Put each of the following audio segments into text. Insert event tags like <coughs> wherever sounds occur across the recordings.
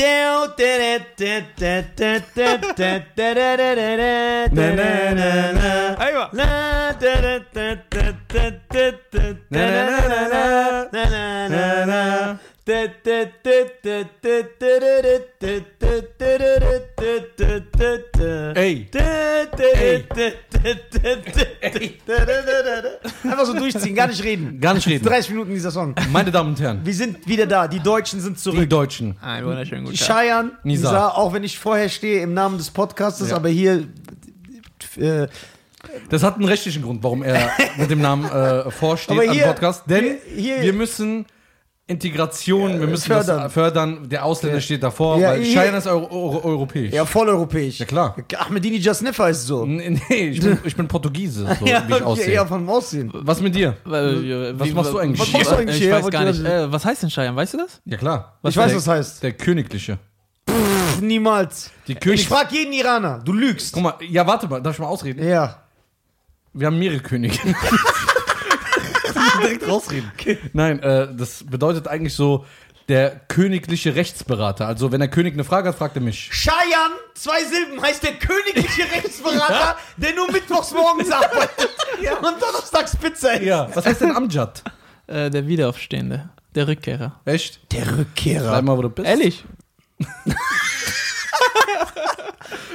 ておてれててててててれれれれねねねねはいわらてれてててててねねねねねねねねねててててててれれてててれれてててててえいてててて Einfach so durchziehen, gar nicht reden. Gar nicht reden. 30 Minuten dieser Song. Meine Damen und Herren, Wir sind wieder da, die Deutschen sind die zurück. Deutschen. Ein wunderschönen guten Tag. Cheyenne, Nisa. Nisa, auch wenn ich vorher stehe im Namen des Podcastes, Ja. aber hier äh, Das hat einen rechtlichen Grund, warum er mit dem Namen äh, vorsteht Aber am hier- Podcast. Denn hier- hier- wir müssen Integration, wir müssen fördern. das fördern. Der Ausländer steht davor, Ja, weil China ist euro, euro, europäisch. ja voll europäisch. Ja, klar. Ahmedini Jasnef heißt so. N- Nee, ich bin, ich bin Portugiese, so <laughs> ja, wie ich aussehe. ja, von dem Aussehen. Was mit dir? Was wie- machst du eigentlich was machst du eigentlich Ich hier? weiß gar nicht. ich- Äh, was heißt denn Cheyenne? Weißt du das? Ja, klar. Ich weiß, der, was heißt. Der Königliche. Pff, niemals. Die Ich König. frag jeden Iraner. Du lügst. Guck mal, ja, warte mal, darf ich mal ausreden? Ja. Wir haben mehrere Könige. <laughs> Direkt rausreden. <laughs> Nein, äh, das bedeutet eigentlich so der königliche Rechtsberater. Also, wenn der König eine Frage hat, fragt er mich. Cheyenne, zwei Silben, heißt der königliche <laughs> Rechtsberater, der nur mittwochs morgens arbeitet <laughs> und donnerstags Pizza isst. Ja, was heißt denn Amjad? Äh, der Wiederaufstehende. Der Rückkehrer. Echt? Der Rückkehrer. Bleib mal, wo du bist. Ehrlich?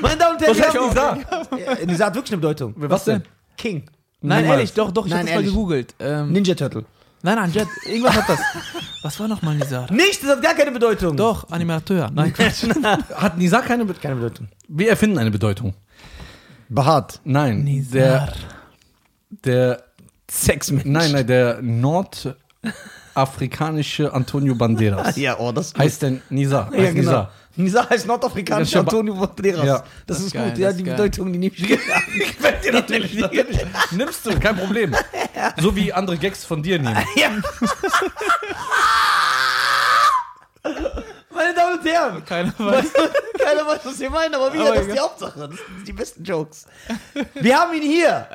Meine Damen und Herren, Was Nisa? Ja, Nisa hat wirklich eine Bedeutung. Was denn? King. Nein, Niemals. ehrlich, doch, doch, ich Nein, hab das mal gegoogelt. Ähm, Ninja Turtle. nein, nein, Jet, irgendwas hat das. <laughs> Was war nochmal Nizar? Nicht, das hat gar keine Bedeutung. Doch, Animateur. Nein, Quatsch. <laughs> Hat Nisa keine Bedeutung? Keine Bedeutung. Wir erfinden eine Bedeutung. Behaart. Nein. Nizar. Der, der, Sexmensch. nein, nein, der nordafrikanische Antonio Banderas. <laughs> Ja, oh, das ist Heißt denn Nisa? Ja, Heißt genau. Nisa. Nisa heißt nordafrikanisch Ja, schon Antonio Banderas. Ja. Das, ist geil, gut. Ja, das die geil. Bedeutung, die nehme ich <laughs> gerne an. Ich werde dir natürlich, natürlich. Nimmst du, kein Problem. <laughs> So wie andere Gags von dir nehmen. <laughs> Ja. Meine Damen und Herren, Keiner weiß. keiner weiß, was wir meinen, aber wieder, Aber das ist die. Hauptsache. Das sind die besten Jokes. Wir haben ihn hier.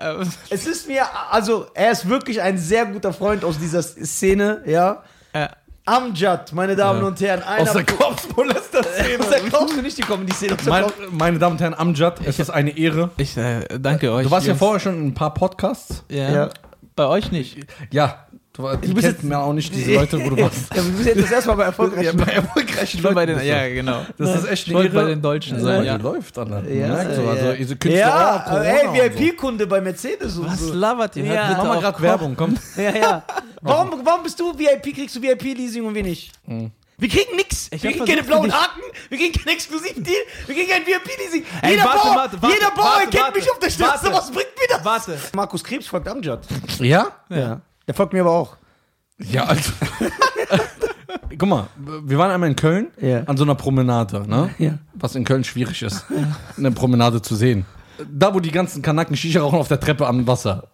Es ist mir, also, er ist wirklich ein sehr guter Freund aus dieser Szene, ja. äh, Amjad, meine Damen Ja. und Herren, einer Aus <laughs> der Kopfmolester-Szene. aus der du nicht die Comedy-Szene. Mein, Kopf- meine Damen und Herren, Amjad, es ist eine Ehre. ich äh, danke euch. Du warst ja Jungs. vorher schon in ein paar Podcasts. Ja. Ja. Bei euch nicht. Ja, du, die bist kennt jetzt- mir auch nicht diese Leute, wo du <laughs> warst. Ja, wir müssen jetzt das erstmal bei erfolgreichen <laughs> bei erfolgreichen Ich bin bei den, du. ja, genau. Das ist echt Ehre. bei den Deutschen Ja, sein, ja. ja. läuft, Alter. Ja, du, also, ja. diese Künstler, Ja, oh, Corona ey, und so. VIP-Kunde bei Mercedes und Was so. labert ihr? Ja. Mach mal gerade. Werbung, komm. <laughs> Ja, ja. Warum, warum bist du VIP, kriegst du VIP-Leasing und wir nicht? Wir kriegen nix. Ich wir kriegen keine blauen Haken, wir kriegen keinen Exklusivdeal, wir kriegen kein VIP-Leasing. Jeder warte, Bauer, warte, warte, jeder Bauer warte, mich auf der Straße, was bringt mir das? Warte. Markus Krebs folgt Amjad. Ja? Ja. Der folgt mir aber auch. Ja, also. <laughs> Guck mal, wir waren einmal in Köln Ja. an so einer Promenade, ne? Ja. Was in Köln schwierig ist, eine Promenade zu sehen. Da, wo die ganzen Kanaken Shisha rauchen auf der Treppe am Wasser.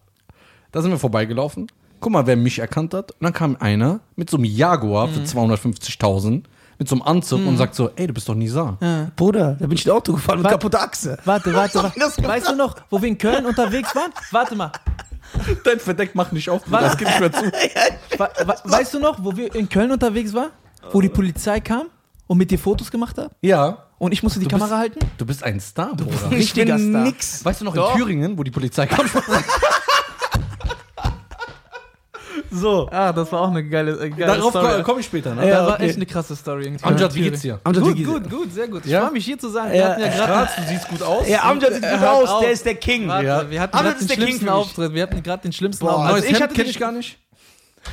Da sind wir vorbeigelaufen. Guck mal, wer mich erkannt hat. Und dann kam einer mit so einem Jaguar für 250.000 mit so einem Anzug und sagt so, ey, du bist doch Nisa. Bruder, da bin ich in Auto gefahren mit Warte. kaputter Achse. Warte, warte, <laughs> warte. Weißt du noch, wo wir in Köln unterwegs waren? Warte mal. <laughs> Dein Verdeck macht nicht auf, das geht nicht mehr zu. <laughs> Weißt du noch, wo wir in Köln unterwegs waren? Wo die Polizei kam und mit dir Fotos gemacht hat? Ja, Und ich musste die Du Kamera bist- halten? du bist ein Star, Bruder. Ich Richtiger bin Star. nix. Weißt du noch Doch. in Thüringen, wo die Polizei kam? <laughs> so, Ah, das war auch eine geile, äh, geile darauf Story. komme ich später. Ne? Ja, das war okay. echt eine krasse Story. irgendwie. Amjad, wie geht's dir? Amjad, Gut, gut, gut, sehr gut. Ich Ja? freue mich hier zu sein. Ja. Wir hatten ja gerade Graz, du siehst gut aus. Ja, Amjad sieht gut hört aus, der ist der King. Warte, Ja. wir hatten Amjad gerade ist den der King schlimmsten. Auftritt. Wir hatten gerade den schlimmsten Boah, Auftritt. Also ich hatte kenn ich gar nicht.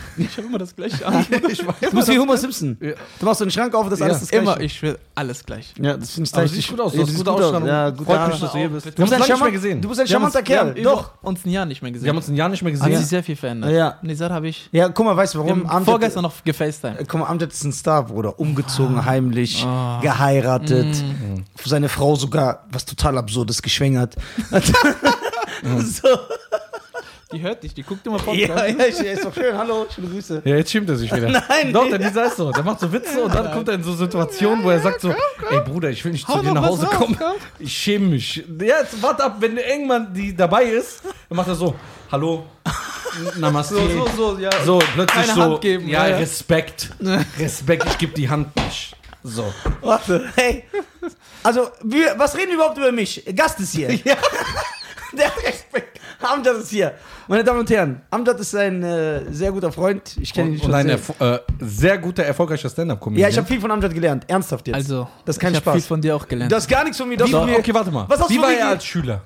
<laughs> Ich habe immer das gleiche <laughs> an. ich weiß. Du bist wie Homer Simpson. Ja. Du machst so einen Schrank auf und das ist Ja. alles das Gleiche. Immer, ich schwöre, alles gleich. Ja, das finde ich Aber siehst gut aus, du Ja, hast gute gut aus. Ausstrahlung. Ja, gut, Freut mich, dass du hier bist. Du bist, ein charmant, mehr gesehen. du bist ein charmanter wir haben Kerl. Doch. uns ein Jahr nicht mehr gesehen. Wir haben uns ein Jahr nicht mehr Hat gesehen. sich sehr viel verändert. Ja. Nizar habe ich. Ja, guck mal, weißt du Wir warum? vorgestern noch gefacetimed. Guck mal, Amjad ist ein Star, Bruder. Umgezogen, heimlich, geheiratet. Für seine Frau sogar was total Absurdes geschwängert. <laughs> so. Die hört dich, die guckt immer Ja, Podcast. ja, ich- ist doch schön. Hallo, schöne Grüße. Ja, jetzt schämt er sich wieder. <laughs> Nein, Doch, nee. Lisa ist so. Der macht so Witze und dann kommt er in so Situationen, wo er sagt so, ey Bruder, ich will nicht zu Hau dir doch nach Hause raus, kommen. komm. Ich schäme mich. Ja, jetzt warte ab, wenn irgendwann die dabei ist, dann macht er so, hallo, Namaste. So, so, so, ja. So, plötzlich Keine so, Hand geben, ja, ja, ja. Respekt. Respekt, ich gebe die Hand nicht. So. Warte, hey. Also, wir, was reden wir überhaupt über mich? Gast ist hier. Ja. <laughs> Der hat Respekt. Amjad ist hier. Meine Damen und Herren, Amjad ist ein äh, sehr guter Freund. Ich kenne ihn schon und ein sehr. erfo- äh, sehr guter, erfolgreicher Stand-Up-Comedian. Ja, ich habe viel von Amjad gelernt. Ernsthaft jetzt. Also, das ist kein ich hab Spaß. viel von dir auch gelernt. Du hast gar nichts von mir. Du hast Wie, von mir okay, warte mal. Was hast Wie du war er als Schüler?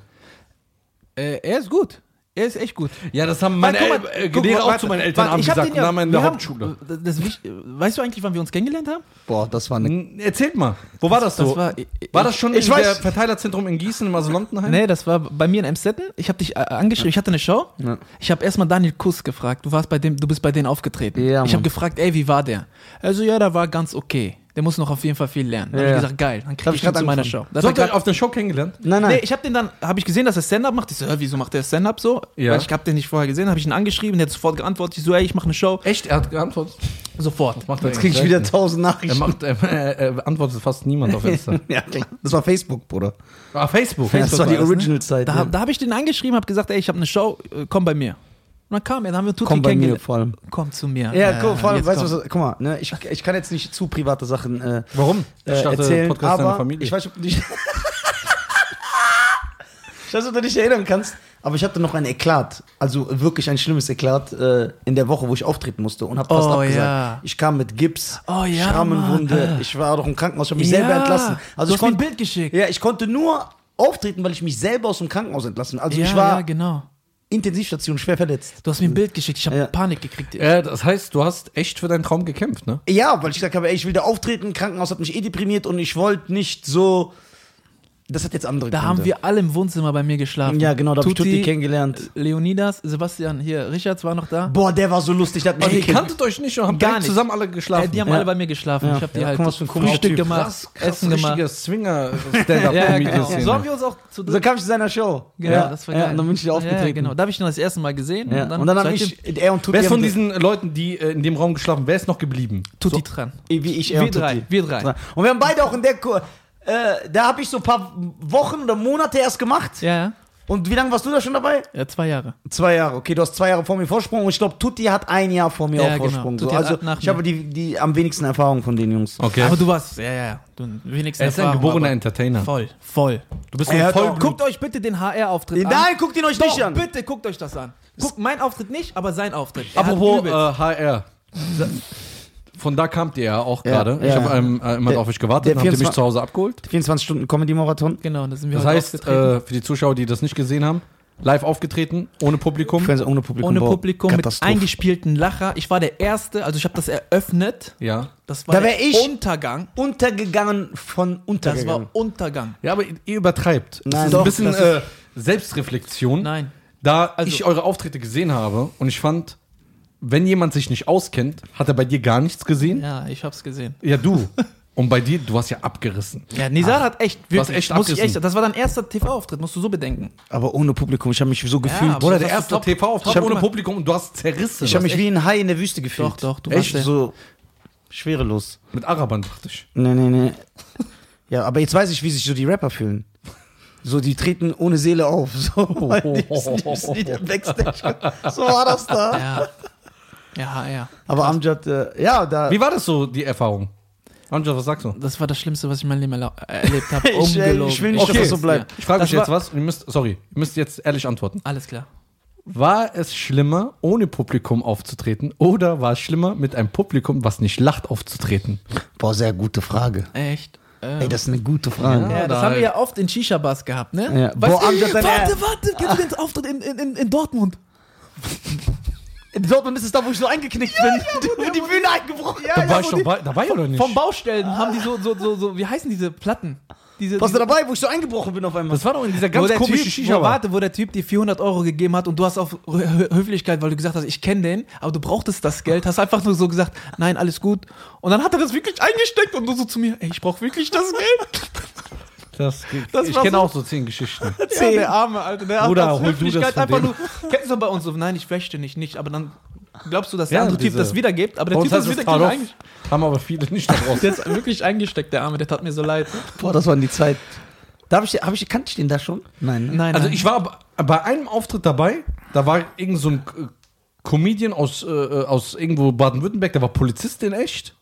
äh, er ist gut. Er ist echt gut. Ja, das haben meine Weil, mal, El äh, guck Lehrer mal, auch warte, zu meinen Eltern warte, haben ich hab gesagt, den ja- und haben in der wir haben- Hauptschule. Das, das, weißt du eigentlich, wann wir uns kennengelernt haben? Boah, das war eine. Erzählt mal, wo war das so? Das war, war das schon ich in weiß- der Verteilerzentrum in Gießen im Asylantenheim? Nee, das war bei mir in Emstetten. Ich habe dich äh, angeschrieben, ich hatte eine Show. Ja. Ich habe erstmal Daniel Kuss gefragt. Du warst bei dem, du bist bei denen aufgetreten. Ja, ich habe Mann. gefragt, ey, wie war der? Also ja, der war ganz okay. Der muss noch auf jeden Fall viel lernen. Dann Ja, hab ja. ich gesagt, geil, dann hab krieg ich ich ihn zu meiner. Show. Das So hat habt ihr auf der Show kennengelernt? Nein, nein. Nee, ich habe den dann, habe ich gesehen, dass er Stand-up macht. Ich so, wieso macht der Stand-up so? Ja. Weil ich habe den nicht vorher gesehen, habe ich ihn angeschrieben, der hat sofort geantwortet. Ich so, ey, ich mache eine Show. Echt? Er hat geantwortet? Sofort. Macht er Jetzt krieg ich wieder tausend Er, Nachrichten. macht, er, er, er antwortet fast niemand auf Insta. <laughs> ja, klar. Das war Facebook, Bruder. ah, Facebook. das war die ne? Original-Zeit. Da, ja. da habe ich den angeschrieben, habe gesagt, ey, ich habe eine Show, äh, komm bei mir. Und dann kam er, dann haben wir Tutti Komm bei mir vor allem. Komm zu mir. Ja, guck, vor allem, weißt du komm. was, guck mal, ne, ich, ich kann jetzt nicht zu private Sachen äh, Warum? äh, Ich dachte, erzählen, Podcast deiner aber Familie. ich weiß, ob du dich, <laughs> ich weiß, ob du dich erinnern kannst, aber ich hatte noch ein Eklat, also wirklich ein schlimmes Eklat äh, in der Woche, wo ich auftreten musste und habe fast Oh, abgesagt. ja. Ich kam mit Gips, Oh, ja, Schrammenwunde, Mann. ich war doch im Krankenhaus, ich habe mich Ja, selber entlassen. Also du ich hast mir ein konnte, Bild geschickt. ja, ich konnte nur auftreten, weil ich mich selber aus dem Krankenhaus entlassen. Also ja, ich war ja, genau. Intensivstation, schwer verletzt. Du hast mir ein Bild geschickt, ich habe Ja. Panik gekriegt. Äh, das heißt, du hast echt für deinen Traum gekämpft, ne? Ja, weil ich gesagt habe, ey, ich will da auftreten, Krankenhaus hat mich eh deprimiert und ich wollte nicht so. Das hat jetzt andere Da Gründe. haben wir alle im Wohnzimmer bei mir geschlafen. Ja, genau, da habe ich Tutti kennengelernt. Leonidas, Sebastian, hier, Richards war noch da. Boah, der war so lustig, der hat mich Aber ihr kanntet euch nicht und habt Gar nicht. zusammen alle Äh, geschlafen. die haben Ja. alle bei mir geschlafen. Ja. Ich habe die Ja, halt guck mal, was für ein Frühstück Typ. gemacht, krass, krass Essen gemacht. richtiger Swinger <laughs> stand up Ja, genau. So haben wir uns auch zu So kam ich zu seiner Show. Genau, ja, das war ja, geil. und dann bin ich da aufgetreten. Ja, genau. Da habe ich ihn das erste Mal gesehen. Ja. Und dann, habe seitdem ich, er und Tutti. Wer ist von diesen Leuten, die äh, in dem Raum geschlafen wer ist noch geblieben? Tutti dran. Wie ich, er Wir und drei, Tutti. wir drei. Und wir haben beide auch in der. Äh, da habe ich so ein paar Wochen oder Monate erst gemacht. Ja, ja. Und wie lange warst du da schon dabei? Ja, zwei Jahre. Zwei Jahre, okay, du hast zwei Jahre vor mir Vorsprung und ich glaube, Tutti hat ein Jahr vor mir Ja, auch genau. Vorsprung. So. Tutti hat Also nach ich habe die, die am wenigsten Erfahrung von den Jungs. Okay. Aber du warst, ja, ja, ja. Du wenigstens er ist ein Erfahrung, geborener aber Entertainer. Voll, voll. Du bist ein Vollblut. Guckt euch bitte den HR-Auftritt an. Nein, guckt ihn euch nicht Doch, an. bitte guckt euch das an. Guckt mein Auftritt nicht, aber sein Auftritt. Er Apropos äh, HR. <laughs> Von da kamt ihr ja auch Ja, gerade. ich ja. habe ähm, äh, immer Der- auf euch gewartet habt ihr mich 24 zu Hause abgeholt. 24 Stunden Comedy-Marathon. genau, da sind wir Das heute heißt, äh, für die Zuschauer, die das nicht gesehen haben, live aufgetreten, ohne Publikum. Ohne Publikum. Ohne Boah, Publikum, mit eingespielten Lacher. Ich war der Erste, also ich habe das eröffnet. Ja. Das war Da der ich- Untergang. Untergegangen von Das Untergegangen. war Untergang. Ja, aber ihr übertreibt. Das Nein, ist doch, ein bisschen das äh, Selbstreflexion. Nein. Da Also- ich eure Auftritte gesehen habe und ich fand, wenn jemand sich nicht auskennt, hat er bei dir gar nichts gesehen. Ja, ich hab's gesehen. Ja, du. Und bei dir, du hast ja abgerissen. Ja, Nizar hat echt, Du hast wirklich, echt muss ich abgerissen. echt, das war dein erster TV-Auftritt, musst du so bedenken. Aber ohne Publikum. Ich habe mich so gefühlt. aber- Oder der erste TV-Auftritt ohne. Publikum und du hast zerrissen. ich habe mich wie ein Hai in der Wüste gefühlt. Doch, doch, du Echt warst so schwerelos. mit Arabern, dachte ich. Nee, nee, nee. Ja, aber jetzt weiß ich, wie sich so die Rapper fühlen. So, die treten ohne Seele auf. So, die wissen, die den Backstage. So war das da. Ja. Ja, ja. Aber Amjad, äh, ja, da. Wie war das so, die Erfahrung? Amjad, was sagst du? Das war das Schlimmste, was ich in meinem Leben äh, erlebt habe. <laughs> Ich, äh, ich will nicht, dass Okay. das so bleibt. Ich frage euch jetzt was und ihr müsst, sorry, ihr müsst jetzt ehrlich antworten. Alles klar. War es schlimmer, ohne Publikum aufzutreten oder war es schlimmer, mit einem Publikum, was nicht lacht, aufzutreten? Boah, sehr gute Frage. Echt. Ähm, Ey, das ist eine gute Frage. ja, da das haben halt. wir ja oft in Shisha-Bars gehabt, ne? Ja. Boah, Amjad, deine- warte, warte, kennst du den Auftritt in, in, in, in Dortmund? In Dortmund ist es da, wo ich so eingeknickt bin. <laughs> Du die Bühne eingebrochen. Ja, Da war ich wo doch die- bei, dabei oder nicht? Vom Baustellen haben die so, so, so, so, wie heißen diese Platten? Diese, Warst du dabei, wo ich so eingebrochen bin auf einmal? das war doch in dieser wo ganz der komischen typ, Shisha wo, war. warte, wo der Typ dir 400 Euro gegeben hat und du hast auf Hö- Höflichkeit, weil du gesagt hast, ich kenne den, aber du brauchtest das Geld, hast einfach nur so gesagt, nein, alles gut. Und dann hat er das wirklich eingesteckt und du so zu mir, ey, ich brauche wirklich das Geld. <laughs> Das, Das ich kenne so- auch so zehn Geschichten. <laughs> Ja, der Arme, Alter, der Bruder, hat aus hol du das einfach dem. nur, kennst du bei uns so, nein, ich möchte nicht, nicht, aber dann glaubst du, dass der Ja, andere Typ das wiedergibt, aber der Typ heißt ist es wieder Tarov, eingesteckt. haben aber viele nicht da draußen. Der ist wirklich eingesteckt, der Arme, der tat mir so leid. Boah, das war die Zeit. Darf ich, hab ich, kannte ich den da schon? Nein. Ne? Nein, Also nein. ich war bei einem Auftritt dabei, da war irgend so ein äh, Comedian aus, äh, aus irgendwo Baden-Württemberg, der war Polizist in echt.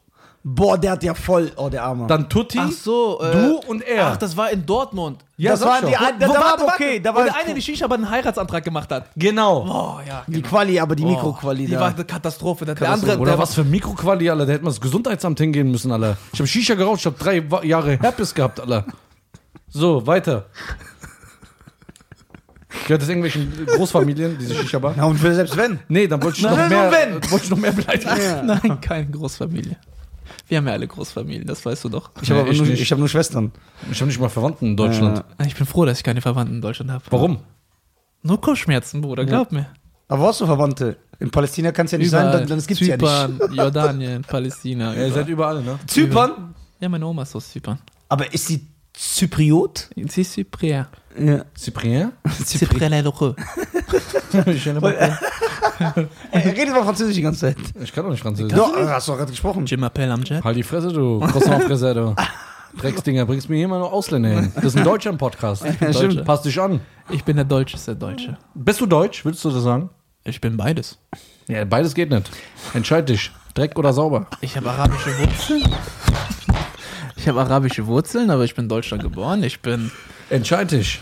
Boah, der hat ja voll. Oh, der Arme. dann Tutti, Ach so. Äh, du und er. Ach, das war in Dortmund. ja, das waren ich die doch. ein- da, da war okay. Da Wo war der eine die Shisha aber einen Heiratsantrag gemacht hat. Genau. Oh, ja. die Quali, aber die Mikroquali Die da. war eine Katastrophe. Der, Katastrophe. andere, Oder der was für Mikroquali, Alter. Da hätte man das Gesundheitsamt hingehen müssen, Alter. Ich habe Shisha geraucht, ich habe drei Jahre Herpes gehabt, Alter. So, weiter. Gehört das irgendwelchen Großfamilien, diese Shisha-Bar? Ja, und selbst wenn. Nee, dann wollte ich, noch mehr, wenn. wollte ich noch mehr beleidigen. Nein, keine Großfamilie. Wir haben ja alle Großfamilien, das weißt du doch. Ich habe nur, ich hab nur Schwestern. Ich habe nicht mal Verwandten in Deutschland. Ja. Ich bin froh, dass ich keine Verwandten in Deutschland habe. Warum? Nur Kopfschmerzen, Bruder, glaub mir. Aber wo hast du Verwandte? In Palästina kann es ja nicht sein, dann, dann gibt's ja nicht. Zypern, Jordanien, Palästina. <laughs> Ja, ihr seid überall, ne? Zypern? ja, meine Oma ist aus Zypern. Aber ist sie Zypriot? Sie ist Cyprien. Ja. Cyprien? <laughs> Cyprien l'heureux. ich Er redet mal Französisch die ganze Zeit. kann doch nicht Französisch. Doch, hast du doch gerade gesprochen. Je m'appelle Amjad. Halt die Fresse, du. Croissant-Fresse, du. <laughs> Drecksdinger, bringst mir hier mal nur Ausländer hin. Das ist ein deutscher Podcast. <laughs> Ja, stimmt. Pass dich an. Ich bin der Deutscheste Deutsche. Bist du deutsch, willst du das sagen? Ich bin beides. Ja, beides geht nicht. Entscheid dich. Dreck oder sauber. Ich habe arabische Wurzeln. Ich habe arabische Wurzeln, aber ich bin in Deutschland geboren. Ich bin. Entscheid dich.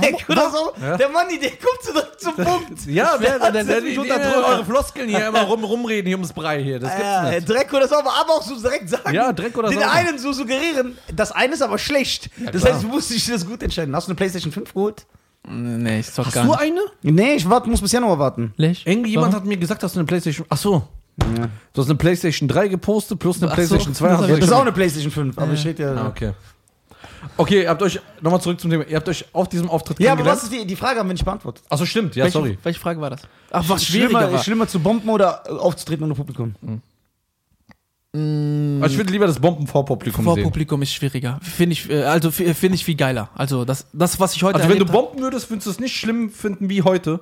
Dreck oder so? Der Mann, der kommt so direkt zum Punkt. <laughs> Ja, wer, der setzt mich unter Druck. eure Floskeln hier immer rum, rumreden hier ums Brei hier. Das gibt's Ja, nicht. Dreck oder sauber, aber auch so direkt sagen. Ja, Dreck oder Den sauber. einen so suggerieren, das eine ist aber schlecht. das klar. heißt, du musst dich das gut entscheiden. Hast du eine Playstation 5 geholt? Nee, ich zock Hast gar du nicht. eine? Nee, ich warte, muss bis Januar warten. Nicht? Irgendjemand Warum? hat mir gesagt, dass du eine Playstation. Ach so. Du hast eine Playstation 3 gepostet plus eine Ach so, Playstation 2. das ich Das ist schon- auch eine Playstation 5, aber ich rede ja. Ah, okay. Okay, ihr habt euch, nochmal zurück zum Thema, ihr habt euch auf diesem Auftritt Ja, aber was ist die, die Frage, haben wir nicht beantwortet. Achso, stimmt, ja, welche, sorry. Welche Frage war das? Ach, was schwieriger schlimmer, war. schlimmer zu bomben oder äh, aufzutreten ohne Publikum? Mm, Also ich würde lieber das Bomben vor Publikum Vor sehen. Publikum ist schwieriger. Finde ich, äh, also finde ich viel geiler. Also das, das was ich heute Also wenn du bomben würdest, würdest du es nicht schlimm finden wie heute.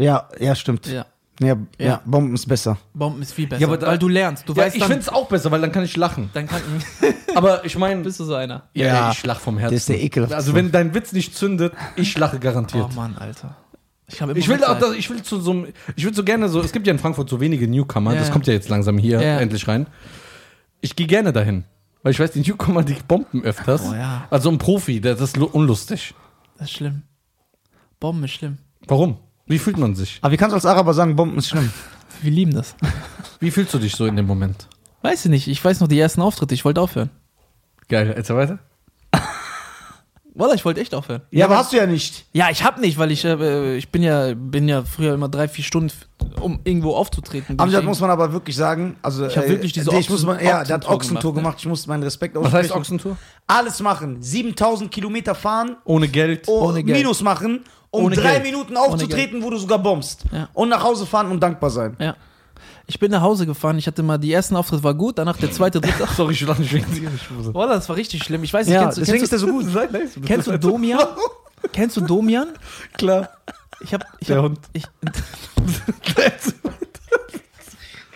Ja, ja, stimmt. Ja, Ja, ja, Ja. Bomben ist besser. Bomben ist viel besser, Ja, aber da- weil du lernst. Du Ja, weißt ich dann, finde es auch besser, weil dann kann ich lachen. dann kann, <laughs> Aber ich meine, bist du so einer. ja, Ja. ich lach vom Herzen. Der ist der ekelhaftste. Also wenn dein Witz nicht zündet, ich lache garantiert. Oh Mann, Alter. Ich, Ich will auch, das, ich will zu so einem, ich will so gerne so, es gibt ja in Frankfurt so wenige Newcomer, Ja, das kommt ja jetzt langsam hier Ja. endlich rein. Ich gehe gerne dahin, weil ich weiß, die Newcomer, die bomben öfters. Oh ja. Also ein Profi, das ist lu- unlustig. Das ist schlimm. Bomben ist schlimm. Warum? Wie fühlt man sich? Aber wie kannst du als Araber sagen, Bomben ist schlimm? <laughs> Wir lieben das. Wie fühlst du dich so in dem Moment? Weiß ich nicht. Ich weiß noch die ersten Auftritte. Ich wollte aufhören. Geil, erzähl weiter. Wallah, ich wollte echt aufhören. Ja, aber hast du ja nicht. Ja, ich hab nicht, weil ich, äh, ich bin ja, bin ja früher immer drei, vier Stunden, um irgendwo aufzutreten. Amjad ich muss man aber wirklich sagen, also Ich hab äh, wirklich diese der- ich muss Ochsen- mal, ja, der hat Ochsentour gemacht, gemacht, ich muss meinen Respekt Was heißt aussprechen. Ochsentour? Alles machen, 7000 Kilometer fahren, Ohne Geld. oh, Ohne Geld. Minus machen, um Ohne drei Geld. Minuten aufzutreten, wo du sogar bombst. Ja. Und nach Hause fahren und dankbar sein. Ja. Ich bin nach Hause gefahren. Ich hatte mal, die ersten Auftritt war gut, danach der zweite, dritte. <laughs> Sorry, ich lache nicht wegen muss- Wallah, das war richtig schlimm. Ich weiß nicht, Ja, kennst du, deswegen kennst ist der so gut. <laughs> Sei leise, kennst du Domian? <laughs> kennst du Domian? Klar. Ich hab, ich Der hab, Hund. Ich,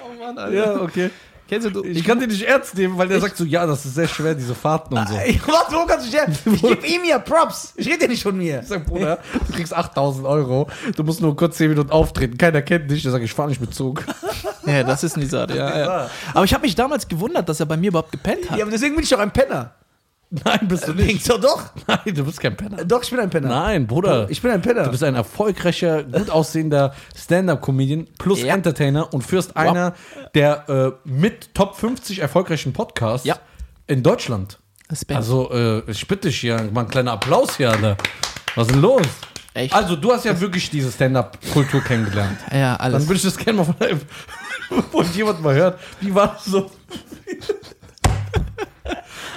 oh Mann, Alter. Ja, okay. Kennst du, Ich kann den nicht ernst nehmen, weil der sagt so, ja, das ist sehr schwer, diese Fahrten und so. Warte, wo kannst du her? Ich <laughs> gebe ihm ja Props. Ich rede ja nicht von mir. Ich sag, Bruder, du kriegst 8000 Euro, du musst nur kurz 10 Minuten auftreten, keiner kennt dich. Der sagt, ich fahr nicht mit Zug. <laughs> Ja, das ist Nizar, ja, ja. Aber ich habe mich damals gewundert, dass er bei mir überhaupt gepennt hat. Ja, aber deswegen bin ich doch ein Penner. <laughs> Nein, bist du nicht. Denkst du doch? <laughs> Nein, du bist kein Penner. Doch, ich bin ein Penner. Nein, Bruder. Ich bin ein Penner. Du bist ein erfolgreicher, gut aussehender Stand-Up-Comedian plus Ja. Entertainer und führst einer der äh, mit Top 50 erfolgreichen Podcasts Ja. in Deutschland. Respekt. Also, äh, ich bitte dich hier, mal ein kleiner Applaus hier, Alter. Was ist denn los? Echt? Also, du hast ja wirklich diese Stand-Up-Kultur kennengelernt. ja, alles. Dann würde ich das gerne mal von deinem, bevor <laughs> jemand mal hört, wie war das so?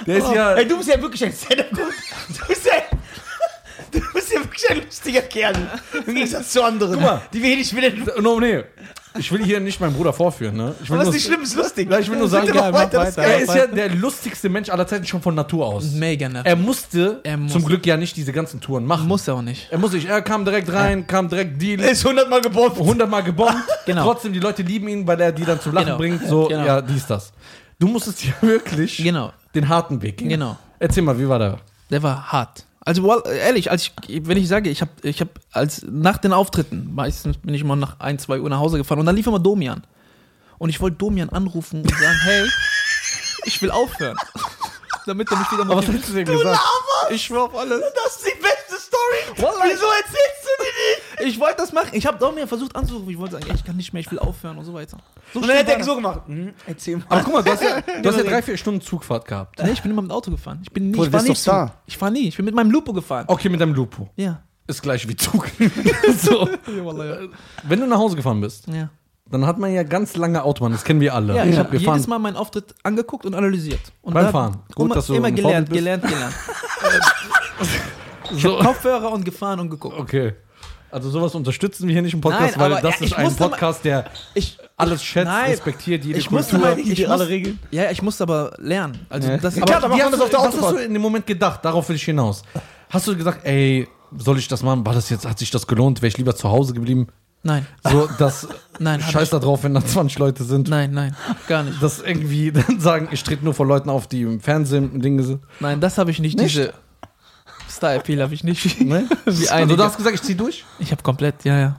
Der ist ja. Ey, du bist ja wirklich ein stand Du bist ja, du bist ja wirklich ein lustiger Kerl. Im Gegensatz zu anderen, Guck mal. die wir hier nicht wieder. No, nee. Ich will hier nicht meinen Bruder vorführen, ne? Ich will Was nur, ist nicht schlimm, ist lustig. Ja, ich will nur sagen, ja, weiter, weiter. er ist ja der lustigste Mensch aller Zeiten schon von Natur aus. Mega nervig. Er musste Er muss. zum Glück ja nicht diese ganzen Touren machen. Muss er auch nicht. Er muss nicht. Er kam direkt rein, kam direkt Deal. Er ist hundertmal gebombt. 100 Mal gebombt. Genau. Trotzdem, die Leute lieben ihn, weil er die dann zum Lachen Genau. bringt. So, Genau. ja, dies, das. Du musstest ja <laughs> wirklich Genau. den harten Weg gehen. Genau. Erzähl mal, wie war der? Der war hart. Also well, ehrlich, als ich, wenn ich sage, ich habe, ich als nach den Auftritten meistens bin ich immer nach ein, zwei Uhr nach Hause gefahren und dann lief immer Domian. Und ich wollte Domian anrufen und sagen, hey, ich will aufhören. <laughs> Damit er mich wieder Aber was hättest du denn gesagt? Ich schwör auf alles. Das ist die Story. Wallah. Wieso erzählst du die nicht? Ich wollte das machen. Ich habe Domian versucht anzurufen. Ich wollte sagen, ich kann nicht mehr, ich will aufhören und so weiter. So Und dann hat er war so gemacht. Hm, erzähl mal. Aber guck mal, du hast ja, <laughs> du hast ja drei, vier Stunden Zugfahrt gehabt. Nee, ich bin immer mit dem Auto gefahren. Ich bin nie, Bruder, ich doch Zug. Star. Ich fahr nie. Ich bin mit meinem Lupo gefahren. Okay, mit deinem Lupo. Ja. Ist gleich wie Zug. <laughs> <laughs> so. Wenn du nach Hause gefahren bist, Ja. dann hat man ja ganz lange Autobahn. Das kennen wir alle. Ja, ich habe jedes Mal meinen Auftritt angeguckt und analysiert. Und Beim da- Fahren. Gut, immer, dass du immer ein gelernt, Vorbild gelernt, gelernt. so. Kopfhörer und gefahren und geguckt. Okay. Also sowas unterstützen wir hier nicht im Podcast, Nein, weil aber das ja, ist ich ein musste mal- Podcast, der Ich, alles schätzt, Nein. respektiert, jede ich musste Kultur. mal, ich die muss, Regeln. Ja, ich musste aber lernen. Also Ja. das, Ja, aber, klar, man hast das auf der was hast du in dem Moment gedacht? Darauf will ich hinaus. Hast du gesagt, ey, soll ich das machen? War das jetzt, hat sich das gelohnt? Wäre ich lieber zu Hause geblieben? nein, So, dass <laughs> Nein, Scheiß ich- da drauf, wenn da 20 Leute sind. nein, nein, gar nicht. Das irgendwie <laughs> dann sagen, ich trete nur vor Leuten auf, die im Fernsehen und Dinge sind. Nein, das habe ich nicht. Nicht? Diese Star-Appeal habe ich nicht. Ne? <laughs> Wie Also du hast gesagt, ich zieh durch? Ich habe komplett, ja, ja.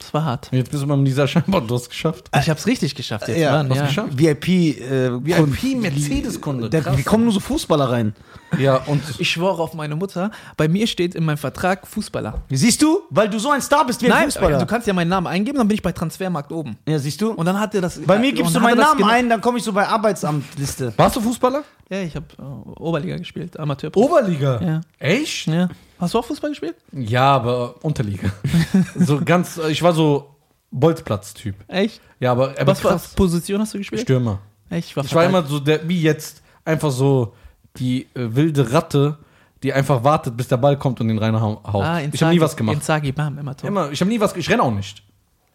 Das war hart. Jetzt bist du beim Lisa scheinbar, du hast geschafft. Ich habe es richtig geschafft jetzt. Ja, Mann, hast ja. geschafft? VIP, äh, VIP Mercedes-Kunde. Wie kommen nur so Fußballer rein? Ja, und Ich schwöre auf meine Mutter. Bei mir steht in meinem Vertrag Fußballer. Siehst du? Weil du so ein Star bist wie ein Nein, Fußballer. du kannst ja meinen Namen eingeben, dann bin ich bei Transfermarkt oben. ja, siehst du? Und dann hat er das. Bei mir gibst und du meinen Namen ein, dann komme ich so bei Arbeitsamtliste. warst du Fußballer? Ja, ich habe äh, Oberliga gespielt, Amateur. Oberliga. Ja. Echt? ja. Hast du auch Fußball gespielt? Ja, aber Unterliga. <laughs> so ganz, ich war so Bolzplatz-Typ. Echt? Ja, aber, aber Was für krass. Position hast du gespielt? Stürmer. Echt? Ich war, Ich war immer so der, wie jetzt, einfach so die äh, wilde Ratte, die einfach wartet, bis der Ball kommt und den reinhaut. ah, in ich habe nie was gemacht. Zagi, bam, immer Tor. Immer, ich habe nie was, ich renne auch nicht.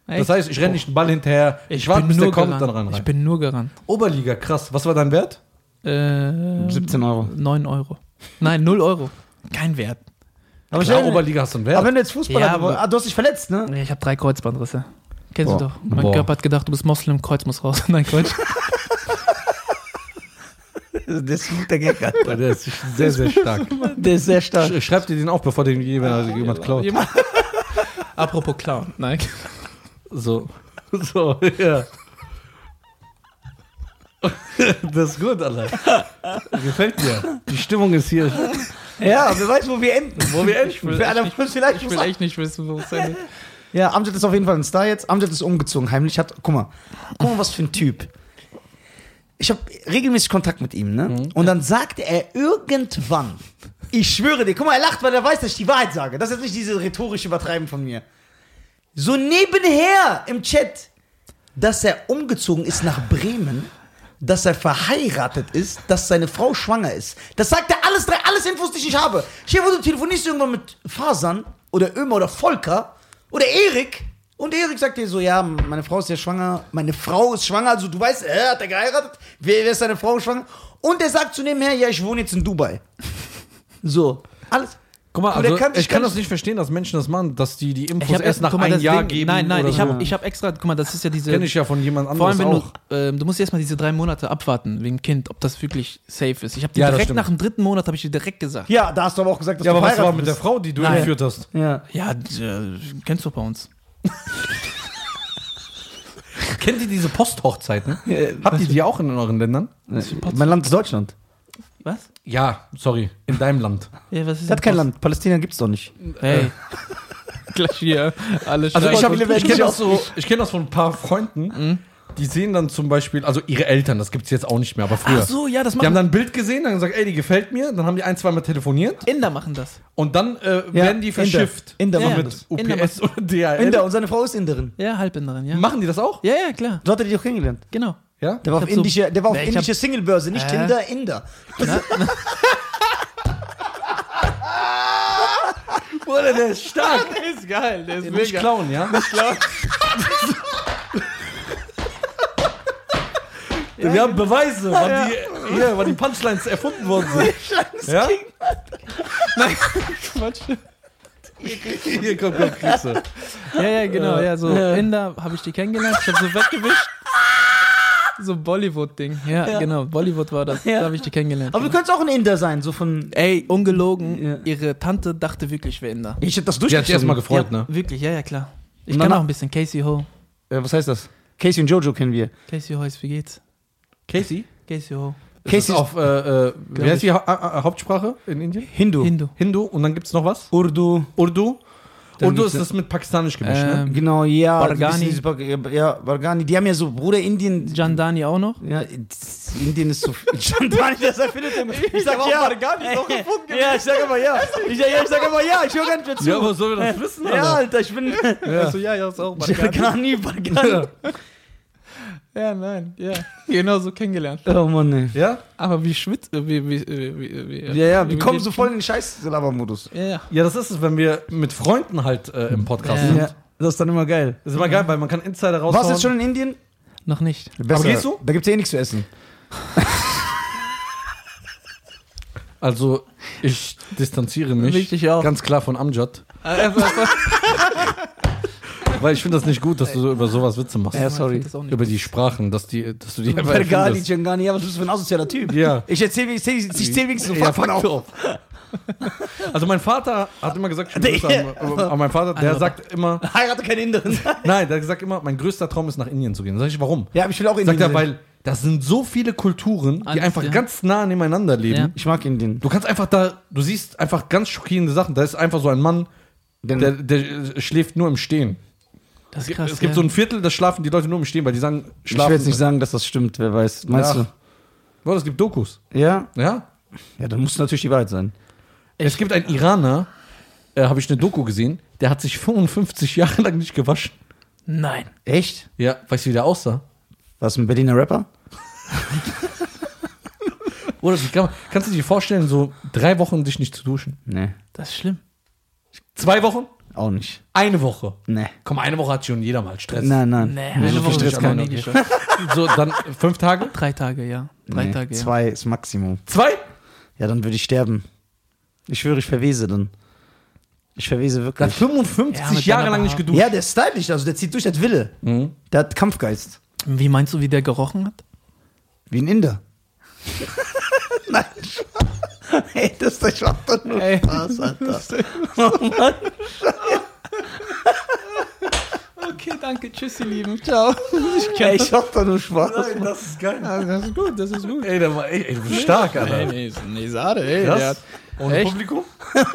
Echt? Das heißt, ich renne nicht den Ball hinterher, ich, ich warte, bin bis der nur kommt, gerannt. dann rein. Ich rein. bin nur gerannt. Oberliga, krass. Was war dein Wert? Äh, 17 Euro. 9 Euro. Nein, 0 Euro. Kein Wert. Aber, Klar, Oberliga hast du einen Wert. aber wenn du jetzt Fußballer Ja, aber- ah, du hast dich verletzt, ne? Ich habe drei Kreuzbandrisse. Kennst Boah. du doch. Mein Boah. Körper hat gedacht, du bist Moslem, Kreuz muss raus. <laughs> Nein, Quatsch. <laughs> Der ist ein guter Gag, Alter. der ist sehr, sehr stark. <laughs> Der ist sehr stark. Sch- Schreib dir den auf, bevor den jemand, jemand klaut. Apropos Clown. Nein. So. So, ja. Das ist gut, Alter. Gefällt dir. Die Stimmung ist hier. Ja, wer weiß, wo wir enden. Wo wir endlich Wer einer muss vielleicht Ich will echt nicht wissen, wo es endet. Ja, Amjad ist auf jeden Fall ein Star jetzt. Amjad ist umgezogen, heimlich. Hat, guck mal, guck mal, was für ein Typ. Ich habe regelmäßig Kontakt mit ihm, ne? Und dann sagte er irgendwann, ich schwöre dir, guck mal, er lacht, weil er weiß, dass ich die Wahrheit sage. Das ist jetzt nicht diese rhetorische Übertreiben von mir. So nebenher im Chat, dass er umgezogen ist nach Bremen, dass er verheiratet ist, dass seine Frau schwanger ist. Das sagt er alles drei, alles Infos, die ich habe. Stell dir vor, du telefonierst irgendwann mit Fasan oder Ömer oder Volker oder Erik und Erik sagt dir so, ja, meine Frau ist ja schwanger, meine Frau ist schwanger, also du weißt, äh, hat er geheiratet? Wer, wer ist seine Frau schwanger? Und er sagt zu nebenher, ja, ich wohne jetzt in Dubai. <laughs> So, alles. Guck mal, also, kann ich kann das nicht verstehen, dass Menschen das machen, dass die die Infos erst nach guck mal, einem das Jahr Ding- geben. Nein, nein, oder ich so. habe ich hab extra, guck mal, das ist ja diese. Kenne ich ja von jemand Vor allem, wenn auch. du, ähm, du musst erstmal diese drei Monate abwarten wegen Kind, ob das wirklich safe ist. Ich habe dir Ja, direkt nach dem dritten Monat habe ich dir direkt gesagt. Ja, da hast du aber auch gesagt, dass Ja, du aber was war mit der. Frau, die du Nein. entführt hast? Ja. Ja, äh, kennst du bei uns. <laughs> Kennt ihr diese Posthochzeiten? Habt ihr die auch in euren Ländern? Mein Land ist Deutschland. Was? Ja, sorry, in deinem Land. Ja, was ist Das hat kein Land. Palästina gibt's doch nicht. Hey. <laughs> Gleich hier. Alle Also ich, hab, viele werden ich kenne das, so, ich kenn das von ein paar Freunden, Mhm. die sehen dann zum Beispiel, also ihre Eltern, das gibt es jetzt auch nicht mehr, aber früher. Ach so, ja, das Die haben machen dann ein Bild gesehen, dann gesagt, ey, die gefällt mir, dann haben die ein, zweimal telefoniert Inder machen das. und dann äh, werden die verschifft. Inder Ja, machen das. Mit Inder UPS oder DHL. Inder und seine Frau ist Inderin. Ja, Halbinderin, ja. Machen die das auch? Ja, ja, klar. So hat er dich auch kennengelernt. Genau. Ja? Der war Ich auf indische, der war auf indische hab- Singlebörse, nicht Äh. Tinder, Inder. <laughs> Bruder, der ist stark. Der ist geil, der ist Nicht klauen, ja? Nicht klauen. <laughs> Wir haben Beweise, wann, die, hier, wann die Punchlines erfunden worden sind. Ja? Quatsch. Hier, komm, komm, kriegst du. Ja, ja, genau, ja, so Inder habe ich die kennengelernt, ich habe so weggewischt. <laughs> So Bollywood-Ding. Ja, genau, Bollywood war das. <laughs> Ja. Da habe ich die kennengelernt. Aber du könntest auch ein Inder sein, so von. Ey, ungelogen, Ja. ihre Tante dachte wirklich, wer Inder. Ich hätte das Die hat sich erstmal durchgezogen. gefreut, ja, ne? Wirklich, ja, ja, klar. Ich kann auch ein bisschen Casey Ho. Ja, was heißt das? Casey und Jojo kennen wir. Casey Hoyce, wie geht's? Casey? Casey Ho. Casey Casey ist auf, äh, äh, wie heißt die ha ha Hauptsprache in Indien? Hindu. Hindu. Hindu und dann gibt's noch was? Urdu. Urdu. Dann Urdu gibt's ist das mit pakistanisch gemischt, ne? Ähm, Genau, ja. Barghani. die wissen, diese- Ja, Barghani. Die haben ja so, Bruder, Indien. Jandani auch noch? Ja, Indien ist so viel. <laughs> Chandani, das erfindet immer. Ich sag ja. auch Barghani ist auch gefunden Ja, ich sag immer ja. Ich, ja, ich sag immer ja. Ich höre gar nicht mehr zu. Ja, aber sollen wir das wissen? Ja, Alter, ich bin. Also, ja, ja, ist auch Barghani, Barghani. <laughs> Ja, nein, ja. Genau so kennengelernt. Oh Mann, ey. Ja? Aber wie schwitzt, wie, wie, wie, wie, wie Ja, ja, wir wie kommen so voll in den Scheiß-Laber-Modus. Ja, ja. Ja, das ist es, wenn wir mit Freunden halt äh, im Podcast Ja. sind. Ja, das ist dann immer geil. Das ist immer geil, weil man kann Insider raushauen. Warst du jetzt schon in Indien? Noch nicht. Besser. gehst du? Da gibt's ja eh nichts zu essen. <laughs> Also, ich distanziere mich Richtig auch. ganz klar von Amjad, <laughs> weil ich finde das nicht gut, dass du so über sowas Witze machst. Ja, sorry. Über die Sprachen, dass, die, dass du die einfach erfindest. Changani, ja, was bist du für ein asozialer Typ? Ja. Ich erzähl, ich erzähl, ich zähl wenigstens Ja, Fakten auf. Also mein Vater hat immer gesagt, ich Grüße an, aber mein Vater, der sagt immer, Heirate keinen Inderen. nein, der sagt immer, mein größter Traum ist nach Indien zu gehen. Sag ich, warum? Ja, aber ich will auch Sagt Indien er, sehen. weil das sind so viele Kulturen, die Alles, einfach ja. ganz nah nebeneinander leben. Ja. Ich mag Indien. Du kannst einfach da, du siehst einfach ganz schockierende Sachen. Da ist einfach so ein Mann, der, der schläft nur im Stehen. Das ist krass. es gibt ja. so ein Viertel, da schlafen die Leute nur im Stehen, weil die sagen, ich schlafen. will jetzt nicht sagen, dass das stimmt, wer weiß. Meinst Ja. Boah, es gibt Dokus. du? Ja? Ja. Ja, dann muss natürlich die Wahrheit sein. Es gibt einen Iraner, äh, habe ich eine Doku gesehen, der hat sich 55 Jahre lang nicht gewaschen. Nein. Echt? Ja, weißt du, wie der aussah? Was, ein Berliner Rapper? <laughs> Oder kann kannst du dir vorstellen, so drei Wochen dich nicht zu duschen? Nee, Das ist schlimm. Zwei Wochen? Auch nicht. Eine Woche. Nee. Komm, eine Woche hat schon jeder mal Stress. Nein, nein. Nee, eine so Woche Stress kann nicht ich <laughs> geschafft. So, dann fünf Tage? Drei Tage, ja. Drei nee. Tage, ja. Zwei ist Maximum. Zwei? Ja, dann würde ich sterben. Ich schwöre, ich verwese dann. Ich verwese Der hat wirklich. 55 Ja, Jahre lang nicht geduscht. Ja, der ist stylisch, also der zieht durch, der hat Wille. Mhm. Der hat Kampfgeist. Wie meinst du, wie der gerochen hat? Wie ein Inder. <laughs> Nein. <laughs> Ey, das ist doch doch nur Ey. Spaß, Alter. Oh Mann. <laughs> Okay, danke. Tschüss, ihr Lieben. Ciao. Ey, ich hab doch nur Spaß. das ist geil. das ist gut, das ist gut. Ey, der war, ey, ey, du bist stark, Alter. Nee, nee, nee, Sade, ey. Krass. Der hat, Ohne Echt? Publikum? <laughs>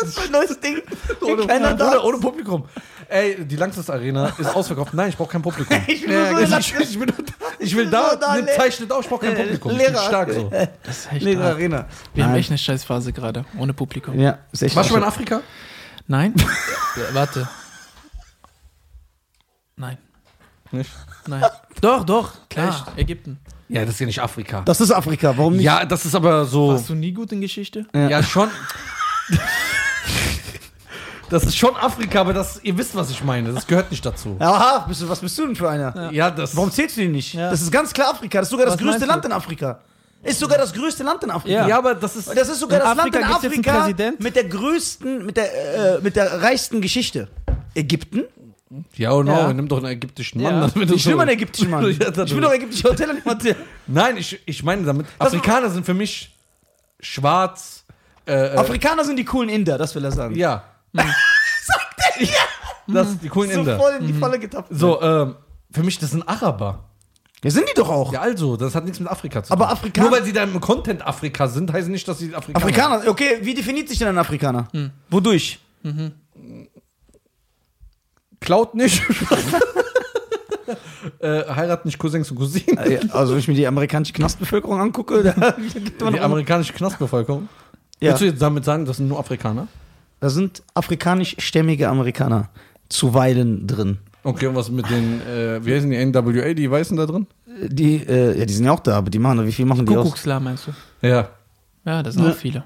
Das ist ein neues Ding. Ohne, Keiner da. Bruder, ohne Publikum. Ey, die Langsys Arena ist ausverkauft. Nein, ich brauche kein Publikum. <laughs> Ich will Ja, so Ich, ich, ich, will, ich will da, Da, le- Zeichnet auf, ich brauche kein Publikum. Ich bin Lehrer. stark so. das ist echt Leere hart. Arena. Wir haben Nein. echt eine Scheißphase gerade, ohne Publikum. Ja, ist echt Warst du mal in Afrika? Nein? <laughs> Ja, Warte. Nein. Nicht? Nein. Doch, doch, klar. Ägypten. Ja, das ist ja nicht Afrika. Das ist Afrika, warum nicht? Ja, das ist aber so. Warst du nie gut in Geschichte? Ja, schon. <laughs> Das ist schon Afrika, aber das, ihr wisst, was ich meine. Das gehört nicht dazu. Aha, bist du, was bist du denn für einer? Ja, das. Warum zählst du den nicht? Ja. Das ist ganz klar Afrika. Das ist sogar das Was größte meinst Land in Afrika. Ist sogar das größte Land in Afrika. Ja, aber das ist. Das ist sogar In das Land Afrika in jetzt einen Afrika Präsident? mit der größten, mit der, äh, mit der reichsten Geschichte. Ägypten? Ja, oh no, Ja. nimm doch einen ägyptischen Ja. Mann. <laughs> damit du Ich will so- mal einen ägyptischen Mann. Ja, das ich will doch ägyptische Hotel nicht mal <laughs> Nein, ich, ich meine damit, Afrikaner sind für mich schwarz. Äh, äh, Afrikaner sind die coolen Inder, das will er sagen. ja. <laughs> Sagt er ja. Das, die coolen So Inder. voll in die Falle getappt. So, ähm, für mich, das sind Araber. Ja, sind die doch auch. Ja, also, das hat nichts mit Afrika zu tun. Aber Afrikaner- Nur weil sie da im Content Afrika sind, heißt nicht, dass sie Afrikaner Afrikaner, okay, wie definiert sich denn ein Afrikaner? Wodurch? Klaut nicht. <laughs> äh, heiraten nicht Cousins und Cousinen. Äh, Also, wenn ich mir die amerikanische Knastbevölkerung angucke, <laughs> da gibt man Die amerikanische Knastbevölkerung. Ja. Willst du jetzt damit sagen, das sind nur Afrikaner? Da sind afrikanischstämmige Amerikaner zuweilen drin. Okay, und was mit den, äh, wie heißen die NWA, die Weißen da drin? Die, äh, ja, die sind ja auch da, aber die machen, wie viel machen die aus? Kuckuckslar meinst du? Ja. Ja, das sind Ja. auch viele.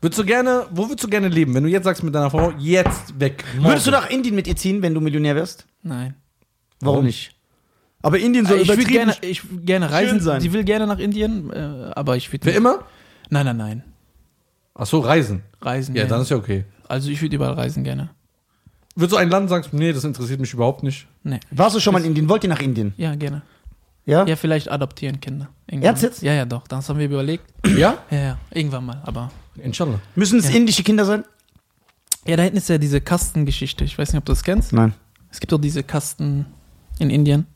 Würdest du gerne, wo würdest du gerne leben, wenn du jetzt sagst mit deiner Frau, jetzt weg? Würdest du morgen? nach Indien mit ihr ziehen, wenn du Millionär wärst? Nein. Warum, Warum? nicht? Aber Indien soll ich würde übertrieben gerne, ich gerne reisen. sein. Sie will gerne nach Indien, äh, aber ich würde. Für immer? Nein, nein, nein. Ach so, reisen. Reisen. Ja, dann ist ja okay. Also ich würde überall reisen gerne. Würdest du ein Land sagen, nee, das interessiert mich überhaupt nicht? Nee. Warst du schon mal in Indien? Wollt ihr nach Indien? Ja, gerne. Ja? Ja, vielleicht adoptieren Kinder. Irgendwann. Ernst jetzt? Ja, ja, doch. Das haben wir überlegt. Ja? Ja, ja. Irgendwann mal. Aber. Inshallah. Müssen es Ja. indische Kinder sein? Ja, da hinten ist ja diese Kastengeschichte. Ich weiß nicht, ob du das kennst. Nein. Es gibt doch diese Kasten in Indien.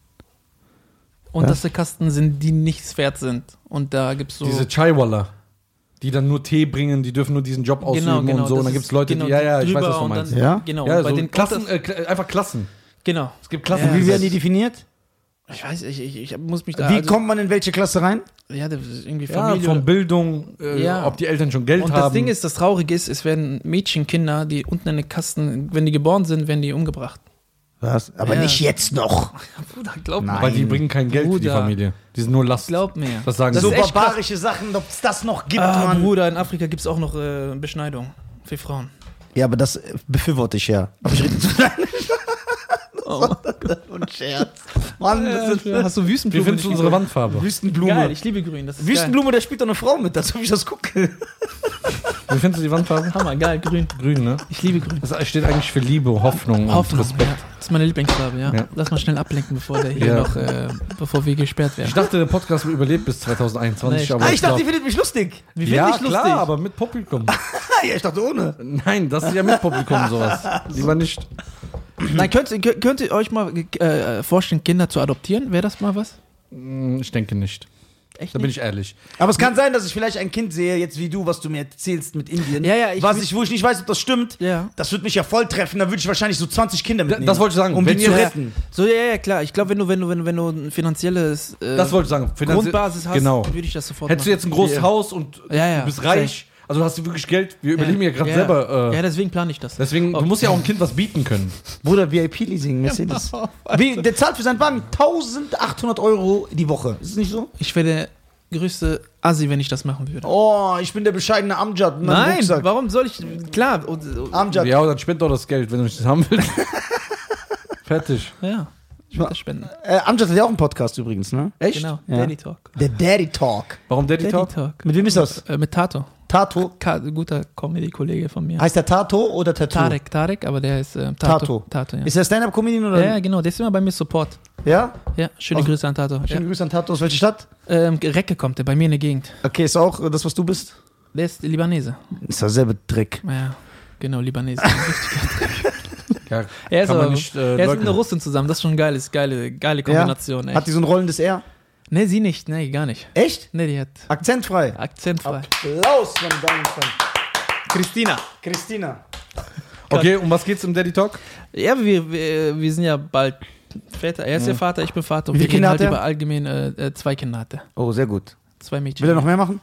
Und Was? das sind Kasten sind, die nichts wert sind. Und da gibt es so. Diese Chaiwalla, die dann nur Tee bringen, die dürfen nur diesen Job ausüben und so. Und dann gibt es Leute, genau die, ja, ja, ich weiß, was du und meinst. Dann, Ja? Genau. Ja, und bei so den Klassen, äh, einfach Klassen. genau. Es gibt Klassen. Ja, Wie werden die definiert? Ich weiß, ich, ich, ich muss mich da. Wie also- kommt man in welche Klasse rein? Ja, das ist irgendwie ja, Familie. von Bildung, äh, Ja. ob die Eltern schon Geld und haben. das Ding ist, das Traurige ist, es werden Mädchenkinder, die unten in den Kasten, wenn die geboren sind, werden die umgebracht. Was? Aber Ja. nicht jetzt noch. Bruder, glaub Nein. mir. weil die bringen kein Geld für die Bruder. Familie. Die sind nur Last. Glaub mir. Das sagen Das sie. so echt krass. barbarische Sachen, ob es das noch gibt, Ah, Mann. Bruder, in Afrika gibt es auch noch äh, Beschneidung für Frauen. Ja, aber das äh, befürworte ich ja. Aber ich rede zu deinem Oh. <laughs> und Scherz. Mann, das ist Hast du Wie Wüstenblume? findest du unsere Wandfarbe? Wüstenblume. Geil, ich liebe grün. Das ist Wüstenblume, da spielt doch eine Frau mit, als ob ich das gucke. <laughs> Wie findest du die Wandfarbe? geil. Hammer, geil, grün. Grün, ne? Ich liebe grün. Das steht eigentlich für Liebe, Hoffnung, Hoffnung, und Respekt. ja. Das ist meine Lieblingsfarbe, ja. Ja. Lass mal schnell ablenken, bevor der hier Ja. noch, äh, bevor wir gesperrt werden. Ich dachte, der Podcast überlebt bis 2021, Nee, aber Ah, ich dachte, ihr findet mich lustig. Wie ja, ich klar, lustig? aber mit Publikum. <laughs> ja, ich dachte ohne. Nein, das ist ja mit Publikum sowas. Lieber nicht. Nein, könnt, ihr- könnt ihr euch mal äh, vorstellen, Kinder zu adoptieren? Wäre das mal was? Hm, Ich denke nicht. Echt Da bin ich ehrlich. Aber es kann sein, dass ich vielleicht ein Kind sehe, jetzt wie du, was du mir erzählst mit Indien. Ja, ja, ich was ich, wo ich nicht weiß, ob das stimmt. Ja. Das würde mich ja voll treffen. Da würde ich wahrscheinlich so 20 Kinder mitnehmen. das wollte ich sagen. Um Wenn die zu Ja. retten. So, ja, ja, klar. Ich glaube, wenn du, wenn du, wenn du, wenn du ein finanzielles äh, Das wollte ich sagen. Finanzie- Grundbasis hast, Genau. würde ich das sofort Hättest du machen. jetzt ein großes Ja. Haus und Ja, ja. du bist reich, also hast du wirklich Geld. Wir Ja. überlegen ja gerade ja. selber. Äh, ja, deswegen plane ich das. Deswegen, du musst ja auch ein <laughs> Kind was bieten können. Bruder, VIP-Leasing, <laughs> Mercedes. Wie, der zahlt für seinen Wagen 1800 Euro die Woche. Ist es nicht so? Ich wäre der größte Assi, wenn ich das machen würde. Oh, ich bin der bescheidene Amjad. Nein, Rucksack. warum soll ich. Klar, und, und, Amjad. Ja, dann spend doch das Geld, wenn du nicht das haben willst. <laughs> Fertig. ja. Ich würde das spenden. Äh, Amjad hat ja auch einen Podcast übrigens, ne? Echt? Genau, Ja. Daddy Talk. Der Daddy Talk. Warum Daddy, Daddy Talk? Talk. Mit wem ist das? Äh, mit Tato. Tato. Ka guter Comedy-Kollege von mir. Heißt der Tato oder Tattoo? Tarek, Tarek, aber der ist äh, Tato. Tato. Tato, ja. Ist der Stand-Up-Comedian oder? ja, ja, genau, der ist immer bei mir Support. Ja? Ja, schöne Aus- Grüße an Tato. Ja. Schöne Grüße an Tato. Aus welcher Stadt? Ähm, Recke kommt der, bei mir in der Gegend. Okay, ist auch das, was du bist? Der ist Libanese. Ist derselbe Dreck. Ja, genau, Libanese. <laughs> Ja, Er ist, aber, nicht äh, er ist mit einer Russin zusammen, das ist schon geil, ist geile, geile Kombination. Hat Echt. die so ein rollendes R? Nee, sie nicht, nee, gar nicht. Echt? Nee, die hat Akzentfrei. akzentfrei. Applaus, meine Damen und Herren. Christina. Christina. Okay, um was geht's im Daddy Talk? Ja, wir, wir, wir sind ja bald Väter. Er ist ja Vater, ich bin Vater. Und Wie wir viele Kinder reden halt hat er? über allgemein äh, äh, zwei Kinder hatte. Oh, sehr gut. Zwei Mädchen. Will er noch mehr machen?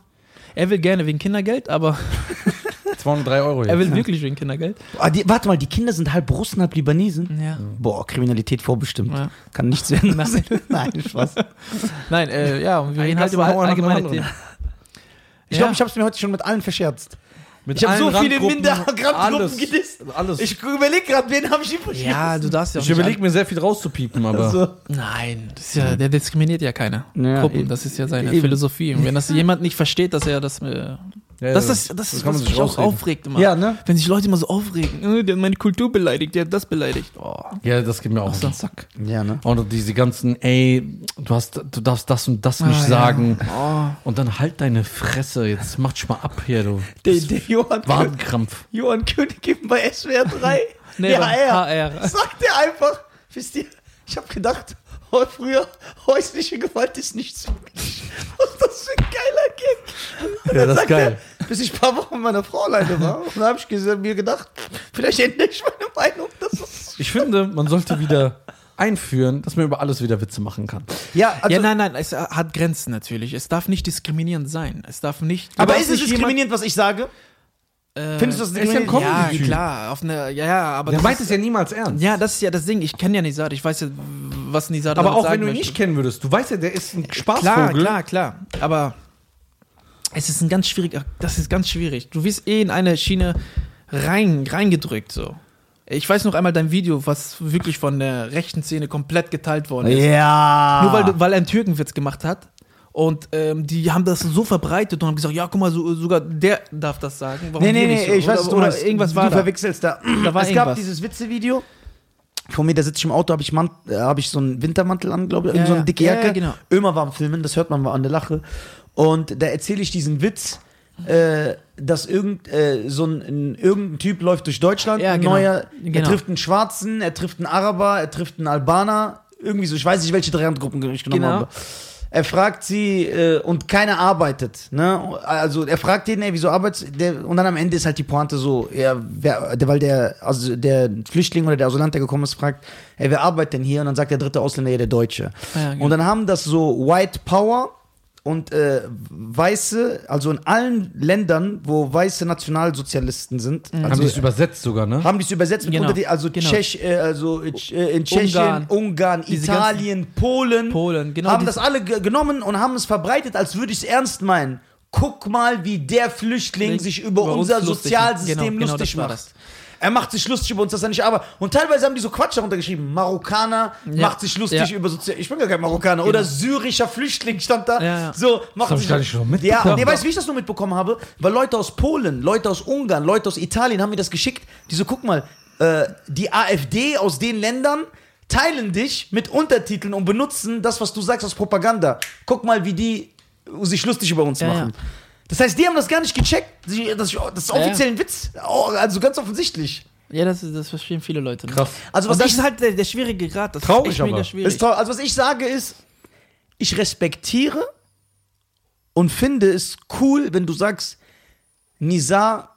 Er will gerne wegen Kindergeld, aber <laughs> 203 Euro er jetzt. will wirklich wegen Kindergeld. Ah, die, warte mal, die Kinder sind halb Russen, halb Libanesen? Ja. Boah, Kriminalität vorbestimmt. Ja. Kann nichts werden. <laughs> Nein, <laughs> Nein Spaß. Nein, äh, ja, und wir reden halt über allgemeine. Themen. Ich Ja. glaube, ich habe es mir heute schon mit allen verscherzt. Mit Ich habe so viele alles, gedisst. Alles. Ich, überlege gerade, wen habe ich ihm verscherzt? Ja, du darfst ja auch ich überlege mir sehr viel rauszupiepen, aber Also, Nein, das ist ja, der diskriminiert ja keine Ja, Gruppen. eben. Das ist ja seine Eben. Philosophie. Und wenn das jemand nicht versteht, dass er das. Äh, Ja, das, das- ist, das das ist was mich auch aufregt immer. ja, ne? Wenn sich Leute immer so aufregen, äh, der hat meine Kultur beleidigt, der hat das beleidigt. Oh. ja, das geht mir auch auf den Sack. Ja, ne? Und diese ganzen, ey, du hast, du darfst das und das nicht Ah, ja. sagen. Oh. Und dann halt deine Fresse, jetzt mach dich mal ab hier, du. <laughs> Der, der Johann, Wadenkrampf. Johann König eben bei SWR 3. <laughs> Nee, beim HR. HR. Sagt er einfach. Wisst ihr, ich habe gedacht, früher, häusliche Gewalt ist nichts für mich. Ist das für ein geiler? Und Ja, das ist sagt geil. Er, bis ich ein paar Wochen mit meiner Frau alleine war. Und da habe ich mir gedacht, vielleicht ändere ich meine Meinung. Das ist Ich finde, man sollte wieder einführen, dass man über alles wieder Witze machen kann. ja, also, ja, nein, nein, es hat Grenzen natürlich. Es darf nicht diskriminierend sein. Es darf nicht. aber ist es diskriminierend, was ich sage? Äh, Findest du das ist ja ein diskriminierend? Ja, klar. Auf eine, ja, ja, aber. Der meint es ja niemals ernst. Ja, das ist ja das Ding. Ich kenne ja Nizar. Ich weiß ja, was Nizar Aber auch wenn du ihn nicht kennen würdest, du weißt ja, der ist ein Klar, Spaßvogel. klar, klar. Aber es ist ein ganz schwierig. Das ist ganz schwierig. Du wirst eh in eine Schiene rein, reingedrückt so. Ich weiß noch einmal dein Video, was wirklich von der rechten Szene komplett geteilt worden ist. Ja. Nur weil, weil er einen Türkenwitz gemacht hat. Und ähm, die haben das so verbreitet und haben gesagt, ja, guck mal, so, sogar der darf das sagen. Warum Nee, nee, nee, so? ich weiß, oder, oder irgendwas war du da. verwechselst da. Da war es gab irgendwas. dieses Witze-Video. Vor mir, da sitze ich im Auto, habe ich, Mant- äh, hab ich so einen Wintermantel an, glaube ich, Ja, so eine dicke Ja, Jacke. ja, genau. Immer war am Filmen, das hört man mal an der Lache. Und da erzähle ich diesen Witz, äh, dass irgend, äh, so ein, ein, irgendein Typ läuft durch Deutschland, Ja, ein genau. neuer, er Genau. trifft einen Schwarzen, er trifft einen Araber, er trifft einen Albaner, irgendwie so, ich weiß nicht, welche drei Gruppen ich genommen Genau. habe. Er fragt sie äh, und keiner arbeitet. Ne? Also er fragt den, ey, wieso arbeitet der? Und dann am Ende ist halt die Pointe so, ja, wer, der, weil der, also der Flüchtling oder der Asylant, der gekommen ist, fragt, ey, wer arbeitet denn hier? Und dann sagt der dritte Ausländer, ja, der Deutsche. Ja, genau. Und dann haben das so White Power und äh, Weiße, also in allen Ländern, wo weiße Nationalsozialisten sind, Haben also die es übersetzt sogar, ne? haben die es übersetzt mit Genau, Untertitel, also, genau. Tschech, äh, also äh, in Tschechien, Ungarn, Ungarn. Diese Italien, Polen, Polen, genau, haben die- das alle ge- genommen und haben es verbreitet, als würde ich es ernst meinen. Guck mal, wie der Flüchtling sich über, Über uns unser lustig- Sozialsystem genau, genau, lustig das war macht. das. Er macht sich lustig über uns, dass er nicht aber. Und teilweise haben die so Quatsch darunter geschrieben. Marokkaner Ja. macht sich lustig Ja. Genau. über Sozial. Ich bin gar kein Marokkaner. Oder syrischer Flüchtling stand da. Ja, ja. So, macht ich sich gar nicht Ja, mitbekommen. nee, weißt du, wie ich das nur mitbekommen habe? Weil Leute aus Polen, Leute aus Ungarn, Leute aus Italien haben mir das geschickt. Die so, guck mal, äh, die AfD aus den Ländern teilen dich mit Untertiteln und benutzen das, was du sagst, als Propaganda. Guck mal, wie die sich lustig über uns Ja, machen. ja. Das heißt, die haben das gar nicht gecheckt. Das, das ist offiziell ein Witz. Oh, Also ganz offensichtlich. Ja, das, das verstehen viele Leute. Ne? Krass. Also Was das ich ist halt der, der schwierige Grad. Das Traurig ist echt mega aber. schwierig. Ist toll. Also was ich sage ist, ich respektiere und finde es cool, wenn du sagst, Nisa,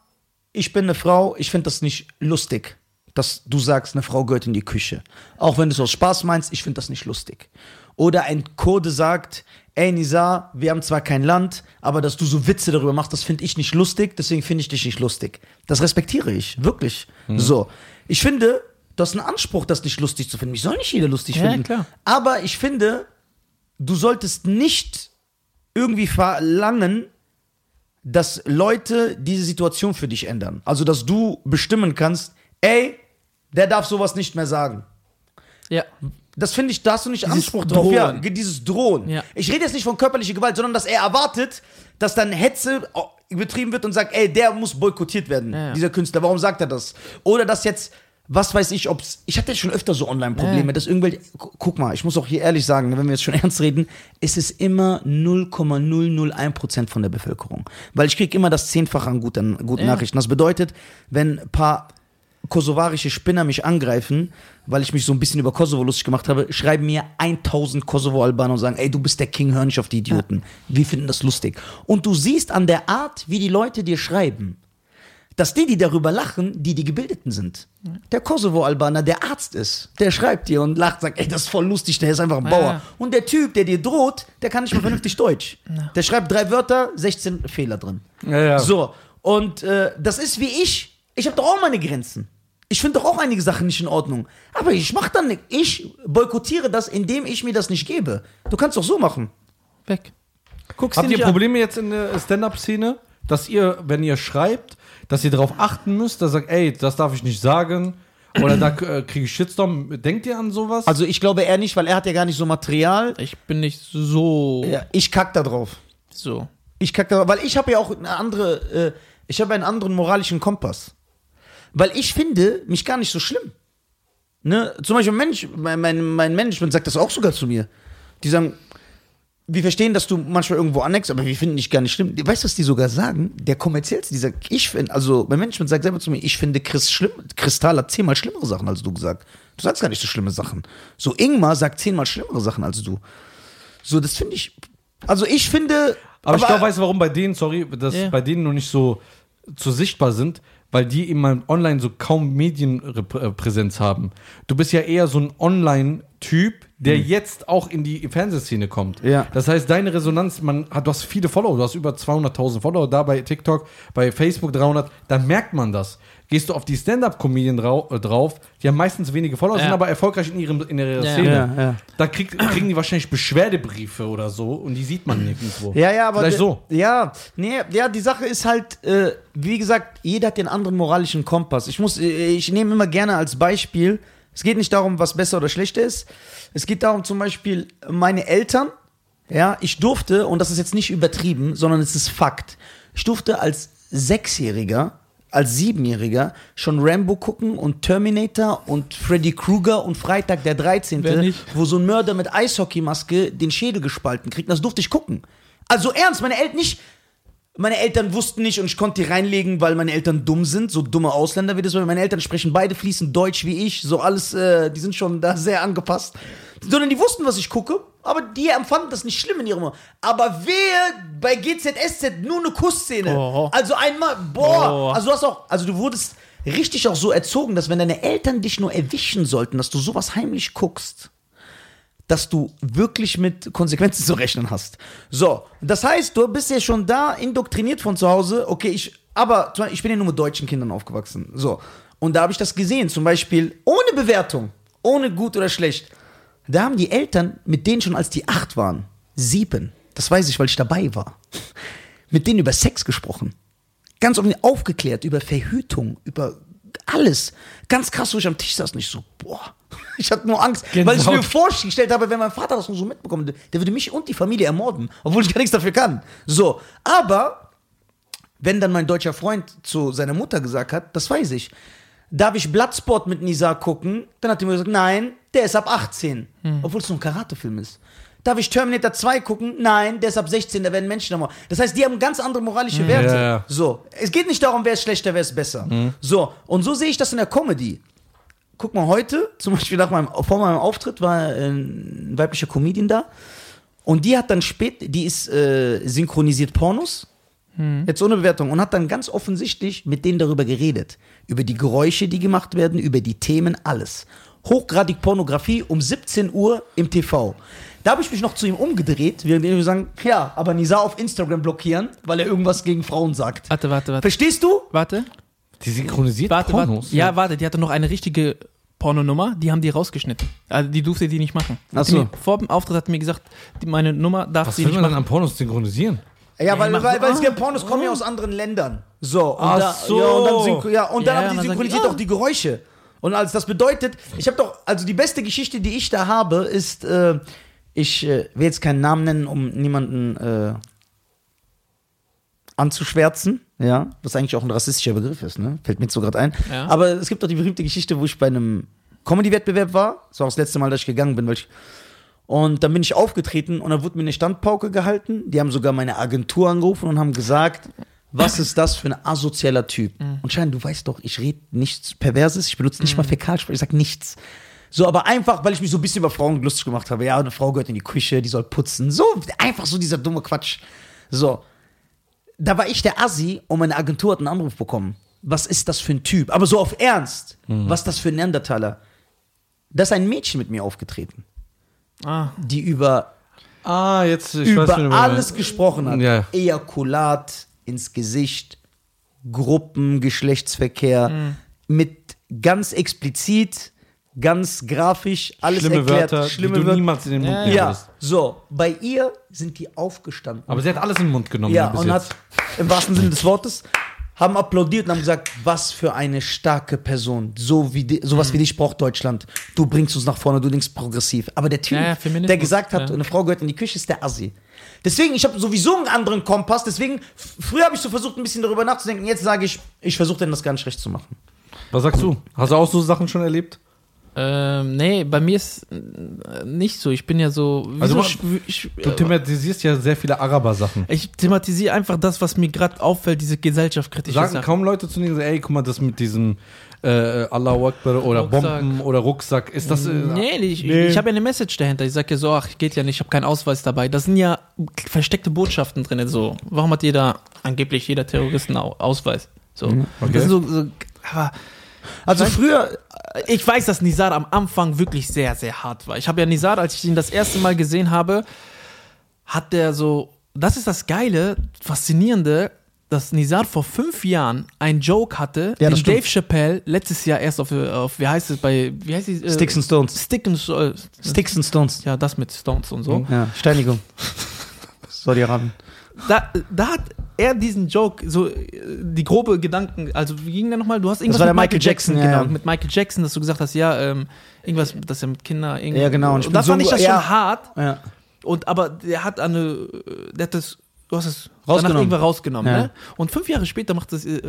ich bin eine Frau, ich finde das nicht lustig, dass du sagst, eine Frau gehört in die Küche. Auch wenn du es aus Spaß meinst, ich finde das nicht lustig. Oder ein Kurde sagt, ey Nisa, wir haben zwar kein Land, aber dass du so Witze darüber machst, das finde ich nicht lustig, deswegen finde ich dich nicht lustig. Das respektiere ich, wirklich. So. Ich finde, du hast einen Anspruch, das nicht lustig zu finden. Mich soll nicht jeder lustig Ja, finden. klar. Aber ich finde, du solltest nicht irgendwie verlangen, dass Leute diese Situation für dich ändern. Also, dass du bestimmen kannst, ey, der darf sowas nicht mehr sagen. ja. Das finde ich, da hast du nicht Dieses Anspruch drauf. Ja, Drohen. dieses Drohen. Ja. Ich rede jetzt nicht von körperlicher Gewalt, sondern dass er erwartet, dass dann Hetze oh, betrieben wird und sagt, ey, der muss boykottiert werden, Ja, ja. dieser Künstler. Warum sagt er das? oder dass jetzt, was weiß ich, ob's. Ich hatte schon öfter so Online-Probleme, Ja. dass irgendwelche. gu- Guck mal, ich muss auch hier ehrlich sagen, wenn wir jetzt schon <laughs> ernst reden, es ist immer 0,001% von der Bevölkerung. Weil ich kriege immer das Zehnfache an guten, guten Ja. Nachrichten. Das bedeutet, wenn ein paar kosovarische Spinner mich angreifen, weil ich mich so ein bisschen über Kosovo lustig gemacht habe, schreiben mir 1000 Kosovo-Albaner und sagen, ey, du bist der King, hör nicht auf die Idioten. Wir finden das lustig. Und du siehst an der Art, wie die Leute dir schreiben, dass die, die darüber lachen, die die Gebildeten sind. Der Kosovo-Albaner, der Arzt ist, der schreibt dir und lacht, sagt, ey, das ist voll lustig, der ist einfach ein Ja, Bauer. ja. Und der Typ, der dir droht, der kann nicht mal vernünftig Deutsch. Der schreibt drei Wörter, 16 Fehler drin. Ja, ja. So, und äh, das ist wie ich. Ich habe doch auch meine Grenzen. Ich finde doch auch einige Sachen nicht in Ordnung. Aber ich mache dann nicht. Ich boykottiere das, indem ich mir das nicht gebe. Du kannst doch so machen. Weg. Guckst Habt dir ihr nicht an. Probleme jetzt in der Stand-Up-Szene, dass ihr, wenn ihr schreibt, dass ihr darauf achten müsst, dass ihr sagt, ey, das darf ich nicht sagen oder da äh, kriege ich Shitstorm. Denkt ihr an sowas? Also ich glaube er nicht, weil er hat ja gar nicht so Material. Ich bin nicht so. Ja, ich kack da drauf. So. Ich kack da, weil ich habe ja auch eine andere, äh, ich habe einen anderen moralischen Kompass. Weil ich finde mich gar nicht so schlimm. Ne? Zum Beispiel Mensch, mein, mein, mein Management sagt das auch sogar zu mir. Die sagen, wir verstehen, dass du manchmal irgendwo aneckst, aber wir finden dich gar nicht schlimm. Weißt du, was die sogar sagen? Der kommerziellste, die sagt, ich finde, also mein Management sagt selber zu mir, ich finde Chris schlimm, Kristall hat zehnmal schlimmere Sachen als du gesagt. Du sagst gar nicht so schlimme Sachen. So Ingmar sagt zehnmal schlimmere Sachen als du. So, das finde ich, also ich finde, Aber, ich glaube, weißt du, warum bei denen, sorry, dass Ja. bei denen noch nicht so, so sichtbar sind, weil die immer online so kaum Medienpräsenz haben. Du bist ja eher so ein Online-Typ, der jetzt auch in die Fernsehszene kommt. Mhm. Ja. Das heißt, deine Resonanz, man hat, du hast viele Follower, du hast über 200.000 Follower, da bei TikTok, bei Facebook 300, dann merkt man das. Gehst du auf die Stand-Up-Comedien drau äh, drauf, die haben meistens wenige Follower, sind Ja. aber erfolgreich in, ihrem, in ihrer Ja. Szene. Ja, ja. Da krieg, kriegen die wahrscheinlich Beschwerdebriefe oder so und die sieht man nirgendwo. Ja, ja, aber. Vielleicht so. Ja, nee, ja, die Sache ist halt, äh, wie gesagt, jeder hat den anderen moralischen Kompass. Ich muss, äh, ich nehme immer gerne als Beispiel, es geht nicht darum, was besser oder schlechter ist. Es geht darum, zum Beispiel, meine Eltern, ja, ich durfte, und das ist jetzt nicht übertrieben, sondern es ist Fakt, ich durfte als Sechsjähriger, als Siebenjähriger schon Rambo gucken und Terminator und Freddy Krueger und Freitag der 13., Wer nicht? wo so ein Mörder mit Eishockeymaske den Schädel gespalten kriegt. Das durfte ich gucken. Also ernst, meine Eltern nicht. Meine Eltern wussten nicht und ich konnte die reinlegen, weil meine Eltern dumm sind, so dumme Ausländer wie das. Meine Eltern sprechen beide fließend Deutsch wie ich, so alles, äh, die sind schon da sehr angepasst. Sondern die wussten, was ich gucke, aber die empfanden das nicht schlimm in ihrem. Aber wer bei GZSZ nur eine Kussszene? Oh. Also einmal, boah, Oh. also du hast auch, also du wurdest richtig auch so erzogen, dass wenn deine Eltern dich nur erwischen sollten, dass du sowas heimlich guckst, dass du wirklich mit Konsequenzen <laughs> zu rechnen hast. So, das heißt, du bist ja schon da indoktriniert von zu Hause. Okay, ich, aber ich bin ja nur mit deutschen Kindern aufgewachsen. So, und da habe ich das gesehen, zum Beispiel ohne Bewertung, ohne gut oder schlecht. Da haben die Eltern mit denen schon, als die acht waren, sieben, das weiß ich, weil ich dabei war, mit denen über Sex gesprochen. Ganz offen aufgeklärt über Verhütung, über alles. Ganz krass, wo ich am Tisch saß, nicht so, boah. <laughs> Ich hatte nur Angst, weil ich mir Gänsehaut. vorgestellt habe, wenn mein Vater das nur so mitbekommen würde, der würde mich und die Familie ermorden, obwohl ich gar nichts dafür kann. So, aber wenn dann mein deutscher Freund zu seiner Mutter gesagt hat, das weiß ich, darf ich Bloodsport mit Nisa gucken? Dann hat die mir gesagt, nein, der ist ab 18, obwohl es nur ein Karatefilm ist. Darf ich Terminator 2 gucken? Nein, der ist ab 16, da werden Menschen ermordet. Das heißt, die haben ganz andere moralische Werte. Ja, ja. So, es geht nicht darum, wer ist schlechter, wer ist besser. So, und so sehe ich das in der Comedy. Guck mal, heute, zum Beispiel nach meinem, vor meinem Auftritt war ein weiblicher Comedian da. Und die hat dann spät, die ist äh, synchronisiert Pornos. Jetzt ohne Bewertung. Und hat dann ganz offensichtlich mit denen darüber geredet. Über die Geräusche, die gemacht werden, über die Themen, alles. Hochgradig Pornografie um 17 Uhr im TV. Da habe ich mich noch zu ihm umgedreht, während wir sagen, ja, aber Nisa auf Instagram blockieren, weil er irgendwas gegen Frauen sagt. Warte, warte, warte. Verstehst du? Warte, Die synchronisiert warte, Pornos? warte. Ja, warte, die hatte noch eine richtige Pornonummer, die haben die rausgeschnitten. Also die durfte die nicht machen. Ach so. Vor dem Auftritt hat mir gesagt, die, meine Nummer darf Was sie will nicht man dann machen. an Pornos synchronisieren? Ja, weil, weil, weil es ah, gibt Pornos kommen ja aus anderen Ländern. So, und Ach da, so. Ja, und dann, synchro, ja, und dann Ja, haben die synchronisiert die, auch die Geräusche. Und als das bedeutet, ich habe doch, also die beste Geschichte, die ich da habe, ist, äh, ich äh, will jetzt keinen Namen nennen, um niemanden äh, anzuschwärzen, ja, was eigentlich auch ein rassistischer Begriff ist, ne? Fällt mir jetzt so gerade ein. Ja. Aber es gibt doch die berühmte Geschichte, wo ich bei einem Comedy-Wettbewerb war. Das war auch das letzte Mal, dass ich gegangen bin, weil ich und dann bin ich aufgetreten und dann wurde mir eine Standpauke gehalten. Die haben sogar meine Agentur angerufen und haben gesagt, was ist das für ein asozialer Typ? Und Schein, du weißt doch, ich rede nichts Perverses, ich benutze nicht mal Fäkalsprache, ich sag nichts. So, aber einfach, weil ich mich so ein bisschen über Frauen lustig gemacht habe. Ja, eine Frau gehört in die Küche, die soll putzen. So, einfach so dieser dumme Quatsch. So. Da war ich der Assi und meine Agentur hat einen Anruf bekommen. Was ist das für ein Typ? Aber so auf Ernst. Was ist das für ein Neandertaler? Da ist ein Mädchen mit mir aufgetreten Ah, die über, Ah, jetzt, ich über weiß, alles meinst. gesprochen hat. Ja. Ejakulat ins Gesicht, Gruppen, Geschlechtsverkehr, mit ganz explizit, ganz grafisch, alles Schlimme erklärt. Wörter, schlimme die du Wörter. niemals in den Mund Ja, Ja, so, bei ihr sind die aufgestanden. Aber sie hat alles in den Mund genommen. ja, bis und jetzt. hat im wahrsten Sinne des Wortes haben applaudiert und haben gesagt, was für eine starke Person. So wie di sowas Mhm. wie dich braucht Deutschland. Du bringst uns nach vorne, du denkst progressiv. Aber der Typ, Ja, der gesagt hat, ja. eine Frau gehört in die Küche, ist der Assi. Deswegen, ich habe sowieso einen anderen Kompass. Deswegen, früher habe ich so versucht, ein bisschen darüber nachzudenken. Jetzt sage ich, ich versuche denn das gar nicht recht zu machen. Was sagst du? Hast du auch so Sachen schon erlebt? Ähm, nee, bei mir ist äh, nicht so. Ich bin ja so. Also, wieso ich, Du thematisierst ja sehr viele Araber-Sachen. ich thematisiere einfach das, was mir gerade auffällt, diese gesellschaftskritische Sagen Sache. kaum Leute zu dir, ey, guck mal, das mit diesem äh, Allahu Akbar oder Rucksack. Bomben oder Rucksack, ist das. Äh, Nee, ich, Nee. ich habe ja eine Message dahinter. Ich sage ja so, ach, geht ja nicht, ich habe keinen Ausweis dabei. Da sind ja versteckte Botschaften drin. So, warum hat jeder, angeblich jeder Terrorist einen Au- Ausweis? So, okay. das sind so, so aber Also früher, ich weiß, dass Nizar am Anfang wirklich sehr, sehr hart war. Ich habe ja Nizar, als ich ihn das erste Mal gesehen habe, hat der so, das ist das Geile, Faszinierende, dass Nizar vor fünf Jahren einen Joke hatte, Ja, den stimmt. Dave Chappelle letztes Jahr erst auf, auf wie heißt es bei, wie heißt die? äh, Sticks and Stones. Stick and äh, Sticks and Stones. ja, das mit Stones und so. Ja, Steinigung. <laughs> Saudi-Arabien. Da, da hat er diesen Joke, so äh, die grobe Gedanken, also wie ging der nochmal? Du hast irgendwas war der mit Michael Jackson, ja, genau, ja. mit Michael Jackson, dass du gesagt hast, ja, ähm, irgendwas, dass er mit Kindern irgendwie. Ja, genau, und Und, da so- fand ich das ja. schon hart. Ja. Und aber der hat eine, äh, der hat das, du hast es Rausgenommen. danach irgendwann rausgenommen, Ja. ne? Und fünf Jahre später macht das äh,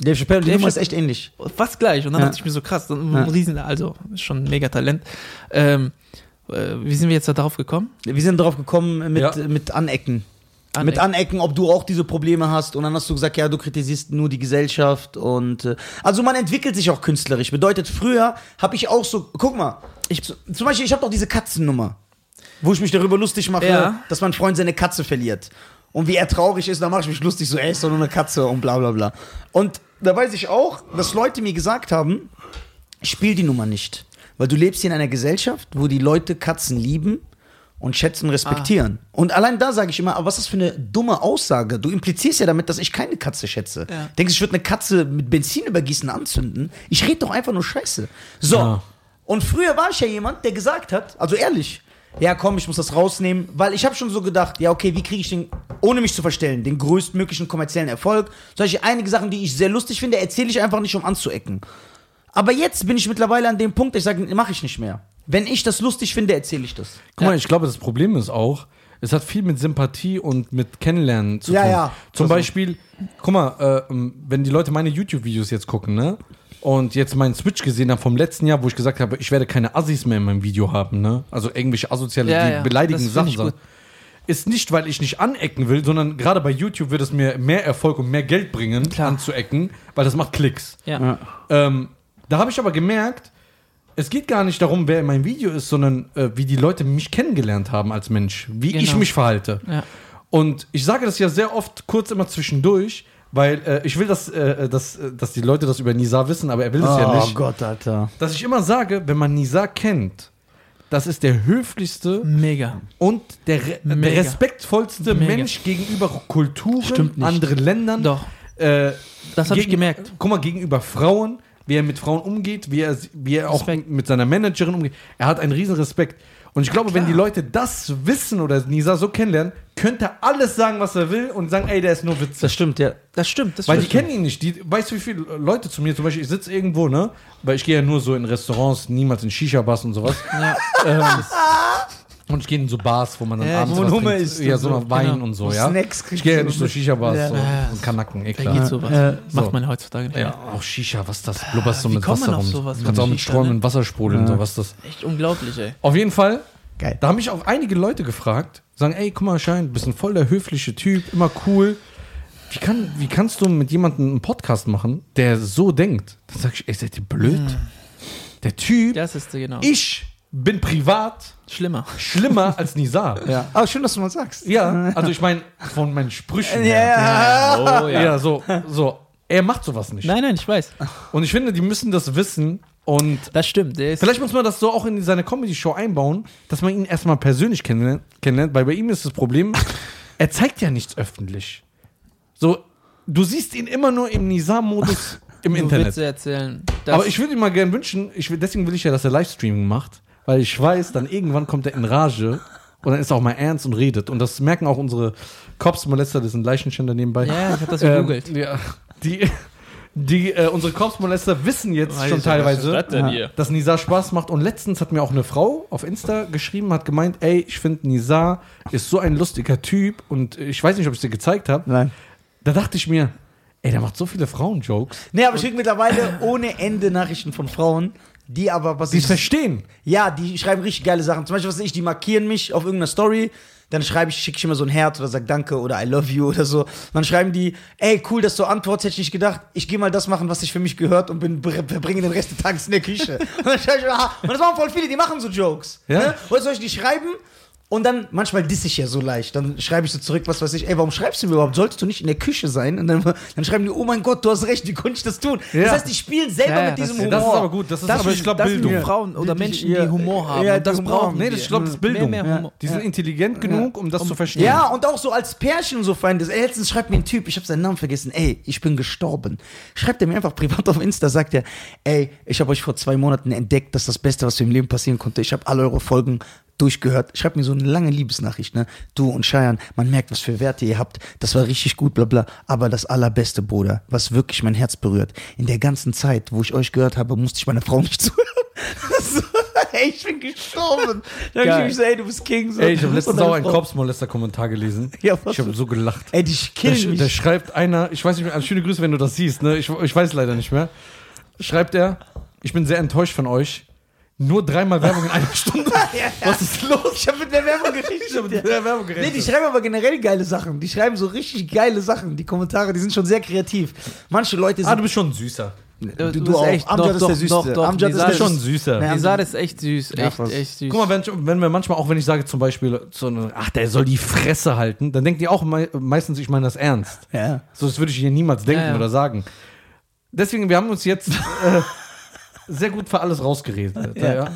Dave Chappelle, die Dave Nummer ist echt ähnlich. fast gleich. Und dann Ja. dachte ich mir so krass, ein Ja. Riesen, also schon ein mega Talent. Ähm, äh, wie sind wir jetzt da drauf gekommen? Wir sind drauf gekommen mit, Ja. mit Anecken. Mit Anecken, ob du auch diese Probleme hast. Und dann hast du gesagt, ja, du kritisierst nur die Gesellschaft. Und äh, also man entwickelt sich auch künstlerisch. Bedeutet, früher habe ich auch so, guck mal, ich, zum Beispiel, ich habe doch diese Katzennummer, wo ich mich darüber lustig mache, Ja. dass mein Freund seine Katze verliert. Und wie er traurig ist, dann mache ich mich lustig, so, ey, ist doch nur eine Katze und bla bla bla. Und da weiß ich auch, dass Leute mir gesagt haben, spiel die Nummer nicht. Weil du lebst hier in einer Gesellschaft, wo die Leute Katzen lieben und schätzen und respektieren. Und allein da sage ich immer, aber was ist das für eine dumme Aussage? Du implizierst ja damit, dass ich keine Katze schätze. Ja. Denkst du, ich würde eine Katze mit Benzin übergießen anzünden? Ich rede doch einfach nur Scheiße. So. Ja. Und früher war ich ja jemand, der gesagt hat, also ehrlich, ja komm, ich muss das rausnehmen, weil ich habe schon so gedacht, ja okay, wie kriege ich den, ohne mich zu verstellen, den größtmöglichen kommerziellen Erfolg? Solche einige Sachen, die ich sehr lustig finde, erzähle ich einfach nicht, um anzuecken. Aber jetzt bin ich mittlerweile an dem Punkt, ich sage, mache ich nicht mehr. Wenn ich das lustig finde, erzähle ich das. Guck mal, ich glaube, das Problem ist auch, es hat viel mit Sympathie und mit Kennenlernen zu Ja, tun. ja. Zum Also- Beispiel, guck mal, äh, ähm, wenn die Leute meine YouTube-Videos jetzt gucken, ne? Und jetzt meinen Switch gesehen haben vom letzten Jahr, wo ich gesagt habe, ich werde keine Assis mehr in meinem Video haben, ne? Also irgendwelche asoziale, Ja, die ja. beleidigenden Sachen gut. Ist nicht, weil ich nicht anecken will, sondern gerade bei YouTube wird es mir mehr Erfolg und mehr Geld bringen, Klar. anzuecken, weil das macht Klicks. Ja. Ähm, da habe ich aber gemerkt, es geht gar nicht darum, wer in meinem Video ist, sondern äh, wie die Leute mich kennengelernt haben als Mensch, wie ich Genau. mich verhalte. Ja. Und ich sage das ja sehr oft kurz immer zwischendurch, weil äh, ich will, dass, äh, dass, dass die Leute das über Nisa wissen, aber er will es ja nicht. Oh Gott, Alter. Dass ich immer sage, wenn man Nisa kennt, das ist der höflichste Mega. und der, re der Mega. respektvollste Mega. Mensch gegenüber Kulturen, anderen Ländern. Doch. Äh, Das habe ich gemerkt. Guck mal, gegenüber Frauen, wie er mit Frauen umgeht, wie er, wie er auch Respekt. mit seiner Managerin umgeht. Er hat einen riesen Respekt. Und ich glaube, wenn die Leute das wissen oder Nisa so kennenlernen, könnte er alles sagen, was er will und sagen, ey, der ist nur witzig. Das stimmt, ja. Das stimmt. Das Weil die kennen ihn nicht. Die, weißt du, wie viele Leute zu mir, zum Beispiel, ich sitze irgendwo, ne? Weil ich gehe ja nur so in Restaurants, niemals in Shisha-Bars und sowas. Ja. ähm, <laughs> und ich gehe in so Bars, wo man dann Ja, abends wo was trinkt. isst Ja, so so. noch Wein Genau. und so, ja. Snacks ich gehe ja nicht so. so Shisha-Bars Ja. so, Ja. und Kanacken, eh Da klar. geht sowas. Äh, Macht so. man heutzutage nicht. Ja, auch Shisha, was ist das? Blubberst du wie mit Wasser rum. sowas Kannst mit auch mit Strom ne? und Wasser sprudeln, Ja. so was ist das. Echt unglaublich, ey. Auf jeden Fall, Geil. da haben mich auch einige Leute gefragt, sagen, ey, guck mal, Schein, du bist ein voll der höfliche Typ, immer cool. Wie, kann, wie kannst du mit jemandem einen Podcast machen, der so denkt? Dann sag ich, ey, seid ihr blöd? Der Typ, Das ist genau. ich bin privat Schlimmer. schlimmer als Nizar. <laughs> Ja. Aber schön, dass du mal sagst. Ja, also ich meine, von meinen Sprüchen Ja. her. Oh, Ja, so, so. Er macht sowas nicht. Nein, nein, ich weiß. Und ich finde, die müssen das wissen und Das stimmt. Vielleicht muss man das so auch in seine Comedy-Show einbauen, dass man ihn erstmal persönlich kennenlernt, kennenlernt, weil bei ihm ist das Problem, er zeigt ja nichts öffentlich. So, du siehst ihn immer nur im Nizam-Modus im Internet. Witze erzählen. Aber ich würde ihm mal gerne wünschen, ich will, deswegen will ich ja, dass er Livestreaming macht, weil ich weiß, dann irgendwann kommt er in Rage und dann ist er auch mal ernst und redet. Und das merken auch unsere Cops-Molester, das sind Leichenschänder nebenbei. ja, ich habe das Ähm, gegoogelt. ja, die, die, äh, unsere Cops-Molester wissen jetzt schon teilweise, dass Nizar Spaß macht. Und letztens hat mir auch eine Frau auf Insta geschrieben, hat gemeint, ey, ich finde Nizar ist so ein lustiger Typ und ich weiß nicht, ob ich dir gezeigt habe. Nein. Da dachte ich mir, ey, der macht so viele Frauen-Jokes, Nee, aber ich krieg mittlerweile ohne Ende Nachrichten von Frauen, die aber was die ich, verstehen. Ja, die schreiben richtig geile Sachen. Zum Beispiel, was ich, die markieren mich auf irgendeiner Story. Dann schreibe ich, schicke ich immer so ein Herz oder sag Danke oder I love you oder so. Und dann schreiben die, ey, cool, dass du antwortest, hätte ich nicht gedacht. Ich gehe mal das machen, was sich für mich gehört und bin, verbringe den Rest des Tages in der Küche. <laughs> und dann schreibe ich, aha. Und das machen voll viele, die machen so Jokes. Ja. Ne? Oder soll ich die schreiben? Und dann, manchmal diss ich ja so leicht. Dann schreibe ich so zurück, was weiß ich, ey, warum schreibst du mir überhaupt? Solltest du nicht in der Küche sein? Und dann, <laughs> dann schreiben die, oh mein Gott, du hast recht, wie konnte ich das tun? Ja. Das heißt, die spielen selber Ja, mit diesem das- Humor. Das ist aber gut, das ist aber, ich glaube, das sind Bildung. die Frauen oder Menschen, die Humor haben. ja, und das Humor brauchen. Nee, das, ich glaube, das ist Bildung. Mehr, mehr Humor. Die sind intelligent genug, um das zu verstehen. Ja, und auch so als Pärchen und so Freunde. Ey, letztens schreibt mir ein Typ, ich habe seinen Namen vergessen, ey, ich bin gestorben. Schreibt er mir einfach privat auf Insta, sagt er, ey, ich habe euch vor zwei Monaten entdeckt, dass das Beste, was mir im Leben passieren konnte. Ich habe alle eure Folgen durchgehört. Schreibt mir so eine lange Liebesnachricht, ne? Du und Cheyenne, man merkt, was für Werte ihr habt. Das war richtig gut, bla bla. Aber das allerbeste, Bruder, was wirklich mein Herz berührt. In der ganzen Zeit, wo ich euch gehört habe, musste ich meiner Frau nicht <laughs> zuhören. so, ey, ich bin gestorben. Dann hab ich mich so, ey, du bist King. So. Ey, ich habe letztens auch einen Kopfsmolester-Kommentar gelesen. <laughs> Ja, was? ich habe so gelacht. Ey, Da, killen da mich. schreibt einer, ich weiß nicht mehr, also schöne Grüße, wenn du das siehst, ne? Ich, ich weiß leider nicht mehr. Schreibt er, ich bin sehr enttäuscht von euch. Nur dreimal Werbung in einer Stunde. <laughs> Was ist los? Ich habe mit der Werbung Ich hab mit gerechnet. der Werbung Nee, gerechnet. die schreiben aber generell geile Sachen. Die schreiben so richtig geile Sachen. Die Kommentare, die sind schon sehr kreativ. Manche Leute ah, du sind. bist schon ein süßer. Du, du bist auch. echt, Amjad doch, ist der doch, Süßeste. doch, doch. Amjad ist Nizar der Du bist schon süßer. Nee, Nizar ist echt süß, Ja, echt, echt süß. Guck mal, wenn, wenn wir manchmal, auch wenn ich sage zum Beispiel, so eine, ach, der soll die Fresse halten, dann denkt ihr auch mei- meistens, ich meine das ernst. Ja. So, das würde ich hier niemals denken Ja, ja. oder sagen. Deswegen, wir haben uns jetzt äh, sehr gut für alles rausgeredet, ja. Ja.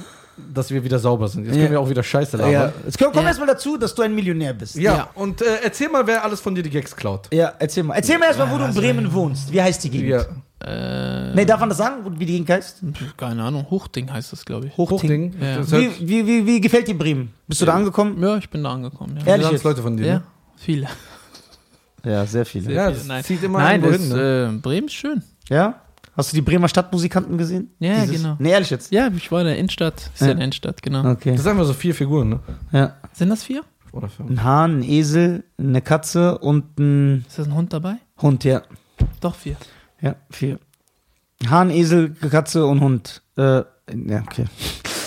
dass wir wieder sauber sind. Jetzt Ja. können wir auch wieder Scheiße labern. ja. Ja, Jetzt komm, komm Ja. erstmal dazu, dass du ein Millionär bist. Ja. und äh, erzähl mal, wer alles von dir die Gags klaut. Ja, erzähl mal. Erzähl mal erstmal, wo du in Bremen wohnst. Wie heißt die Gegend? Ja. Äh, Nee, darf man das sagen, wie die Gegend heißt? keine Ahnung, Hochding heißt das, glaube ich. Hochding. Ja. Das Wie, wie, wie, wie gefällt dir Bremen? Bist du da angekommen? Ja, ich bin da angekommen. Ja, Ehrlich jetzt? Leute von dir. ja Ne? viele. Ja, sehr viele. Ja, viele, das nein. zieht immer Nein, das, hin. Ne? äh, Bremen ist schön. Ja? Hast du die Bremer Stadtmusikanten gesehen? Ja, genau. Nee, ehrlich jetzt? Ja, ich war in der Innenstadt. Ist ja, Ja. in der Innenstadt, genau. Okay. Das sind einfach so vier Figuren, ne? Ja. Sind das vier? Oder fünf. Ein Hahn, ein Esel, eine Katze und ein Ist das ein Hund dabei? Hund, ja. Doch, vier. Ja, vier. Hahn, Esel, Katze und Hund. Äh, ja, okay.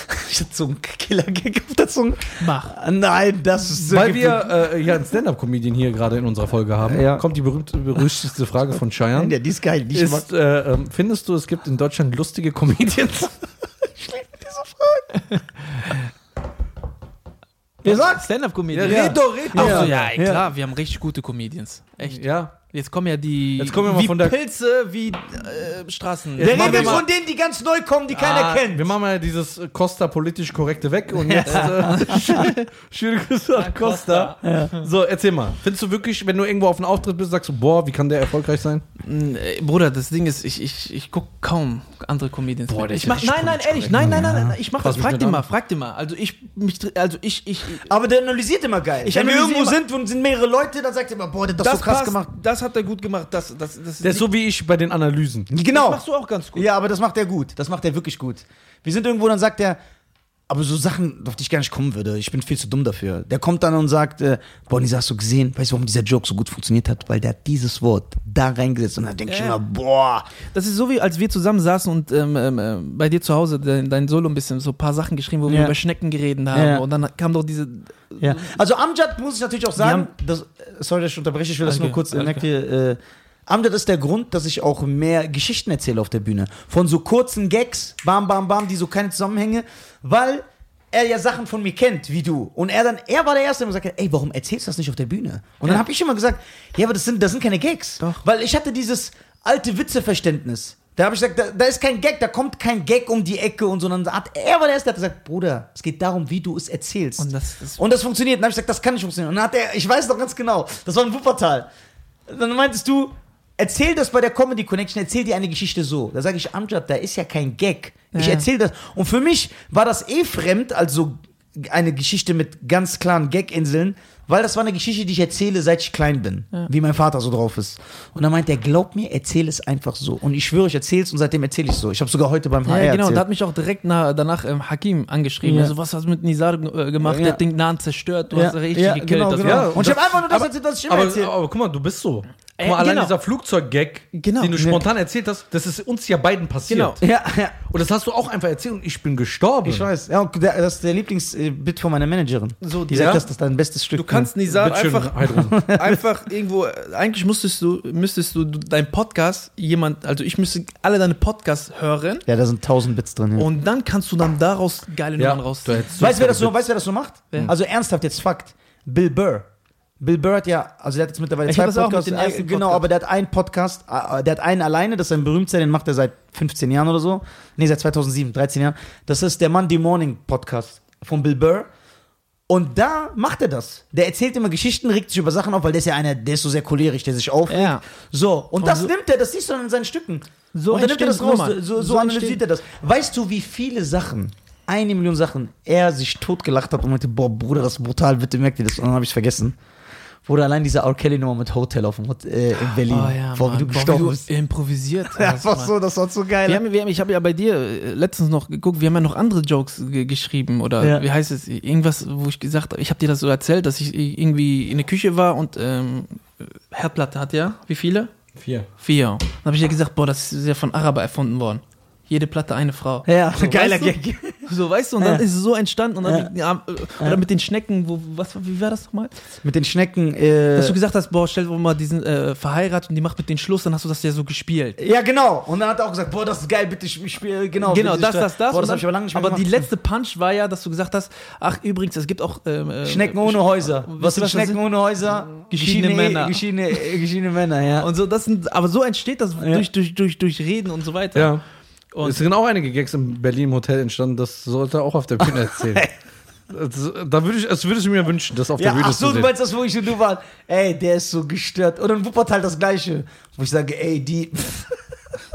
<laughs> Ich hatte so einen Killer-Gag auf der Zunge. Mach. Nein, das ist Weil wir äh, ja einen Stand-Up-Comedian hier gerade in unserer Folge haben, Ja. kommt die berühmte, berüchtigste Frage von Cheyenne. Ja, die ist geil. Die ist äh, ähm, findest du, es gibt in Deutschland lustige Comedians? Wer sagt? Stand-Up-Comedian. Ja, red doch, red Ach doch. so, ja, ey, Ja. klar, wir haben richtig gute Comedians. Echt. ja. Jetzt kommen ja die. Jetzt kommen wir mal wie von der- Pilze, wie äh, Straßen. Jetzt Der machen wir redet mal- von denen, die ganz neu kommen, die keiner Ah, kennt. Wir machen mal dieses äh, Costa politisch korrekte weg und jetzt äh, <laughs> schöne Grüße an Costa. So, erzähl mal. Findest du wirklich, wenn du irgendwo auf einem Auftritt bist, sagst du, boah, wie kann der erfolgreich sein? Äh, Bruder, das Ding ist, ich, ich, ich gucke kaum andere Comedians. Boah, ich mach, nein, nein, ehrlich, nein, nein, nein, nein, ich mach Fass das. Frag dir mal, frag dir mal. Also ich, mich, also ich, ich, Aber der analysiert immer geil. Ich Wenn wir irgendwo immer- sind und sind mehrere Leute, dann sagt er immer, boah, der hat das, so krass passt, gemacht. Das hat er gut gemacht. Das, das, das, Der ist so wie ich bei den Analysen. Genau. Das machst du auch ganz gut. Ja, aber das macht er gut. Das macht er wirklich gut. Wir sind irgendwo, dann sagt er, aber so Sachen, auf die ich gar nicht kommen würde. Ich bin viel zu dumm dafür. Der kommt dann und sagt, äh, boah, Nisa, hast du gesehen? Weißt du, warum dieser Joke so gut funktioniert hat? Weil der hat dieses Wort da reingesetzt. Und dann denke ich Ja. immer, boah. Das ist so wie, als wir zusammen saßen und ähm, ähm, äh, bei dir zu Hause dein, dein Solo ein bisschen so ein paar Sachen geschrieben, wo wir Ja. über Schnecken geredet haben. Ja. Und dann kam doch diese. Ja. Also Amjad muss ich natürlich auch sagen, das, äh, sorry, dass ich unterbreche, ich will das Okay, nur kurz äh, ihr, äh, Amjad ist der Grund, dass ich auch mehr Geschichten erzähle auf der Bühne. Von so kurzen Gags, bam, bam, bam, die so keine Zusammenhänge, weil er ja Sachen von mir kennt, wie du. Und er dann, er war der Erste, der mir gesagt hat, ey, warum erzählst du das nicht auf der Bühne? Und dann Ja. habe ich immer gesagt, ja, aber das sind, das sind keine Gags. Doch. Weil ich hatte dieses alte Witzeverständnis. Da habe ich gesagt, da, da ist kein Gag, da kommt kein Gag um die Ecke und so. Und dann hat, er war der Erste, der hat gesagt, Bruder, es geht darum, wie du es erzählst. Und das, das Und das funktioniert. Und dann habe ich gesagt, das kann nicht funktionieren. Und dann hat er, ich weiß doch ganz genau, das war in Wuppertal. Dann meintest du, erzähl das bei der Comedy Connection, erzähl dir eine Geschichte so. Da sage ich, Amjad, da ist ja kein Gag. Ich Ja. erzähl das. Und für mich war das eh fremd, also eine Geschichte mit ganz klaren Gag-Inseln, weil das war eine Geschichte, die ich erzähle, seit ich klein bin. Wie mein Vater so drauf ist. Und dann meint er, glaub mir, erzähl es einfach so. Und ich schwöre, ich erzähl's und seitdem erzähle ich so. Ich habe sogar heute beim HR Ja, genau, erzählt. da hat mich auch direkt na, danach ähm, Hakim angeschrieben. Ja. Also, was hast du mit Nizar äh, gemacht? Ja. Der hat den Nahen zerstört, du Ja, hast richtig ja, gekillt. genau, genau. Und ich habe einfach nur das aber- erzählt, was ich immer Aber, erzähle. aber guck mal, du bist so. Guck Äh, mal, allein genau. dieser Flugzeug-Gag, Genau. den du Ja. spontan erzählt hast, das ist uns ja beiden passiert. Genau. Ja, ja. Und das hast du auch einfach erzählt und ich bin gestorben. Ich weiß. Ja, und der, das ist der Lieblingsbit von meiner Managerin. So, die ja. sagt, das ist dein bestes Stück. Du kannst Nizar Bitteschön, einfach, Heidrun. <laughs> einfach irgendwo, eigentlich müsstest du, müsstest du dein Podcast, jemand, also ich müsste alle deine Podcasts hören Ja, da sind tausend Bits drin. Ja. und dann kannst du dann daraus geile Ja, Nummern raus. du hättest weißt du, wer das so, weißt, wer das so macht? Wer? Also ernsthaft jetzt Fakt. Bill Burr. Bill Burr hat ja, also der hat jetzt mittlerweile Ich zwei mit Podcasts. den äh, ersten genau, Podcast. aber der hat einen Podcast, äh, der hat einen alleine, das ist ein berühmter, den macht er seit 15 Jahren oder so. Nee, seit 2007, 13 Jahren. Das ist der Monday Morning Podcast von Bill Burr. Und da macht er das. Der erzählt immer Geschichten, regt sich über Sachen auf, weil der ist ja einer, der ist so sehr cholerisch, der sich aufregt. Ja. So, und, das so- nimmt er, das siehst du dann in seinen Stücken. So und dann nimmt er das raus, so, so, So analysiert er das. Weißt du, wie viele Sachen, eine Million Sachen, er sich totgelacht hat und meinte, boah, Bruder, das ist brutal, bitte merkt ihr das. Und dann habe ich vergessen. Wurde allein diese R. Kelly-Nummer mit Hotel auf dem Hot äh, in Berlin. Oh ja, boah, wie du gestorben bist. improvisiert Ja, <laughs> einfach so, das war so geil. Wir haben, wir haben, ich habe ja bei dir äh, letztens noch geguckt, wir haben ja noch andere Jokes ge geschrieben oder Ja. wie heißt es, irgendwas, wo ich gesagt habe, ich habe dir das so erzählt, dass ich irgendwie in der Küche war und ähm, Herdplatte hat ja, wie viele? Vier. Vier. Dann habe ich ja gesagt, boah, das ist ja von Araber erfunden worden. Jede Platte eine Frau. ja, So, geiler weißt du? Gag. So, weißt du, und dann Ja. ist es so entstanden. Und dann, ja. oder mit den Schnecken, wo, was, wie war das nochmal? Mit den Schnecken. Äh, Dass du gesagt hast, boah, stell dir mal diesen äh, verheiratet und die macht mit den Schluss, dann hast du das ja so gespielt. ja, genau. Und dann hat er auch gesagt, boah, das ist geil, bitte spiele, genau. Genau, das, das, das. Boah, das hab ich aber lange nicht mehr aber die gemacht. letzte Punch war ja, dass du gesagt hast, ach übrigens, es gibt auch ähm, äh, Schnecken ohne Häuser. Was sind das Schnecken sind? ohne Häuser? Geschiedene Männer. Geschiedene, äh, geschiedene Männer, ja. Und so, das sind, aber so entsteht das Ja. durch, durch, durch, durch Reden und so weiter. Ja. Und es sind auch einige Gags im Berlin im Hotel entstanden, das sollte er auch auf der Bühne erzählen. <laughs> das, da würde ich, das würde ich mir wünschen, das auf Ja, der Bühne ach so, zu du sehen. meinst das, wo ich und du waren. Ey, der ist so gestört. Und in Wuppertal das Gleiche. Wo ich sage, ey, die.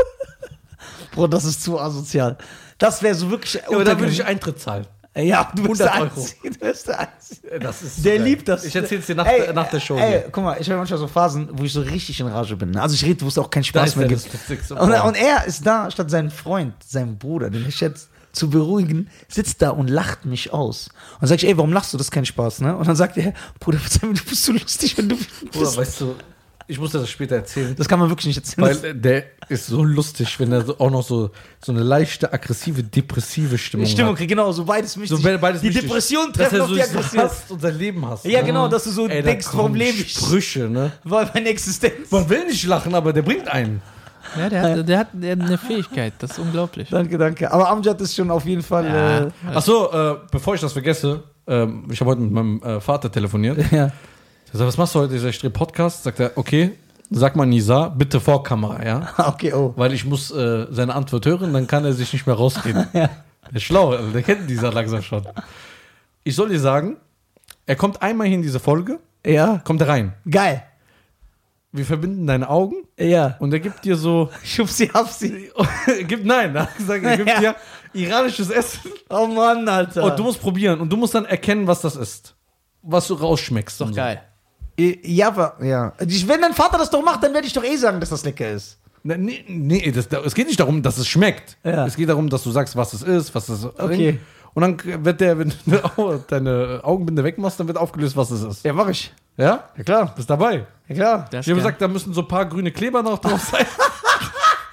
<laughs> Bro, das ist zu asozial. Das wäre so wirklich. Ja, aber da würde ich Eintritt zahlen. Ja, du bist der 100 Euro. Einzige. Du bist der Einzige. Das ist Der geil. liebt das. Ich erzähl's dir nach, Ey, der, nach der Show. Ey, hier. guck mal, ich habe manchmal so Phasen, wo ich so richtig in Rage bin. ne? Also ich rede, wo es auch keinen Spaß mehr gibt. Und, und er ist da, statt seinen Freund, seinen Bruder, den ich schätze, zu beruhigen, sitzt da und lacht mich aus. Und dann sag ich, ey, warum lachst du? Das ist kein Spaß, ne? Und dann sagt er, Bruder, du bist so lustig, wenn du Bruder, bist. weißt du, ich muss dir das später erzählen. Das kann man wirklich nicht erzählen. Weil äh, der ist so lustig, wenn er so, auch noch so, so eine leichte, aggressive, depressive Stimmung, Die Stimmung hat. kriegt genau so beides mich. So, beides die wichtig. Depression Dass treffen er auf so die Aggression. hasst und sein Leben hasst. Ja, genau, dass du so Ey, denkst, warum lebe ich? Sprüche, ne? <laughs> Weil meine Existenz. Man will nicht lachen, aber der bringt einen. Ja, der hat, der hat eine Fähigkeit, das ist unglaublich. Danke, danke. Aber Amjad ist schon auf jeden Fall. Ja. Äh, Achso, äh, bevor ich das vergesse, ähm, ich habe heute mit meinem äh, Vater telefoniert. ja. Er sagt, was machst du heute? Ich sag, ich drehe Podcast. Sagt er, okay, sag mal Nisa, bitte vor Kamera, ja? <laughs> Okay, oh. Weil ich muss äh, seine Antwort hören, dann kann er sich nicht mehr rausreden. <laughs> Der ist schlau, also der kennt Nisa langsam schon. Ich soll dir sagen, er kommt einmal hier in diese Folge, Ja. kommt er rein. Geil. Wir verbinden deine Augen Ja. und er gibt dir so, <laughs> Schubsi, hafsi. gibt, nein, er hat gesagt, er gibt Ja. dir iranisches Essen Oh Mann, Alter. und du musst probieren und du musst dann erkennen, was das ist. Was du rausschmeckst. Doch so. geil. Äh, Ja, aber, ja. Ich- Wenn dein Vater das doch macht, dann werde ich doch eh sagen, dass das lecker ist. Ne, Nee, nee das, da- es geht nicht darum, dass es schmeckt. Ja. Es geht darum, dass du sagst, was es ist, was es Okay. Und dann wird der, wenn du <laughs> deine Augenbinde wegmachst, dann wird aufgelöst, was es ist. Ja, mach ich. Ja? Ja, klar. Bist dabei? Ja, klar. Das Ich habe gesagt, da müssen so ein paar grüne Kleber noch drauf sein.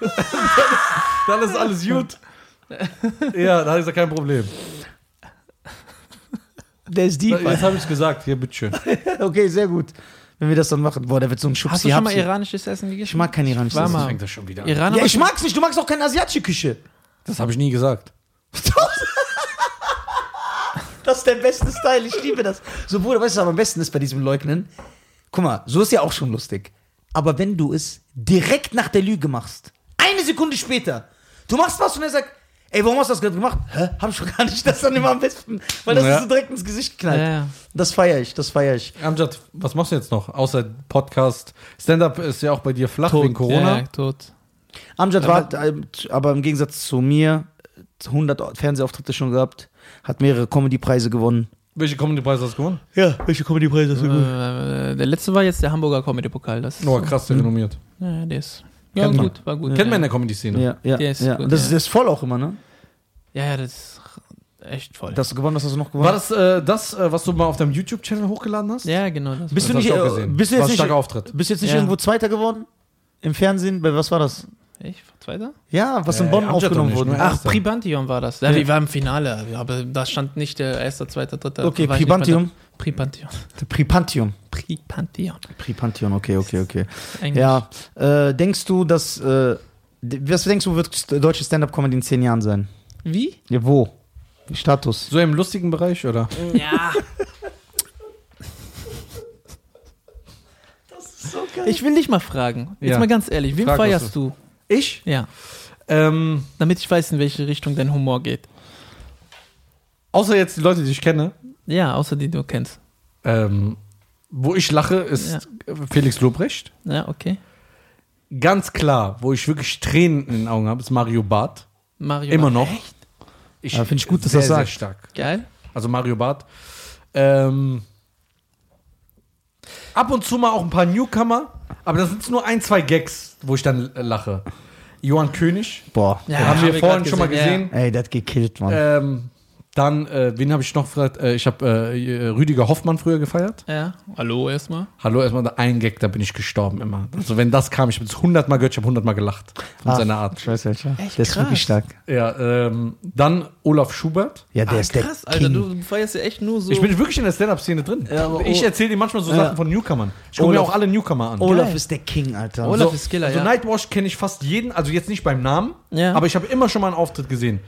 <laughs> <laughs> dann ist alles gut. Ja, da ist ja kein Problem. Der ist deep. Jetzt habe ich gesagt, hier, bitteschön. <laughs> Okay, sehr gut. Wenn wir das dann machen. Boah, der wird so ein Hast Schubsi, du schon mal iranisches Essen gegessen? Ich mag kein iranisches Essen. mal. fängt das schon wieder an. Iraner Ja, ich mag's nicht. Du magst auch keine asiatische Küche. Das habe ich nie gesagt. <laughs> Das ist der beste Style. Ich liebe das. So, Bruder, weißt du, was am besten ist bei diesem Leugnen? Guck mal, so ist ja auch schon lustig. Aber wenn du es direkt nach der Lüge machst, eine Sekunde später, du machst was und er sagt, ey, warum hast du das gerade gemacht? Hä? Hab ich schon gar nicht. Das dann immer am besten. Weil das Ja. ist so direkt ins Gesicht geknallt. Ja, ja. Das feiere ich, das feiere ich. Amjad, was machst du jetzt noch? Außer Podcast. Stand-up ist ja auch bei dir flach wegen Corona. Ja, tot. Amjad war, äh, aber im Gegensatz zu mir, 100 Fernsehauftritte schon gehabt, hat mehrere Comedy-Preise gewonnen. Welche Comedy-Preise hast du gewonnen? Ja, welche Comedy-Preise hast Äh, der letzte war jetzt der Hamburger Comedy-Pokal. Das Oh, krass, sehr renommiert. Ja, der ist. Ja, Kennt man. gut, war gut. Kennt man in der Comedy-Szene. Ja, ja, Der ist ja. gut, das, ja. ist- das ist voll auch immer, ne? ja, ja, das ist echt voll. Das hast du gewonnen, das hast du noch gewonnen. War das äh, das, äh, was du mal auf deinem YouTube-Channel hochgeladen hast? ja, genau. Das Bist Das du nicht, äh, gesehen. bist du War jetzt ein nicht, starker Auftritt. bist du jetzt nicht Ja. irgendwo Zweiter geworden? Im Fernsehen? Bei was war das? Ich, Zweiter? Ja, was in Äh, Bonn doch aufgenommen wurde. Ach. Pribantium war das. Ja, wir waren im Finale, aber da stand nicht der erste, zweite, dritte. Okay, Pribantium. da. Pribantium. Pripantium. Pribantium. Pripantium, okay, okay, okay. Englisch. Ja, äh, denkst du, dass, äh, was denkst du, wird deutsche Stand-Up-Comedy in zehn Jahren sein? Wie? Ja, wo? Status. So im lustigen Bereich, oder? Ja. <laughs> So geil. Ich will dich mal fragen. Jetzt Ja. mal ganz ehrlich, wen Frag, feierst du? Ich? Ja. Ähm, Damit ich weiß, in welche Richtung dein Humor geht. außer jetzt die Leute, die ich kenne, Ja, außer die du kennst. ähm, wo ich lache, ist Felix Lobrecht. Ja, okay. Ganz klar, wo ich wirklich Tränen in den Augen habe, ist Mario Barth. Mario Immer Barth. noch. Echt? Ich Ja, find ich gut, dass sehr, er sehr sagt. stark. Geil. Also Mario Barth. Ähm, ab und zu mal auch ein paar Newcomer, aber das sind nur ein, zwei Gags, wo ich dann äh, lache. Johann König, Boah. Ja, haben wir hab ich vorhin schon mal gesehen, gesehen. Ey, der hat gekillt, Mann. Ähm, Dann, äh, wen habe ich noch gefragt? Äh, ich habe äh, Rüdiger Hoffmann früher gefeiert. Ja. Hallo erstmal. Hallo, erstmal da ein Gag, da bin ich gestorben immer. Also wenn das kam, ich habe es hundertmal gehört, ich habe hundertmal gelacht. Von Ah, seiner Art. Ich weiß welcher. Echt Der ist krass. wirklich stark. Ja, ähm, dann Olaf Schubert. Ja, der Ah, ist der krass, Alter, King. du feierst ja echt nur so. Ich bin wirklich in der Stand-Up-Szene drin. Ja, aber ich erzähle dir manchmal so Ja. Sachen von Newcomern. Ich gucke mir auch alle Newcomer an. Olaf Geil. ist der King, Alter. Olaf so, ist Killer, also ja. Nightwash kenne ich fast jeden, also jetzt nicht beim Namen, Ja. aber ich habe immer schon mal einen Auftritt gesehen.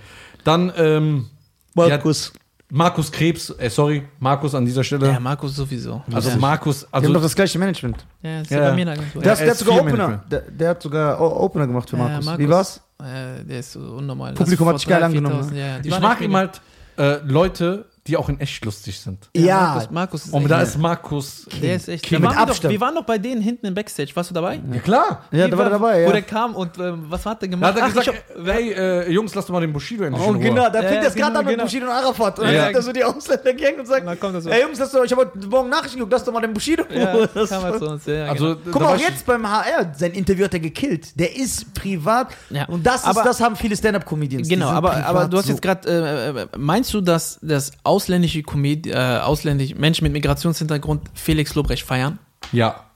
Dann ähm, Markus. ja, Markus Krebs, äh, sorry, Markus an dieser Stelle. ja, Markus sowieso. also ja. Markus, Die haben doch also das gleiche Management. Ja, ist Ja, bei mir in der Agentur. Der, Ja, hat- der hat ist sogar Opener. Der, der hat sogar Opener gemacht für Ja, Markus. Markus. Wie war's? Äh, der ist so unnormal. Publikum Das hat sich geil vor 3.000, angenommen, ne? Ich mag ihm halt äh, Leute, die auch in echt lustig sind. Ja, Markus, Markus ist Und echt da ist Markus. Der ist echt. King Da mit waren wir, doch, wir waren doch bei denen hinten im Backstage. Warst du dabei? Ja klar. ja, da war er dabei, Wo ja. der kam und ähm, was hat der Da gemacht? hat er Ach, gesagt, hey, äh, Jungs, lasst doch mal den Bushido endlich Oh, in Ruhe. genau, da fängt ja, das gerade genau, an mit genau. Bushido und Arafat. Und dann Ja. sagt er so die Ausländer-Gang und sagt, er so. ey Jungs, lass doch, ich habe heute Morgen Nachrichten geguckt, lass doch mal den Bushido Ja. Das kam er voll- zu uns. Ja, Also, genau. da Guck mal, auch jetzt beim HR, sein Interview hat er gekillt. Der ist privat. Ja. Und das, das haben viele Stand-Up-Comedians. Genau, aber, du hast jetzt gerade, äh, äh, meinst du, dass, dass ausländische Comedi äh, ausländische Menschen mit Migrationshintergrund Felix Lobrecht feiern? Ja.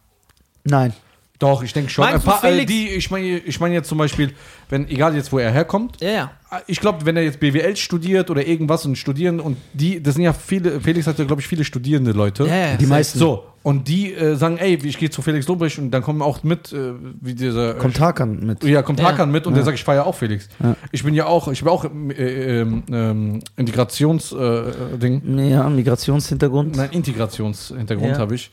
Nein. Doch, ich denke schon. Meinst Ein paar, äh, die, ich meine ich mein jetzt zum Beispiel, wenn, egal jetzt, wo er herkommt, Ja, ja. ich glaube, wenn er jetzt BWL studiert oder irgendwas und studieren und die, das sind ja viele, Felix hat ja, glaube ich, viele studierende Leute. ja, ja Die meisten. So, und die äh, sagen, ey, ich gehe zu Felix Lobrecht und dann kommen auch mit, äh, wie dieser. Kommt Hakan mit. ja, kommt Ja. Hakan mit und der sagt, ich feiere auch Felix. Ja. Ich bin ja auch, ich bin auch äh, ähm, ähm, Integrations-Ding. Äh. Ja, Migrationshintergrund. Nein, Integrationshintergrund Ja. habe ich.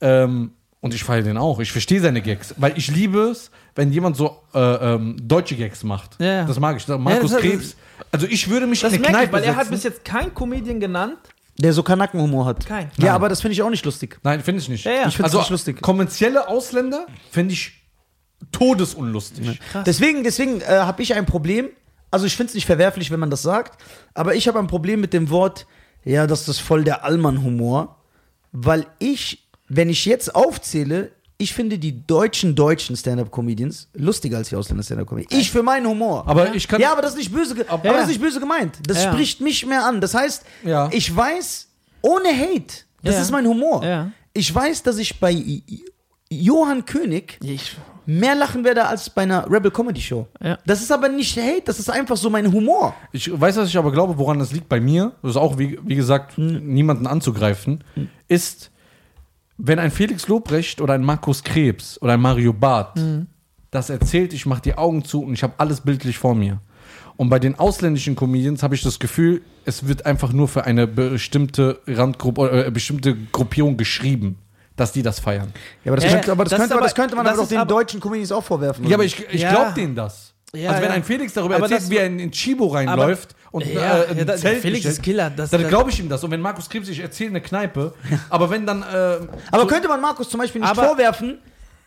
Ähm, und ich feiere den auch. Ich verstehe seine Gags. Weil ich liebe es, wenn jemand so äh, ähm, deutsche Gags macht. Ja, ja. Das mag ich. Markus das- Krebs. Also ich würde mich Das in eine merke ich, Kneipe weil er hat bis jetzt kein Comedian genannt. Der so Kanackenhumor hat. Kein. Ja, Nein. aber das finde ich auch nicht lustig. Nein, finde ich nicht. Ja, ja. Ich find's also nicht lustig. kommerzielle Ausländer finde ich todesunlustig. Krass. Deswegen, deswegen äh, habe ich ein Problem. Also ich finde es nicht verwerflich, wenn man das sagt, aber ich habe ein Problem mit dem Wort, ja, das ist voll der Allmann-Humor, weil ich, wenn ich jetzt aufzähle, ich finde die deutschen deutschen Stand-up-Comedians lustiger als die Ausländer Stand-up-Comedians. Ich für meinen Humor. Aber ich kann. ja, aber das ist nicht böse, ge aber Ja. das ist nicht böse gemeint. Das Ja. spricht mich mehr an. Das heißt, Ja. ich weiß ohne Hate, das Ja. ist mein Humor. Ja. Ich weiß, dass ich bei Johann König Ich, mehr lachen werde als bei einer Rebel Comedy Show. Ja. Das ist aber nicht Hate, das ist einfach so mein Humor. Ich weiß, was ich aber glaube, woran das liegt bei mir, das ist auch, wie, wie gesagt, Hm. niemanden anzugreifen, ist, wenn ein Felix Lobrecht oder ein Markus Krebs oder ein Mario Barth Hm. das erzählt, ich mache die Augen zu und ich habe alles bildlich vor mir. Und bei den ausländischen Comedians habe ich das Gefühl, es wird einfach nur für eine bestimmte Randgruppe oder äh, bestimmte Gruppierung geschrieben, dass die das feiern. Ja, aber das, Ja, könnte, aber das, das könnte, aber, das könnte man das aber doch den aber- deutschen Comedians auch vorwerfen. Ja, aber ich, ich Ja. glaube denen das. Ja, also wenn ja. ein Felix darüber Aber erzählt, wie er in, in Chibo reinläuft und Ja, äh, ein ja, Zelt Felix bestellt, ist Killer, das- dann glaube ich ihm das. Und wenn Markus Krebs sich erzählt in der Kneipe, aber wenn dann äh, aber so- könnte man Markus zum Beispiel nicht vorwerfen,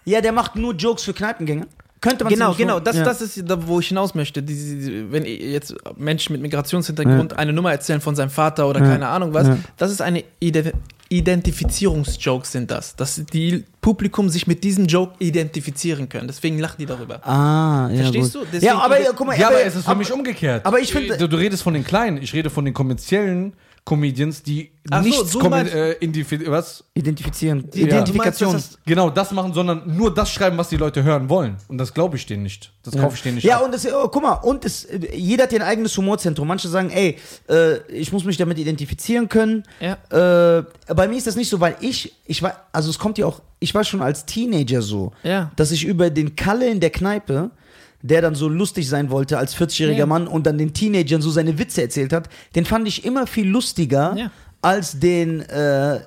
ja, der macht nur Jokes für Kneipengänger? Könnte man Genau, genau, das, ja. das ist da, wo ich hinaus möchte. Diese, diese, wenn jetzt Menschen mit Migrationshintergrund eine Nummer erzählen von seinem Vater oder Ja. keine Ahnung was, Ja. das ist eine Ident Identifizierungsjokes sind das, dass die Publikum sich mit diesem Joke identifizieren können. Deswegen lachen die darüber. Ah, ja. Verstehst gut. du? Deswegen- ja, aber ja, guck mal, ja, aber es ist für aber- mich umgekehrt. aber ich finde- du, du redest von den Kleinen, ich rede von den kommerziellen Comedians, die Ach so, nichts kommen, meinst- äh, identifi- was Identifizieren. Die- Identifikation. du meinst, dass genau das machen, sondern nur das schreiben, was die Leute hören wollen. Und das glaube ich denen nicht. Das kaufe ich denen nicht. Ja, ab. und es, oh, guck mal, und äh, jeder hat ja ein eigenes Humorzentrum. Manche sagen, ey, äh, ich muss mich damit identifizieren können. Ja. Äh, bei mir ist das nicht so, weil ich, ich war, also es kommt ja auch, ich war schon als Teenager so, Ja. dass ich über den Kalle in der Kneipe, der dann so lustig sein wollte als 40-jähriger Ja. Mann und dann den Teenagern so seine Witze erzählt hat, den fand ich immer viel lustiger Ja. als den, äh,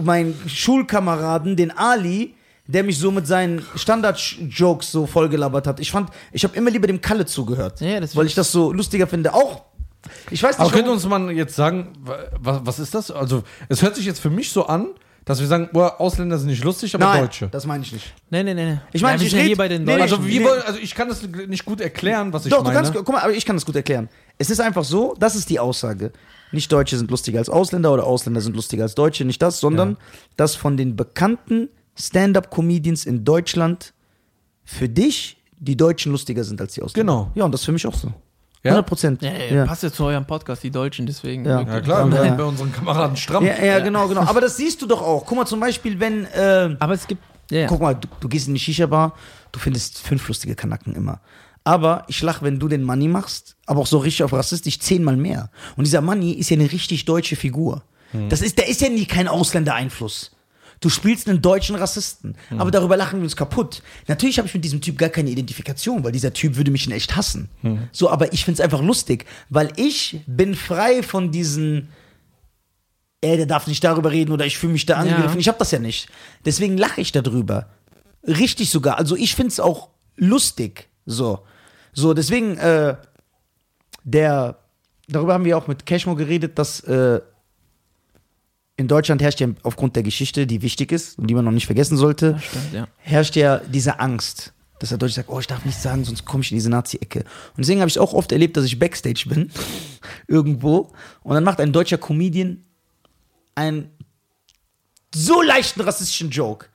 meinen Schulkameraden, den Ali, der mich so mit seinen Standard-Jokes so vollgelabert hat. Ich fand, ich habe immer lieber dem Kalle zugehört, Ja, das weil ich das so lustiger finde. Auch, ich weiß nicht, Aber könnte uns mal jetzt sagen, was, was ist das? Also, es hört sich jetzt für mich so an, dass wir sagen, boah, Ausländer sind nicht lustig, aber Nein, Deutsche. das meine ich nicht. Nee, nee, nee. nee. Ich meine, Ja, wir ich sind ja red- hier bei den Deutschen. Also, wir wollen, also ich kann das nicht gut erklären, was ich Doch, meine. du kannst, guck mal, aber ich kann das gut erklären. Es ist einfach so, das ist die Aussage. Nicht Deutsche sind lustiger als Ausländer oder Ausländer sind lustiger als Deutsche, nicht das, sondern Ja. dass von den bekannten Stand-up-Comedians in Deutschland für dich die Deutschen lustiger sind als die Ausländer. Genau. Ja, und das ist für mich auch so. Ja? 100 Prozent. Ja, ja, Ja. passt ja zu eurem Podcast, die Deutschen, deswegen. Ja. Ja klar, wir sind bei unseren Kameraden stramm. Ja, ja, genau, genau. Aber das siehst du doch auch. Guck mal, zum Beispiel, wenn, äh, Aber es gibt. Ja, ja. guck mal, du, du gehst in die Shisha-Bar, du findest fünf lustige Kanacken immer. Aber ich lach, wenn du den Money machst, aber auch so richtig auf rassistisch, zehnmal mehr. Und dieser Money ist ja eine richtig deutsche Figur. Das ist, der ist ja nie kein Ausländereinfluss. Du spielst einen deutschen Rassisten. Aber darüber lachen wir uns kaputt. Natürlich habe ich mit diesem Typ gar keine Identifikation, weil dieser Typ würde mich in echt hassen. So, aber ich find's einfach lustig, weil ich bin frei von diesen ey, der darf nicht darüber reden oder ich fühle mich da angegriffen. Ja. Ich habe das ja nicht. Deswegen lache ich darüber. Richtig sogar. Also ich finde es auch lustig. So. So, deswegen, äh, der, darüber haben wir auch mit Cashmo geredet, dass äh, in Deutschland herrscht ja aufgrund der Geschichte, die wichtig ist und die man noch nicht vergessen sollte, stimmt, ja. herrscht ja diese Angst, dass der Deutsche sagt, oh, ich darf nichts sagen, sonst komme ich in diese Nazi-Ecke. Und deswegen habe ich es auch oft erlebt, dass ich Backstage bin, <laughs> irgendwo, und dann macht ein deutscher Comedian einen so leichten rassistischen Joke.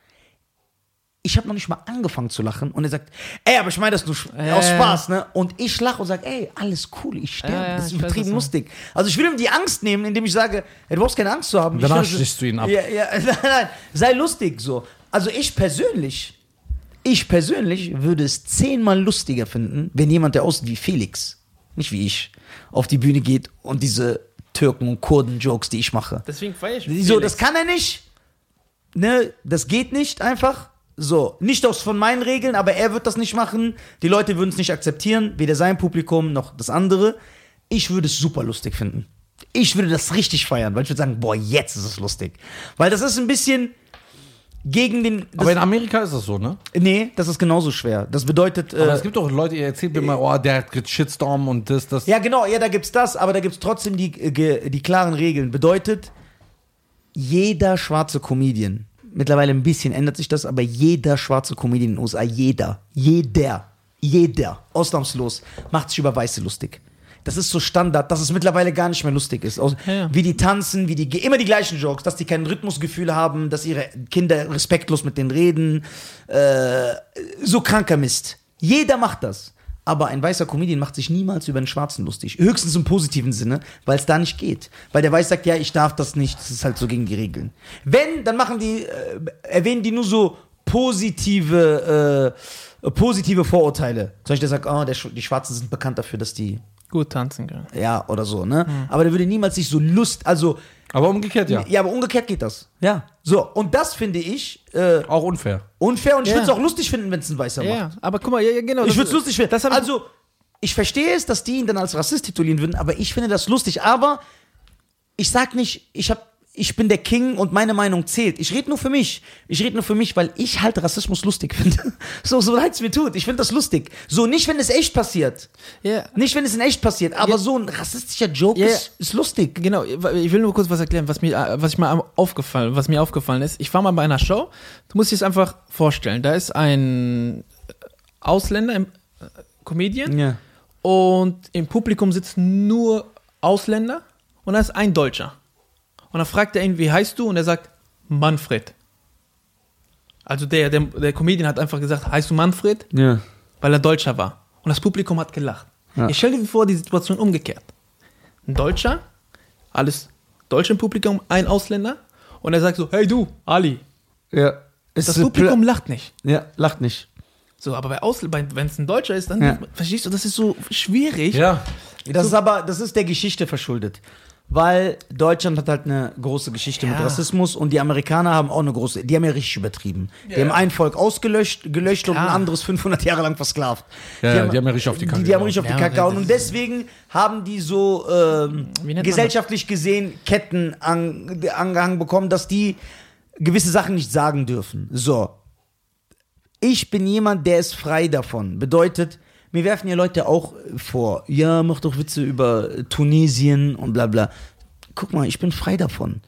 Ich habe noch nicht mal angefangen zu lachen und er sagt, ey, aber ich meine das nur Ja, aus ja. Spaß, ne? Und ich lache und sage, ey, alles cool, ich sterbe, Ja, ja, das ist übertrieben lustig. Also ich will ihm die Angst nehmen, indem ich sage, ey, du brauchst keine Angst zu haben. Ich Danach will, stichst du ihn ab. Ja, ja, <laughs> nein, nein, sei lustig so. Also ich persönlich, ich persönlich würde es zehnmal lustiger finden, wenn jemand, der aussieht wie Felix, nicht wie ich, auf die Bühne geht und diese Türken- und Kurden-Jokes, die ich mache. Deswegen feiere ich So, das kann er nicht. Ne, das geht nicht einfach. So, nicht aus von meinen Regeln, aber er wird das nicht machen. Die Leute würden es nicht akzeptieren, weder sein Publikum noch das andere. Ich würde es super lustig finden. Ich würde das richtig feiern, weil ich würde sagen, boah, jetzt ist es lustig. Weil das ist ein bisschen gegen den. Aber in Amerika ist das so, ne? nee, das ist genauso schwer. Das bedeutet. Aber Äh, es gibt doch Leute, ihr erzählt mir mal, oh, der hat Shitstorm und das, das. Ja, genau, ja, da gibt's das, aber da gibt's trotzdem die, äh, die klaren Regeln. Bedeutet, jeder schwarze Comedian, mittlerweile ein bisschen ändert sich das, aber jeder schwarze Comedian in den USA, jeder, jeder, jeder, ausnahmslos, macht sich über Weiße lustig. Das ist so Standard, dass es mittlerweile gar nicht mehr lustig ist. Aus, Ja, ja. Wie die tanzen, wie die immer die gleichen Jokes, dass die kein Rhythmusgefühl haben, dass ihre Kinder respektlos mit denen reden. Äh, so kranker Mist. Jeder macht das. Aber ein weißer Comedian macht sich niemals über einen Schwarzen lustig. Höchstens im positiven Sinne, weil es da nicht geht. Weil der Weiß sagt, ja, ich darf das nicht, das ist halt so gegen die Regeln. Wenn, dann machen die, äh, erwähnen die nur so positive, äh, positive Vorurteile. Zum Beispiel, der sagt, oh, der, die Schwarzen sind bekannt dafür, dass die, Gut tanzen können. ja, oder so, ne? Aber der würde niemals sich so Lust, also, Aber umgekehrt, ja. ja, aber umgekehrt geht das. Ja. So, und das finde ich äh, Auch unfair. unfair und ich Ja. würde es auch lustig finden, wenn es ein Weißer Ja, macht. ja, aber guck mal, ja, ja genau. Ich würde es lustig finden. Also, ich verstehe es, dass die ihn dann als Rassist titulieren würden, aber ich finde das lustig. Aber ich sag nicht, ich hab, ich bin der King und meine Meinung zählt. Ich rede nur für mich. Ich rede nur für mich, weil ich halt Rassismus lustig finde. <laughs> So, so leid es mir tut. Ich finde das lustig. So, nicht, wenn es echt passiert. Ja, Nicht, wenn es in echt passiert, aber Ja. so ein rassistischer Joke Ja. ist, ist lustig. Genau, ich will nur kurz was erklären, was mir, was ich mal aufgefallen, was mir aufgefallen ist. Ich war mal bei einer Show. Du musst dir es einfach vorstellen. Da ist ein Ausländer, ein äh, Comedian, Ja. und im Publikum sitzen nur Ausländer und da ist ein Deutscher. Und dann fragt er ihn, wie heißt du? Und er sagt, Manfred. Also der, der, der Comedian hat einfach gesagt, heißt du Manfred? Ja. weil er Deutscher war. Und das Publikum hat gelacht. Ja. Ich stelle dir vor, die Situation umgekehrt. Ein Deutscher, alles Deutsche im Publikum, ein Ausländer, und er sagt so, hey du, Ali. Ja. Es Das ist Publikum lacht nicht. Ja, lacht nicht. So, aber bei Ausl bei, wenn es ein Deutscher ist, dann, Ja. verstehst du, das ist so schwierig. Ja. Das ist aber, das ist der Geschichte verschuldet. Weil Deutschland hat halt eine große Geschichte mit Ja. Rassismus und die Amerikaner haben auch eine große, die haben ja richtig übertrieben. Die haben ein Volk ausgelöscht gelöscht und ein anderes 500 Jahre lang versklavt. Ja, ja, die haben ja richtig auf die Kacke Die, die haben richtig auf die Ja, Kacke gehauen und deswegen haben die so ähm, gesellschaftlich gesehen Ketten an, angehangen bekommen, dass die gewisse Sachen nicht sagen dürfen. So, ich bin jemand, der ist frei davon. Bedeutet, mir werfen ja Leute auch vor, ja, mach doch Witze über Tunesien und bla bla. Guck mal, ich bin frei davon.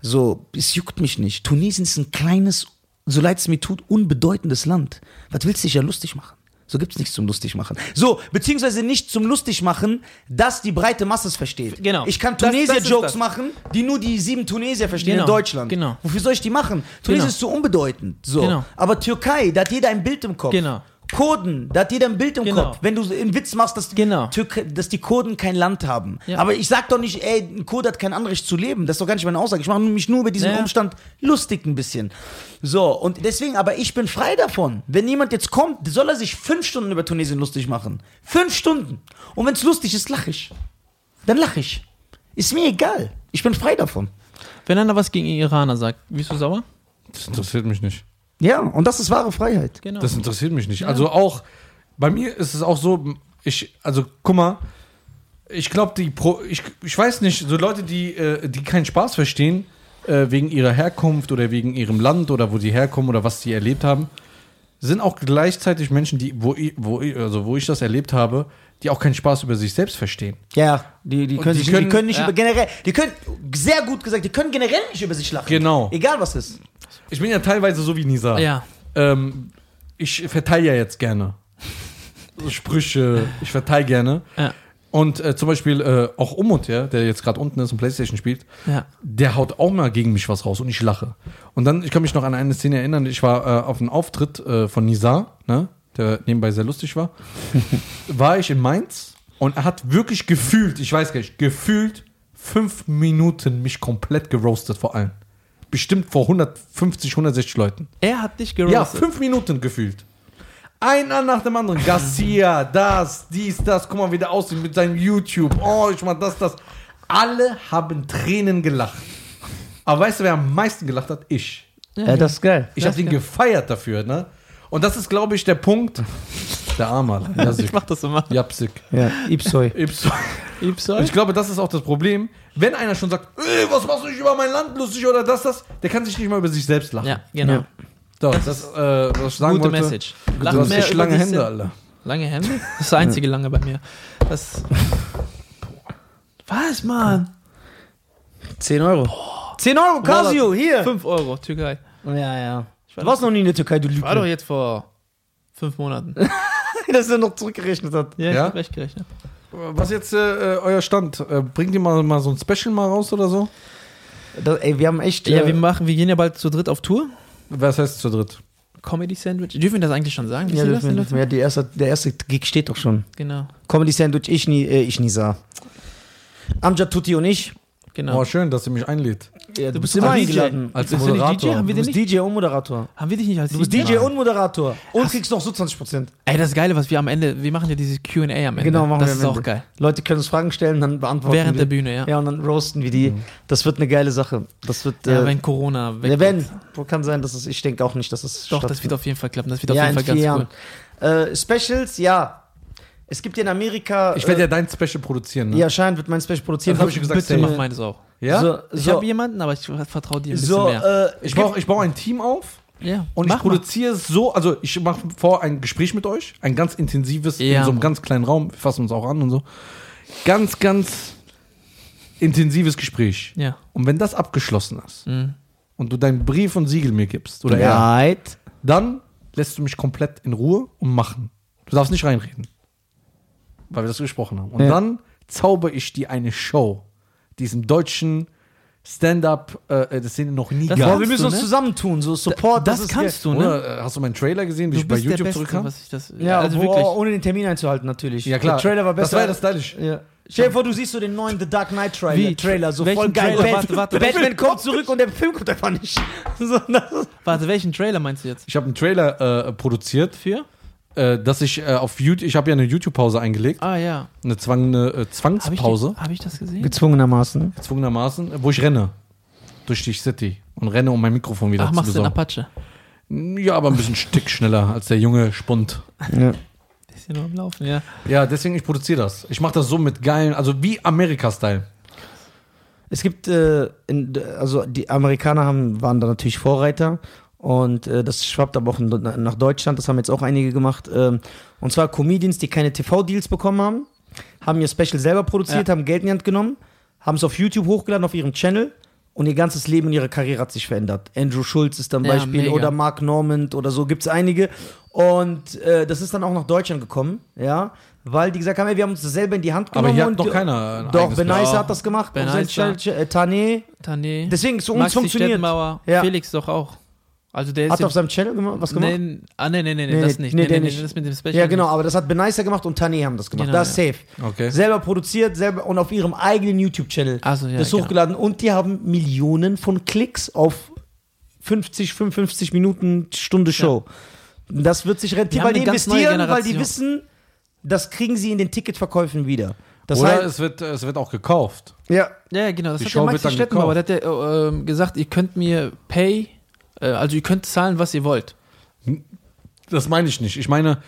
So, es juckt mich nicht. Tunesien ist ein kleines, so leid es mir tut, unbedeutendes Land. Was willst du dich ja lustig machen? So gibt's nichts zum lustig machen. So, beziehungsweise nicht zum lustig machen, dass die breite Masse es versteht. Genau. Ich kann Tunesier-Jokes machen, die nur die sieben Tunesier verstehen Genau, in Deutschland. genau. Wofür soll ich die machen? Tunesien Genau. ist so unbedeutend. So. Genau. Aber Türkei, da hat jeder ein Bild im Kopf. Genau. Kurden, da hat jeder ein Bild im Genau. Kopf. Wenn du einen Witz machst, dass, Genau. Türkei, dass die Kurden kein Land haben. Ja. Aber ich sag doch nicht, ey, ein Kurde hat kein Anrecht zu leben. Das ist doch gar nicht meine Aussage. Ich mache mich nur über diesen Ja. Umstand lustig ein bisschen. So, und deswegen, aber ich bin frei davon. Wenn jemand jetzt kommt, soll er sich fünf Stunden über Tunesien lustig machen. Fünf Stunden. Und wenn es lustig ist, lache ich. Dann lache ich. Ist mir egal. Ich bin frei davon. Wenn einer was gegen Iraner sagt, bist du sauer? Das interessiert mich nicht. Ja, und das ist wahre Freiheit. Genau. Das interessiert mich nicht. Also auch, bei mir ist es auch so, ich, also guck mal, ich glaube, die Pro, ich, ich weiß nicht, so Leute, die, äh, die keinen Spaß verstehen, äh, wegen ihrer Herkunft oder wegen ihrem Land oder wo sie herkommen oder was sie erlebt haben, sind auch gleichzeitig Menschen, die, wo ich, wo ich, also wo ich das erlebt habe, die auch keinen Spaß über sich selbst verstehen. Ja, die, die, können, die sich, können- die können nicht ja. über generell, die können, sehr gut gesagt, die können generell nicht über sich lachen. Genau. Egal was ist. Ich bin ja teilweise so wie Nisa. ja. Ähm, ich verteile ja jetzt gerne. Sprüche, ich verteile gerne. Ja. Und äh, zum Beispiel äh, auch Umut, ja, der jetzt gerade unten ist und Playstation spielt, Ja. der haut auch mal gegen mich was raus und ich lache. Und dann, ich kann mich noch an eine Szene erinnern, ich war äh, auf einem Auftritt äh, von Nizar, ne, der nebenbei sehr lustig war, <laughs> war ich in Mainz und er hat wirklich gefühlt, ich weiß gar nicht, gefühlt fünf Minuten mich komplett geroastet vor allem. Bestimmt vor 150, 160 Leuten. Er hat dich Ja, gerostet. fünf Minuten gefühlt. Einer nach dem anderen. Garcia, das, dies, das. Guck mal, wie der aussieht mit seinem YouTube. Oh, ich mach das, das. Alle haben Tränen gelacht. Aber weißt du, wer am meisten gelacht hat? Ich. Ja, das ist geil. Ich habe ihn gefeiert dafür, ne? Und das ist, glaube ich, der Punkt. Der Arme, Alter. <laughs> Ich Jasik. mach das immer. Japsik. Ja, Ipsoi. <laughs> Ipso. Ipsoi? Ich glaube, das ist auch das Problem. Wenn einer schon sagt, ey, was machst du nicht über mein Land lustig oder das, das, der kann sich nicht mal über sich selbst lachen. Ja, genau. Ja. So, das, äh, was ich sagen Gute wollte. Message. Du Lach hast mehr echt lange Hände. Alter. Lange Hände? Das ist das einzige lange bei mir. Das. Was, Mann? 10 Euro. 10 Euro, Casio, hier. 5 Euro, Türkei. Ja, ja. war Du warst noch nie in der Türkei, du War doch Lüge. jetzt vor fünf Monaten. <laughs> Dass er noch zurückgerechnet hat. Ja, ich Ja? hab recht gerechnet. Was jetzt äh, euer Stand? Äh, bringt ihr mal, mal so ein Special mal raus oder so? Das, ey, wir haben echt. Ja, äh, wir machen, wir gehen ja bald zu dritt auf Tour. Was heißt zu dritt? Comedy Sandwich. Dürfen wir das eigentlich schon sagen? ja, dürfen dürfen ja, die erste, der erste Gig steht doch schon. Genau. Comedy Sandwich, ich, nie, äh, ich Nisa. Amjad Tutti und ich. Genau. Oh, schön, dass ihr mich einlädt. Ja, du, bist bist immer DJ. eingeladen. Als Bist du Moderator. DJ? Haben wir Du bist nicht? DJ und Moderator. Haben wir dich nicht als Du bist DJ und Moderator. Und kriegst noch so 20%. Ey, das Geile, was wir am Ende, wir machen ja dieses Q&A am Ende. Genau, machen das wir ist am auch geil. Leute können uns Fragen stellen, dann beantworten Während wir. der Bühne, ja. Ja, und dann roasten wir die. Das wird eine geile Sache. Das wird. Ja, äh, wenn Corona weg ja, wenn. Kann sein, dass es. Ich denke auch nicht, dass es. Doch, das wird auf jeden Fall klappen. Das wird auf ja, jeden Fall ganz Jahren. cool. Äh, Specials, ja. Es gibt ja in Amerika. Ich werde ja äh, dein Special produzieren, ne? ja, Schein wird mein Special produzieren. Das hab ich gesagt, Bitte mach meines auch. Ja? So, Ich so, habe jemanden, aber ich vertraue dir ein bisschen so mehr. äh, ich baue ich baue ein Team auf ja. und Mach ich produziere es so, also ich mache vor ein Gespräch mit euch, ein ganz intensives, Ja, in so einem ganz kleinen Raum, wir fassen uns auch an und so. Ganz, ganz intensives Gespräch. Ja. Und wenn das abgeschlossen ist Mhm. und du deinen Brief und Siegel mir gibst, oder er, Right. dann lässt du mich komplett in Ruhe und machen. Du darfst nicht reinreden. Weil wir das gesprochen haben. Und Ja. dann zauber ich dir eine Show, die es im deutschen Stand-up, äh, das sind noch nie Das gab. Boah, wir müssen du, uns ne? zusammen so Support. Das ist kannst geil. du, ne? Oder, äh, hast du meinen Trailer gesehen, wie Du ich bei YouTube zurückkam? was ich das... Ja, also wo, wirklich. ohne den Termin einzuhalten natürlich. Ja, klar. Der Trailer war besser. Das war ja das Stylisch. Ja. Stell dir vor, du siehst so den neuen The Dark Knight Trailer, Wie? Trailer so Welchen voll geil. Trailer? Warte, warte, Batman kommt zurück und der Film kommt einfach nicht. <laughs> So, das Warte, welchen Trailer meinst du jetzt? Ich habe einen Trailer äh, produziert, Für? Äh, dass ich äh, auf YouTube, ich habe ja eine YouTube-Pause eingelegt, Ah, ja. eine, Zwang, eine äh, Habe ich, Zwangspause, hab ich das gesehen? Gezwungenermaßen. gezwungenermaßen, wo ich renne durch die City und renne, um mein Mikrofon wieder Ach, zu machst du den. Apache? Ja, aber ein bisschen Stück schneller als der junge Spund. <laughs> Ja. Ist hier nur am Laufen, ja. Ja, deswegen ich produziere das. Ich mache das so mit geilen, also wie Amerika-Style. Es gibt, äh, in, also die Amerikaner haben, waren da natürlich Vorreiter und äh, das schwappt aber auch in, nach Deutschland, das haben jetzt auch einige gemacht. Ähm, und zwar Comedians, die keine TV-Deals bekommen haben, haben ihr Special selber produziert, Ja. haben Geld in die Hand genommen, haben es auf YouTube hochgeladen, auf ihrem Channel und ihr ganzes Leben und ihre Karriere hat sich verändert. Andrew Schulz ist dann Ja, Beispiel mega. oder Mark Normand oder so, gibt es einige. Und äh, das ist dann auch nach Deutschland gekommen, ja, weil die gesagt haben, ey, wir haben uns das selber in die Hand Aber genommen. hier hat doch keiner ein Doch, eigenes Ben Bild. Nice hat das gemacht. Ben auf sein Nice, ja. Channel, äh, Tane. Tané. Deswegen, so uns Maxi funktioniert. Ja. Felix doch auch. Also der ist Hat er auf seinem Channel was gemacht? nee, ah, nee, nee, nee, nee, das nicht. nee, Nee, der nee, nicht. nee, das mit dem Special. Ja, genau, nicht. aber das hat Benicer gemacht und Tani haben das gemacht. Genau, das ist safe. Okay. Selber produziert, selber und auf ihrem eigenen YouTube-Channel Ach so, ja, das genau. hochgeladen. Und die haben Millionen von Klicks auf 50, 55 Minuten Stunde Show. Das wird sich rentieren, weil die investieren, weil die wissen, das kriegen sie in den Ticketverkäufen wieder. Das Oder heißt, es wird, es wird auch gekauft. ja, Ja, ja, genau. Das Die hat Show der wird Maxi Stettenbauer, gekauft. der hat ja, äh, ähm, gesagt, ihr könnt mir pay, also ihr könnt zahlen, was ihr wollt. Das meine ich nicht. Ich meine,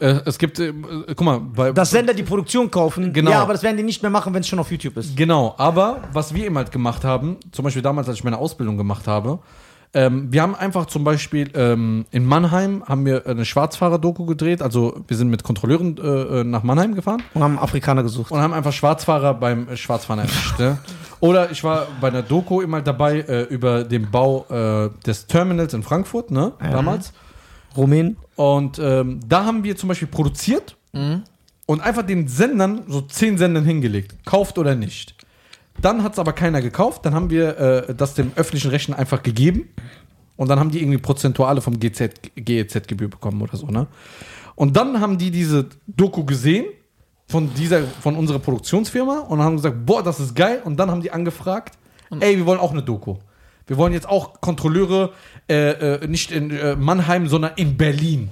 äh, es gibt, äh, äh, guck mal, bei, dass Sender die Produktion kaufen. Genau. Ja, aber das werden die nicht mehr machen, wenn es schon auf YouTube ist. Genau, aber was wir eben halt gemacht haben, zum Beispiel damals, als ich meine Ausbildung gemacht habe, ähm, wir haben einfach zum Beispiel ähm, in Mannheim haben wir eine Schwarzfahrer-Doku gedreht. Also wir sind mit Kontrolleuren äh, äh, nach Mannheim gefahren Und haben Afrikaner gesucht. und haben einfach Schwarzfahrer beim äh, Schwarzfahren erwischt. ne? Oder ich war bei einer Doku immer dabei äh, über den Bau äh, des Terminals in Frankfurt, ne? Damals. Rumänen. Und ähm, da haben wir zum Beispiel produziert und einfach den Sendern, so zehn Sendern hingelegt. Kauft oder nicht. Dann hat es aber keiner gekauft. Dann haben wir äh, das dem öffentlichen Rechten einfach gegeben. Und dann haben die irgendwie Prozentuale vom GEZ-Gebühr bekommen oder so, ne? Und dann haben die diese Doku gesehen von dieser, von unserer Produktionsfirma und haben gesagt, boah, das ist geil. Und dann haben die angefragt, ey, wir wollen auch eine Doku. Wir wollen jetzt auch Kontrolleure äh, äh, nicht in äh, Mannheim, sondern in Berlin.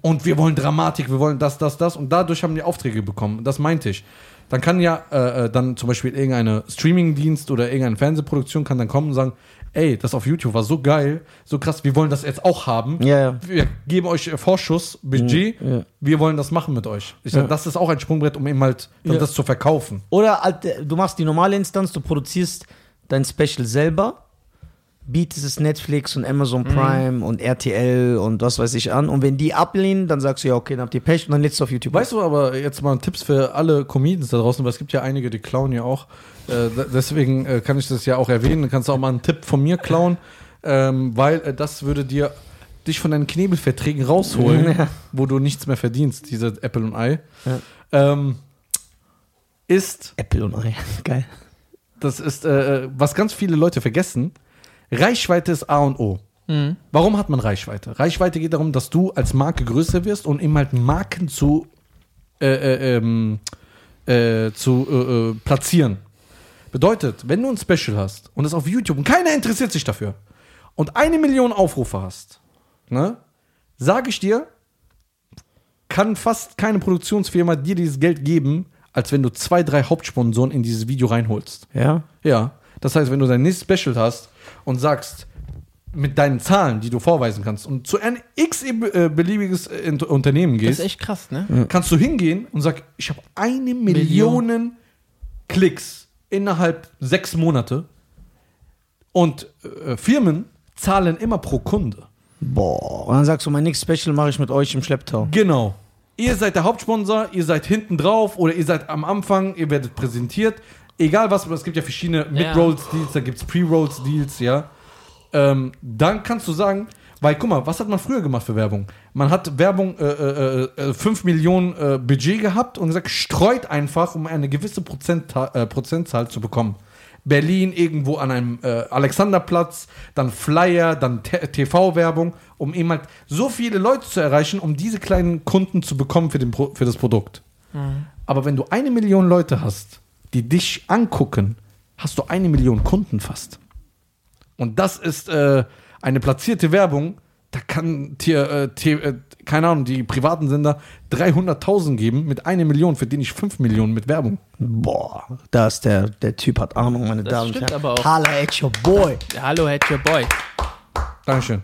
Und wir wollen Dramatik, wir wollen das, das, das. Und dadurch haben die Aufträge bekommen. Das meinte ich. Dann kann ja äh, äh, dann zum Beispiel irgendeine Streamingdienst oder irgendeine Fernsehproduktion kann dann kommen und sagen, ey, das auf YouTube war so geil, so krass, wir wollen das jetzt auch haben. Ja, ja. Wir geben euch äh, Vorschuss, Budget, Ja, ja. wir wollen das machen mit euch. Ich sag, das ist auch ein Sprungbrett, um eben halt das zu verkaufen. Oder äh, du machst die normale Instanz, du produzierst dein Special selber, bietest es Netflix und Amazon Prime und RTL und was weiß ich an. Und wenn die ablehnen, dann sagst du ja, okay, dann habt ihr Pech und dann lädst du auf YouTube. Weißt du aber jetzt mal Tipps für alle Comedians da draußen, weil es gibt ja einige, die klauen ja auch. Äh, deswegen äh, kann ich das ja auch erwähnen. Du kannst auch mal einen Tipp von mir klauen, ähm, weil äh, das würde dir dich von deinen Knebelverträgen rausholen, <laughs> Ja. wo du nichts mehr verdienst, diese Apple und Ei. Ja. Ähm, ist, Apple und Ei. <laughs> Geil. das ist, äh, was ganz viele Leute vergessen, Reichweite ist A und O. Warum hat man Reichweite? Reichweite geht darum, dass du als Marke größer wirst und eben halt Marken zu, äh, äh, ähm, äh, zu äh, äh, platzieren. Bedeutet, wenn du ein Special hast und es auf YouTube und keiner interessiert sich dafür und eine Million Aufrufe hast, ne, sage ich dir, kann fast keine Produktionsfirma dir dieses Geld geben, als wenn du zwei, drei Hauptsponsoren in dieses Video reinholst. Ja. Ja, das heißt, wenn du dein nächstes Special hast und sagst, mit deinen Zahlen, die du vorweisen kannst, und zu ein x äh, beliebiges äh, Int- Unternehmen Das gehst, ist echt krass, ne? kannst du hingehen und sag, ich habe eine Million Klicks innerhalb sechs Monate und äh, Firmen zahlen immer pro Kunde. Boah. Und dann sagst du, mein nächstes Special mache ich mit euch im Schlepptau. Genau. Ihr seid der Hauptsponsor, ihr seid hinten drauf oder ihr seid am Anfang, ihr werdet präsentiert. Egal was, es gibt ja verschiedene Mid-Rolls-Deals, da gibt es Pre-Rolls-Deals, ja. Ähm, dann kannst du sagen, weil guck mal, was hat man früher gemacht für Werbung? Man hat Werbung äh, äh, äh, 5 Millionen äh, Budget gehabt und gesagt, streut einfach, um eine gewisse Prozentta äh, Prozentzahl zu bekommen. Berlin irgendwo an einem äh, Alexanderplatz, dann Flyer, dann TV-Werbung, um eben halt so viele Leute zu erreichen, um diese kleinen Kunden zu bekommen für, den Pro für das Produkt. Aber wenn du eine Million Leute hast, die dich angucken, hast du eine Million Kunden fast. Und das ist äh, eine platzierte Werbung. Da kann dir, äh, äh, keine Ahnung, die privaten Sender 300.000 geben mit einer Million, verdiene ich 5 Millionen mit Werbung. Boah. Da ist der, der Typ hat Ahnung, meine Das Damen und stimmt Herren. aber auch. Holla at your boy. Hallo, head your boy. Dankeschön.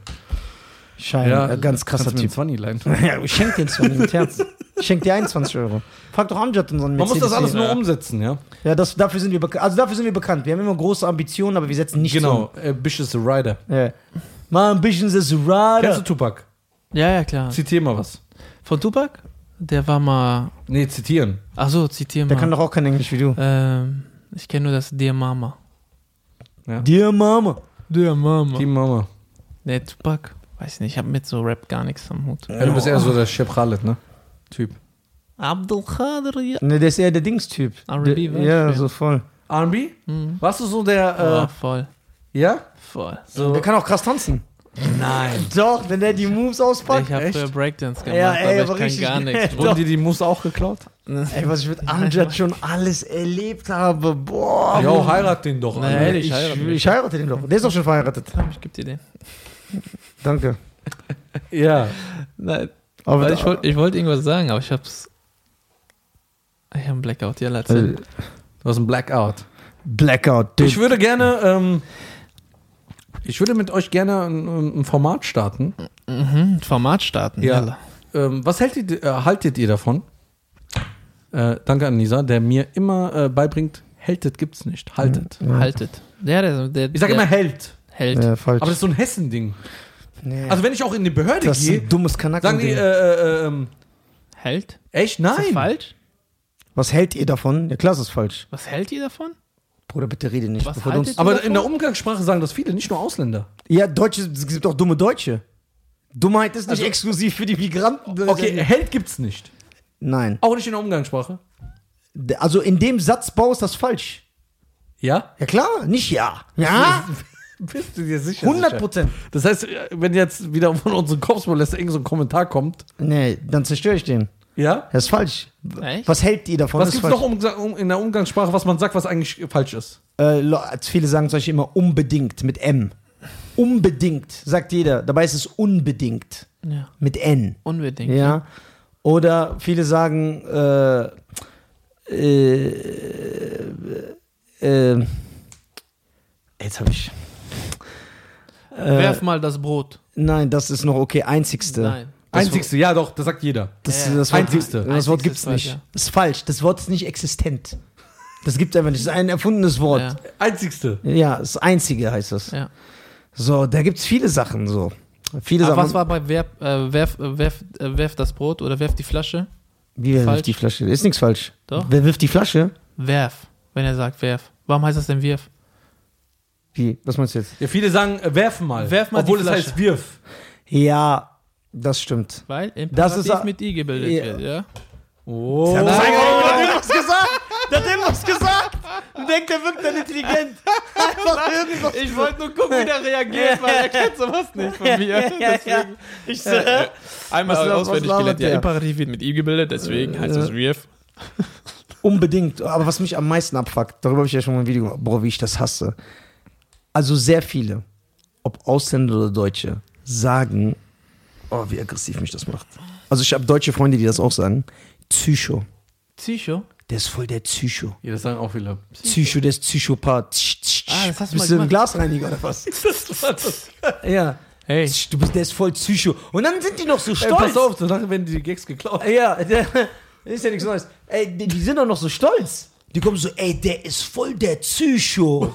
Schein, äh, ganz krasser Typ. einen 20 leihen? <laughs> Ja, ich schenk dir einen 20 mit Herz. Ich schenk dir 21 Euro. Frag doch Amjad unseren Man muss das alles nur Ja. umsetzen, ja? Ja, das, dafür sind wir bekannt. Also dafür sind wir bekannt. Wir haben immer große Ambitionen, aber wir setzen nicht Genau, äh, Ambitious the Rider. um. Ja. My ambitions is Kennst du rider. Tupac? Ja, ja, klar. Zitier mal was. Von Tupac? Der war mal. Nee, zitieren. Ach so, zitier Der mal. kann doch auch kein Englisch wie du. ähm, ich kenne nur das Dear Mama. Dear Mama. Dear Mama. Team Mama. Nee, Tupac. Weiß nicht, ich habe mit so Rap gar nichts am Hut. Ja, du bist eher so der Shep Khaled, ne? Typ. Abdul Khadir, ja. Ne, der ist eher der Dings-Typ. R&B? Ja, Ja. so voll. R&B? Mhm. Warst du so der, äh, voll. ja? Voll. So, Der kann auch krass tanzen. Nein. <laughs> Doch, wenn der die Moves auspackt. Ich habe früher Breakdance gemacht, Ja, ey, aber aber ich kann richtig- gar nichts. Wurden dir die Mus auch geklaut? <laughs> Ey, was ich mit Amjad schon alles erlebt habe. Boah. Jo, heirat den doch. Nee, ehrlich, ich, heirate ich, heirate den doch. Der ist doch schon verheiratet. Ich geb dir den. Danke. <laughs> Ja. Nein, Aber ich wollte ich wollt irgendwas sagen, aber ich hab's. Ich hab einen Blackout, ja, erzähl. äh, Du hast ein Blackout. Blackout. Ich würde gerne, ähm, ich würde mit euch gerne ein, ein Format starten. Mhm, Format starten. Ja. Ähm, was haltet, ihr- äh, haltet ihr davon? Äh, danke an Nisa, der mir immer äh, beibringt, hältet gibt's nicht, haltet. Haltet. Der, der, der, Ich sage immer hält, hält. Ja, falsch. aber das ist so ein Hessen-Ding. nee. Also wenn ich auch in die Behörde das ist gehe, ein dummes Kanaken. sagen die, äh, äh, ähm, Hält? echt? Ist das Nein. falsch? Was hält ihr davon? Ja, klar, das ist falsch. Was hält ihr davon? Bruder, bitte rede nicht. Was bevor uns Aber davon? in der Umgangssprache sagen das viele, nicht nur Ausländer. ja, Deutsche, es gibt auch dumme Deutsche. Dummheit ist nicht exklusiv für die Migranten. Okay, hält gibt's nicht. Nein. Auch nicht in der Umgangssprache. Also in dem Satzbau ist das falsch. Ja? Ja klar, nicht ja. Ja? <laughs> Bist du dir sicher? 100 Prozent. Das heißt, wenn jetzt wieder von unseren Kopfsmolester irgendein so ein Kommentar kommt, Nee, dann zerstöre ich den. ja? Das ist falsch. Echt? Was hält ihr davon? Was Das ist gibt's noch um, um, in der Umgangssprache, was man sagt, was eigentlich falsch ist? Äh, viele sagen zum Beispiel immer unbedingt mit M. Unbedingt, sagt jeder. Dabei ist es unbedingt Ja. mit N. Unbedingt. Ja. Oder viele sagen, äh, äh, äh, jetzt habe ich. Äh, Werf mal das Brot. nein, das ist noch okay. Einzigste. Nein. Das Einzigste, ja doch, das sagt jeder. Das, Ja, das Wort, Einzigste. das Wort gibt's ist falsch, nicht. ja. Das ist falsch. Das Wort ist nicht existent. Das gibt einfach nicht. Das ist ein erfundenes Wort. Ja. Einzigste. Ja, das Einzige heißt das. Ja. So, da gibt's viele Sachen so. Viele Aber Sachen. was war bei werf, äh, werf, äh, werf, äh, werf das Brot oder werf die Flasche? Wie falsch? wirft die Flasche? Ist nichts falsch. Doch. Wer wirft die Flasche? Werf, wenn er sagt werf. Warum heißt das denn wirf? Wie? Was meinst du jetzt? Ja, viele sagen, äh, werf mal. Werf mal Obwohl die es Flasche. heißt wirf. Ja, das stimmt. Weil Das ist Imperativ mit I gebildet Ja. wird, ja? Oh. Der hat irgendwas gesagt. Der hat irgendwas gesagt. <laughs> Und denkt, er wirkt dann intelligent. Einfach irgendwas. Ich wollte nur gucken, wie der reagiert, weil er kennt sowas nicht von mir. <laughs> Ja. Ich so, hä? Einmal Was- was auswendig labert gelernt. Ja, der? Imperativ wird mit I gebildet, deswegen heißt es wirf. Unbedingt. Aber was mich am meisten abfuckt, darüber habe ich ja schon mal ein Video gemacht, boah, wie ich das hasse. Also sehr viele, ob Ausländer oder Deutsche, sagen, oh, wie aggressiv mich das macht. Also ich habe deutsche Freunde, die das auch sagen. Psycho. Psycho? Der ist voll der Psycho. Ja, das sagen auch viele. Psycho, der ist Psychopath. Tsch. Ah, das hast du Bist du ein. Glasreiniger oder was? <laughs> ja. Hey. Du bist, der ist voll Psycho. Und dann sind die noch so Ey, stolz. pass auf, danach werden die Gags geklaut. Ja, <laughs> der, ist ja nichts Neues. Ey, die, die sind doch noch so stolz. Die kommen so, ey, der ist voll der Psycho.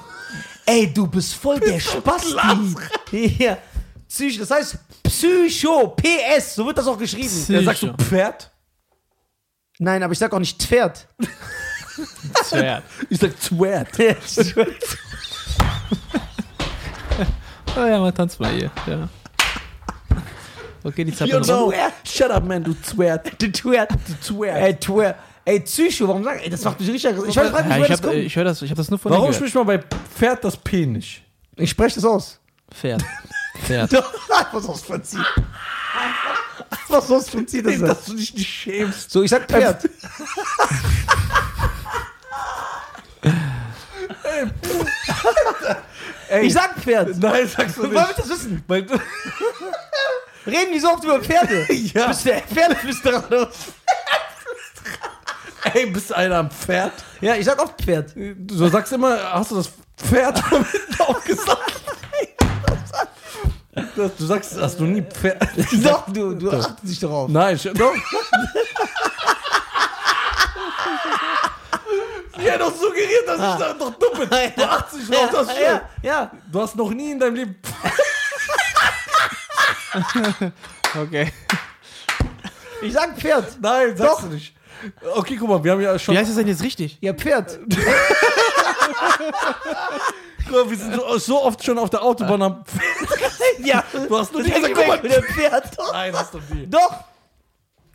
Ey, du bist voll der Spasti. <laughs> Ja, Psycho, das heißt Psycho, PS, so wird das auch geschrieben. Psycho. Ja, sagst du Pferd? Nein, aber ich sag auch nicht Pferd. Schwer. Ich sag Zwert. Oh ja, <laughs> mal tanz mal hier. Ja. Okay, die Zappe You noch. know. Shut up, man, du Zwert. Du Twerk. Du Zwert. Ey, Twerk. Ey, Psycho, warum sag ich, das macht mich richtig. Ich weiß frag mich, Ja, ich das hab, kommt. ich höre das, ich hab das nur von Warum spricht man bei Pferd das P nicht? Ich spreche das aus. Pferd. <laughs> Pferd. Doch, was aus Prinzip. Was aus Prinzip das. Dass du dich nicht schämst. So, ich sag Pferd. Ey, Ich sag Pferd. Nein, sagst du Wollen wir nicht. das wissen? Reden die so oft über Pferde? <laughs> Ja. Bist du der Pferdeflüsterer oder was? Ey, bist du einer am Pferd? Ja, ich sag oft Pferd. Du sagst immer, hast du das Pferd <laughs> damit auch gesagt? Das- Du sagst, hast du nie Pferd. <laughs> Doch, du, du achtest dich darauf. Nein, ich, doch. Sie hat doch suggeriert, dass ich da doch dumm bin. <laughs> Du achtest dich drauf, das ist ja, ja. Du hast noch nie in deinem Leben. Okay. Ich sag Pferd. Nein, sagst Doch. du nicht. Okay, guck mal, wir haben ja schon. Wie heißt das denn jetzt richtig? Ja, Pferd. Guck mal, wir sind so, so oft schon auf der Autobahn am. <laughs> ja. Du hast nur ist gesagt, guck mal. der Pferd. <laughs> Nein, hast du nie. Doch.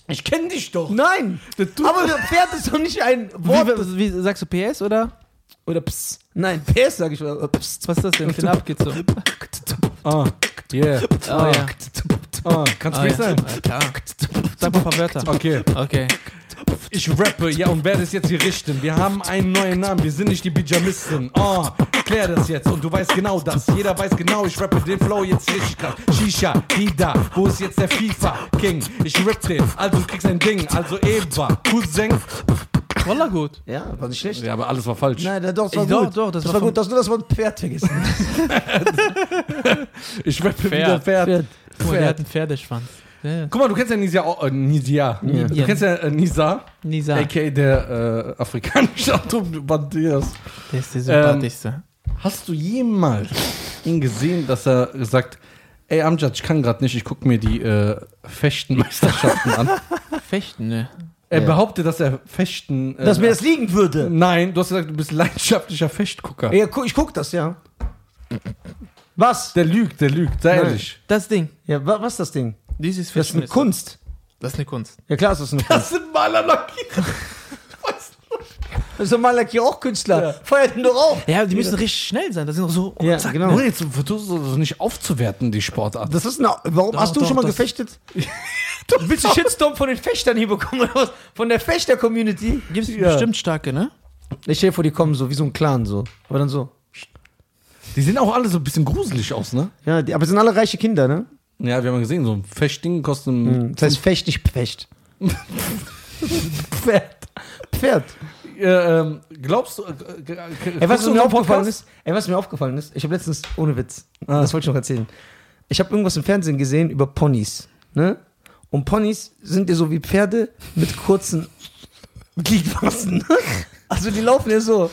Ich kenne dich doch. Nein. Aber der Pferd ist doch nicht ein Wort. Wie, wie, sagst du PS oder? Oder Pss. Nein, PS sag ich. Oder Pss. Was ist das denn für eine Abkürzung? Ah. Yeah. Oh ja. Ah, kannst du Ah, nicht ja. sein? Ja, klar. Sag mal ein paar Wörter. Okay. Okay. Ich rappe, ja, und werde es jetzt hier richten. Wir haben einen neuen Namen, wir sind nicht die Pyjamisten. Oh, klär das jetzt und du weißt genau das. Jeder weiß genau, ich rappe den Flow jetzt richtig krass. Shisha, Hida, wo ist jetzt der FIFA-King? Ich rapp den, also du kriegst ein Ding. Also Eva, Cousin. Wallah gut. Ja, war nicht schlecht. Ja, aber alles war falsch. Nein, doch, das war Ey, doch, gut. doch, das das war war gut. Das nur das Wort Pferd vergessen. <laughs> Ich rappe Pferd. wieder Pferd. Pferd. Guck mal, der hat einen Pferdeschwanz. Ja. Guck mal, du kennst ja Nisa, auch- äh, Nisia. Du Ja. kennst ja äh, Nisa, Nisa. a.k.a. der äh, afrikanische Bandiers. Der ist der sympathischste. Hast du jemals ihn gesehen, dass er sagt, ey Amjad, ich kann gerade nicht, ich gucke mir die äh, Fechtenmeisterschaften an. <laughs> Fechten, ne? Er Ja. behauptet, dass er Fechten... Äh, Dass mir das liegen würde. Nein, du hast gesagt, du bist leidenschaftlicher Fechtgucker. Ja, gu- ich guck das, ja. Was? Der lügt, der lügt, sei Nein. ehrlich. Das Ding. Ja, wa- was ist das Ding? Dieses Das ist eine Kunst. Das ist eine Kunst. Ja klar ist das eine Kunst. <laughs> Das sind Malerlackier. Das ist doch mal hier auch Künstler. Ja. Feuert ihn doch auf. Ja, die müssen richtig schnell sein. Das sind doch so. Ja, zack. genau. Jetzt versuchst du das nicht aufzuwerten, die Sportart. Das ist eine, warum Doch, hast du doch, schon mal das- gefechtet? <laughs> Willst du Shitstorm von den Fechtern hier bekommen oder was? Von der Fechter-Community? Gibt es Ja. bestimmt starke, ne? Ich stell dir vor, die kommen so wie so ein Clan so. Aber dann so. Die sehen auch alle so ein bisschen gruselig aus, ne? Ja, die, aber es sind alle reiche Kinder, ne? Ja, wir haben ja gesehen, so ein Fechtding kostet ein Das heißt Fecht, nicht Pfecht. Pferd. Pferd. Äh, ähm, glaubst du... Äh, äh, Ey, was mir aufgefallen ist, ey, was mir aufgefallen ist, ich habe letztens, ohne Witz, Ah. das wollte ich noch erzählen. Ich habe irgendwas im Fernsehen gesehen über Ponys, ne? Und Ponys sind ja so wie Pferde mit kurzen Gliedmaßen. ne? Also die laufen ja so,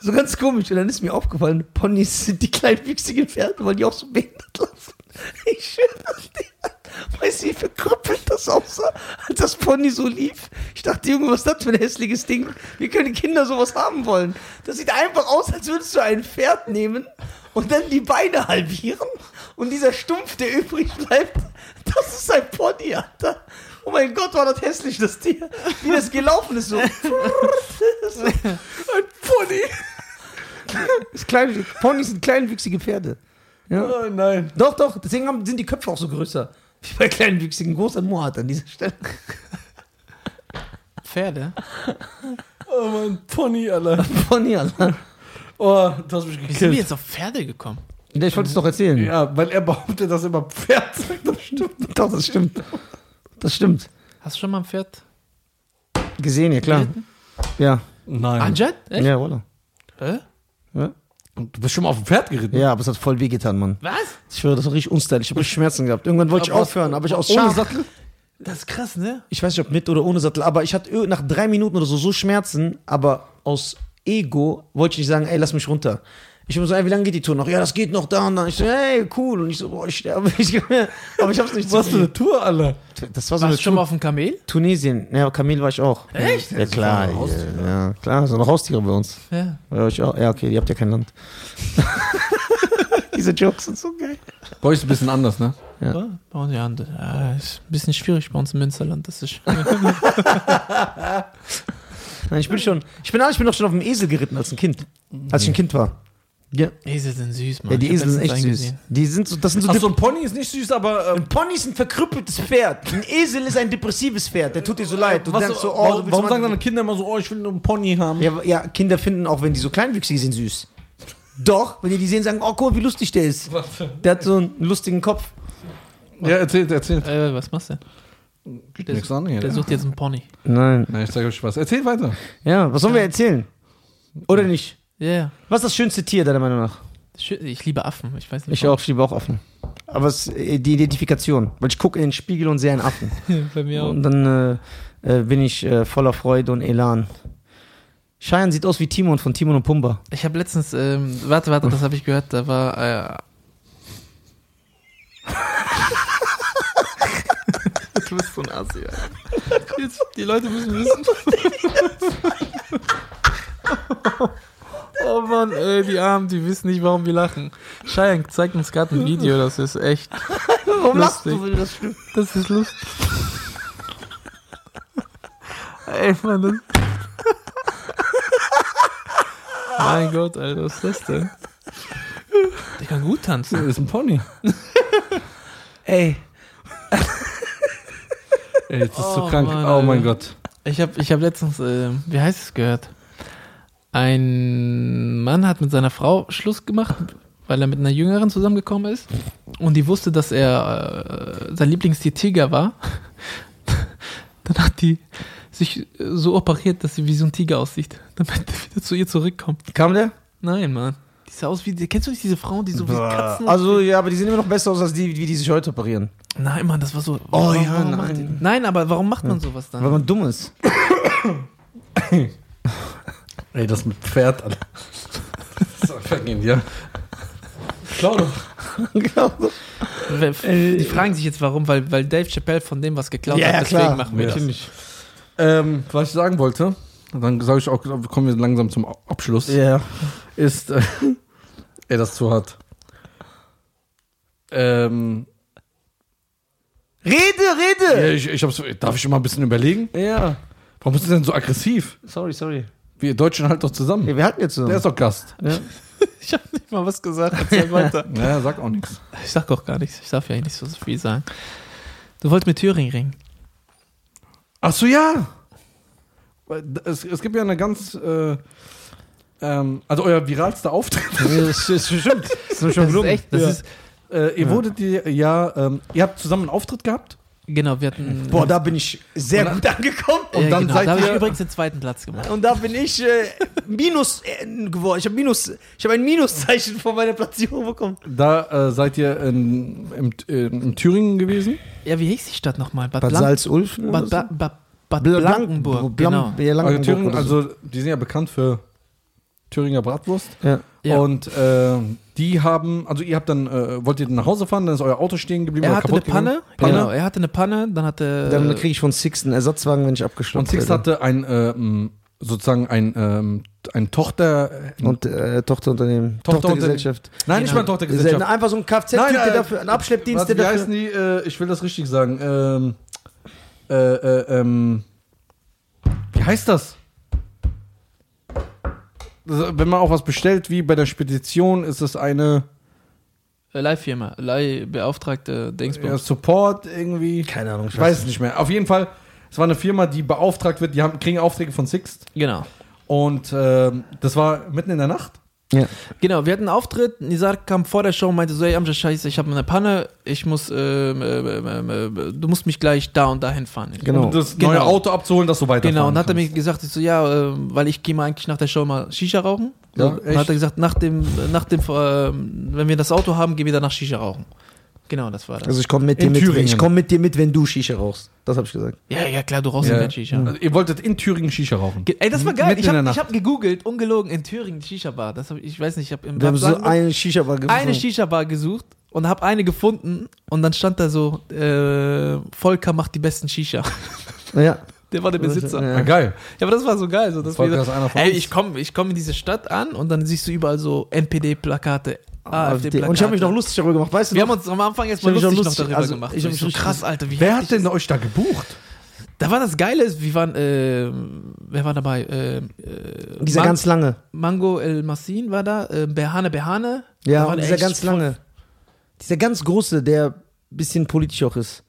so ganz komisch. Und dann ist mir aufgefallen, Ponys sind die kleinwüchsigen Pferde, weil die auch so behindert laufen. <laughs> Ich schwöre dir. Weißt du, wie verkrüppelt das aussah, als das Pony so lief? Ich dachte, Junge, was ist das für ein hässliches Ding? Wie können Kinder sowas haben wollen? Das sieht einfach aus, als würdest du ein Pferd nehmen und dann die Beine halbieren und dieser Stumpf, der übrig bleibt, das ist ein Pony, Alter. Oh mein Gott, war das hässlich, das Tier. Wie das gelaufen ist, so. <laughs> <laughs> Ein Pony. Ist klein, Ponys sind kleinwüchsige Pferde. Ja. Oh nein. Doch, doch, deswegen haben, sind die Köpfe auch so größer. Wie bei kleinwüchsigen großer Moat an dieser Stelle. <laughs> Pferde. Oh mein Pony, Alter. Pony, Alter. Oh, du hast mich Wie sind wir gekillt. jetzt auf Pferde gekommen? Ja, Ich wollte es doch erzählen. Ja, weil er behauptet, dass er immer Pferd sagt. Das stimmt. <laughs> Doch, das stimmt. Das stimmt. Hast du schon mal ein Pferd? Gesehen, ja klar. Ja. Nein. Anjet? Echt? Ja, voilà. Hä? Ja. Du bist schon mal auf dem Pferd geritten? ja, aber es hat voll wehgetan, Mann. Was? Ich schwöre, das war richtig unstylisch. Ich habe Schmerzen gehabt. Irgendwann wollte ich Aber aufhören, aber ich aus Ohne Scham. Sattel? Das ist krass, ne? Ich weiß nicht, ob mit oder ohne Sattel, aber ich hatte nach drei Minuten oder so so Schmerzen, aber aus Ego wollte ich nicht sagen, ey, lass mich runter. Ich habe so, ey, wie lange geht die Tour noch? Ja, das geht noch da und dann. Ich so, ey, cool. Und ich so, boah, ich sterbe. <laughs> Ich, aber ich hab's nicht Was für eine Tour, Alter? Das war so Warst eine du schon mal auf dem Kamel? Tunesien. Ja, Kamel war ich auch. Echt? Ja, klar. Ja, ja, klar, so noch Haustiere bei uns. Ja. Ja, ich auch. ja, okay, ihr habt ja kein Land. <laughs> Diese Jokes sind so geil. Bei euch ist es ein bisschen anders, ne? Ja. Ja. Bei uns, ist ein bisschen schwierig bei uns im Münsterland. Das ist <laughs> Nein, ich bin schon, ich bin, ich bin doch schon auf dem Esel geritten als ein Kind. Als ich ein Kind war. Ja, Esel sind süß, Mann. ja die Esel sind echt süß. Die sind so, das sind so Achso, ein Pony ist nicht süß, aber. Ähm, Ein Pony ist ein verkrüppeltes Pferd. Ein Esel ist ein depressives Pferd. Der tut dir so leid. Du was, denkst so, oh, warum warum sagen deine Kinder immer so, oh, ich will nur einen Pony haben? ja, ja, Kinder finden auch, wenn die so kleinwüchsig sind, süß. Doch, wenn die die sehen, sagen, oh, guck mal, wie lustig der ist. Der hat so einen lustigen Kopf. Ja, erzählt, erzählt. Äh, was machst du? Geht nichts an hier. Der ja. sucht jetzt einen Pony. Nein. Na, ich sage euch was. Erzählt weiter. Ja, was sollen wir erzählen? Oder nicht? Ja, yeah. Was ist das schönste Tier, deiner Meinung nach? Ich liebe Affen. Ich weiß nicht. Ich auch, ich liebe auch Affen. Aber es ist äh, die Identifikation. Weil ich gucke in den Spiegel und sehe einen Affen. <laughs> Bei mir auch. Und dann äh, äh, bin ich äh, voller Freude und Elan. Cheyenne sieht aus wie Timon von Timon und Pumba. Ich habe letztens, ähm, warte, warte, das habe ich gehört, da war, äh, <laughs> Du bist so ein Assi. Jetzt, die Leute müssen wissen. <laughs> oh Mann, ey, die Armen, die wissen nicht, warum wir lachen. Cheyenne zeigt uns gerade ein Video, das ist echt, <laughs> Warum lachst du, wenn das stimmt? das ist lustig. <laughs> ey, Mann, das... <laughs> mein Gott, Alter, was ist das denn? Der kann gut tanzen. Das ist ein Pony. Ey, Ey, das ist so Oh, krank. Mann, oh mein. Gott. Ich habe ich hab letztens, äh, wie heißt es gehört? Ein Mann hat mit seiner Frau Schluss gemacht, weil er mit einer Jüngeren zusammengekommen ist. Und die wusste, dass er äh, sein Lieblingstier Tiger war. <laughs> Dann hat die sich äh, so operiert, dass sie wie so ein Tiger aussieht, <laughs> damit er wieder zu ihr zurückkommt. kam der? Nein, Mann. Die sah aus wie, kennst du nicht diese Frauen, die so wie Katzen Also, ja, aber die sehen immer noch besser aus als die, wie die sich heute operieren. Nein, Mann, das war so. Oh ja, nein. die- Nein, aber warum macht man sowas dann? Weil man dumm ist. <coughs> Ey, das mit Pferd, Alter. <laughs> So, vergehen, ja. Klar doch. Die fragen sich jetzt warum, weil, weil Dave Chappelle von dem was geklaut Ja, hat, ja, deswegen klar. machen wir das. Natürlich. Ähm, was ich sagen wollte, dann sage ich auch, kommen wir langsam zum Abschluss, Ja. ist, äh, <laughs> ey, das ist zu hart. Ähm, Rede, ja, rede! ich, ich hab's, darf ich mal ein bisschen überlegen? Ja. Warum bist du denn so aggressiv? Sorry, sorry. Wir Deutschen halt doch zusammen. Ja, wir hatten jetzt so. Der ist doch Gast. ja. <laughs> Ich habe nicht mal was gesagt. Erzähl weiter. <laughs> Ja, sag auch nichts. Ich sag auch gar nichts. Ich darf ja eigentlich nicht so viel sagen. Du wolltest mit Thüringen ringen. Ach so, ja. Es, es gibt ja eine ganz, äh, ähm, also euer viralster Auftritt. das ist stimmt. Das ist schon Das ist gelungen. echt, das Ja. ist, Äh, ihr wurdet ihr, ja, ähm, ihr habt zusammen einen Auftritt gehabt? Genau, wir hatten. <laughs> Boah, da bin ich sehr Und dann- gut angekommen. ja, und dann genau, seid da habe ich ihr- übrigens den zweiten Platz gemacht. Und da bin ich äh, Minus äh, geworden. Ich habe Minus, ich habe ein Minuszeichen von meiner Platzierung bekommen. Da äh, seid ihr in, im, äh, in Thüringen gewesen? Ja, wie hieß die Stadt nochmal? Bad, Bad Blank Salzulf. Bad, Bad, Bad, Bad Bl- Blankenburg. Blam- Genau. Ja, Also, Thüringen, also die sind ja bekannt für Thüringer Bratwurst. Ja. Ja. Und äh, die haben, also ihr habt dann, äh, wollt ihr nach Hause fahren, dann ist euer Auto stehen geblieben Er oder hatte eine kaputt Panne. Panne. Genau, er hatte eine Panne. Dann hatte. Dann kriege ich von Six einen Ersatzwagen, wenn ich abgeschlossen Und Six hatte ein, ähm, sozusagen ein, ähm, ein Tochter, Und äh, Tochterunternehmen. Tochter- Tochtergesellschaft. nein, nicht Genau. mal Tochtergesellschaft. Einfach so ein Kfz-Typ, der äh, dafür, ein Abschleppdienst, Was, der wie dafür. heißen die? Äh, ich will das richtig sagen. Ähm, äh, äh, ähm, wie heißt das? Wenn man auch was bestellt, wie bei der Spedition, ist es eine Äh, Leihfirma, Leihbeauftragte Dingsbums. ja, Support irgendwie. Keine Ahnung, Ich weiß es nicht mehr. Auf jeden Fall, es war eine Firma, die beauftragt wird, die haben, kriegen Aufträge von Sixt. Genau. Und ähm, das war mitten in der Nacht. Ja. Genau, wir hatten einen Auftritt. Nizar kam vor der Show und meinte so: Ey, Amjad, Scheiße, ich habe eine Panne. Ich muss, ähm, ähm, ähm, äh, du musst mich gleich da und dahin fahren. Genau. Um das Genau. neue Auto abzuholen, das so weiter. Genau, und hat er mir gesagt, ich so, ja, äh, weil ich gehe mal eigentlich nach der Show mal Shisha rauchen. Ja, und echt? hat er gesagt, nach dem, nach dem, äh, wenn wir das Auto haben, gehen wir danach Shisha rauchen. Genau, das war das. Also ich komme mit dir In mit. Thüringen. Ich komme mit dir mit, wenn du Shisha rauchst. Das habe ich gesagt. ja, ja, klar, du rauchst ja kein Shisha. Also, ihr wolltet in Thüringen Shisha rauchen. Ge- Ey, das war geil. Mitten Ich habe hab gegoogelt, ungelogen, in Thüringen Shisha-Bar. Das hab, ich ich weiß nicht, ich habe im Wir haben so eine Shisha-Bar gefunden. eine Shisha-Bar gesucht und habe eine gefunden und dann stand da so, äh, Volker macht die besten Shisha. <laughs> Ja. Der war der Besitzer. Ja. Ah, geil. Ja, aber das war so geil. So, dass Volker wir, ist einer von ey, uns. ich komme ich komm in diese Stadt an und dann siehst du überall so NPD-Plakate, AfD-Plakate. Und ich habe mich noch lustig darüber gemacht. Weißt du Wir noch? haben uns am Anfang jetzt mal mich lustig, noch lustig- darüber also, gemacht. ich hab ich so mich krass, Alter. Wie Wer hat denn ist- euch da gebucht? Da war das Geile, wir waren, äh, wer war dabei? Äh, äh, Dieser Man- ganz lange. Mango El Massin war da, äh, Behane Behane. Ja, und dieser ganz lange. Dieser ganz große, der ein bisschen politisch auch ist.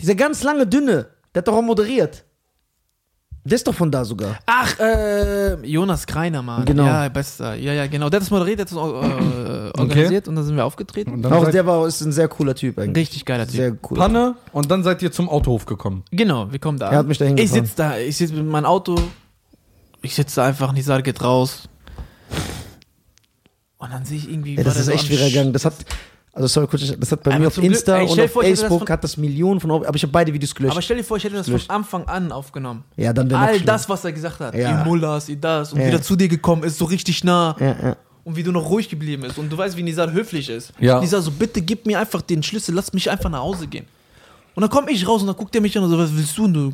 Dieser ganz lange, dünne, der hat doch auch moderiert. Der ist doch von da sogar. Ach, äh, Jonas Kreiner, Mann. Genau. Ja, bester. Ja, ja, genau. Der hat das moderiert, der hat das äh, organisiert und dann sind wir aufgetreten. Und dann Auch der war, ist ein sehr cooler Typ eigentlich. Richtig geiler Typ. Sehr cool. Panne und dann seid ihr zum Autohof gekommen. Genau, wir kommen da. Er hat mich dahin Ich sitze da, ich sitze mit meinem Auto, ich sitze da einfach, Nizar geht raus. Und dann sehe ich irgendwie. Ja, das ist so echt wieder gegangen. Das hat, also sorry, kurz, das hat bei Aber mir auf zum Glück- Insta ey, und auf vor, das Facebook von- hat das Millionen von Euro, aber ich habe beide Videos gelöscht. Aber stell dir vor, ich hätte das Löscht. von Anfang an aufgenommen. ja, dann wäre All das, was er gesagt hat. Ja. Ihr Mullahs, ihr das. Und Ja. wieder zu dir gekommen ist, so richtig nah. Ja, ja. Und wie du noch ruhig geblieben bist. Und du weißt, wie Nizar höflich ist. Ja. Nizar so, bitte gib mir einfach den Schlüssel, lass mich einfach nach Hause gehen. Und dann komme ich raus und dann guckt er mich an und so, was willst du, du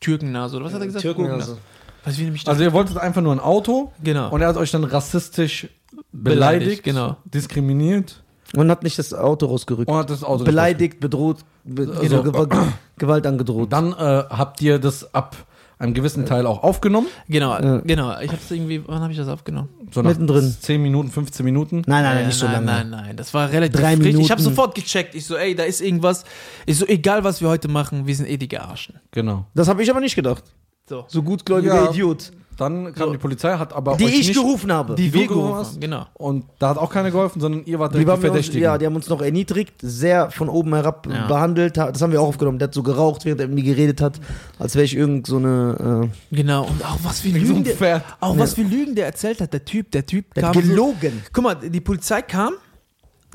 Türkennase? Oder was hat er gesagt? Türkennase. Weißt du, wie nämlich Also ihr wolltet einfach nur ein Auto Genau. und er hat euch dann rassistisch Beleidigt, beleidigt, genau. diskriminiert Und hat nicht das Auto rausgerückt. und hat das Auto Beleidigt, bedroht, be Also- Gewalt, <clears throat> Gewalt angedroht. Dann äh, habt ihr das ab, einen gewissen Teil auch aufgenommen. Genau, genau. Ich hab's irgendwie, wann habe ich das aufgenommen? So nach Mittendrin. 10 Minuten, 15 Minuten. Nein, nein, Äh, nicht so nein, lange. Nein, nein, das war relativ Drei frisch. Ich habe Minuten. sofort gecheckt. Ich so, ey, da ist irgendwas. Ich so, egal was wir heute machen, wir sind eh die Gearschen. Genau. Das habe ich aber nicht gedacht. So. So gutgläubiger Ja. Idiot. Dann kam die Polizei, hat aber Die euch ich nicht, gerufen habe. Die du wir gerufen gerufen hast? haben, genau. Und da hat auch keiner geholfen, sondern ihr wart Die, die uns, Verdächtigen. ja, die haben uns noch erniedrigt, sehr von oben herab Ja. behandelt. Das haben wir auch aufgenommen. Der hat so geraucht, während er mit mir geredet hat, als wäre ich irgend so eine. Genau. Und auch was für Wie so Lügen, ein der, auch was für Lügen der erzählt hat. Der Typ, der Typ Äh, der kam. hat gelogen. So, guck mal, die Polizei kam,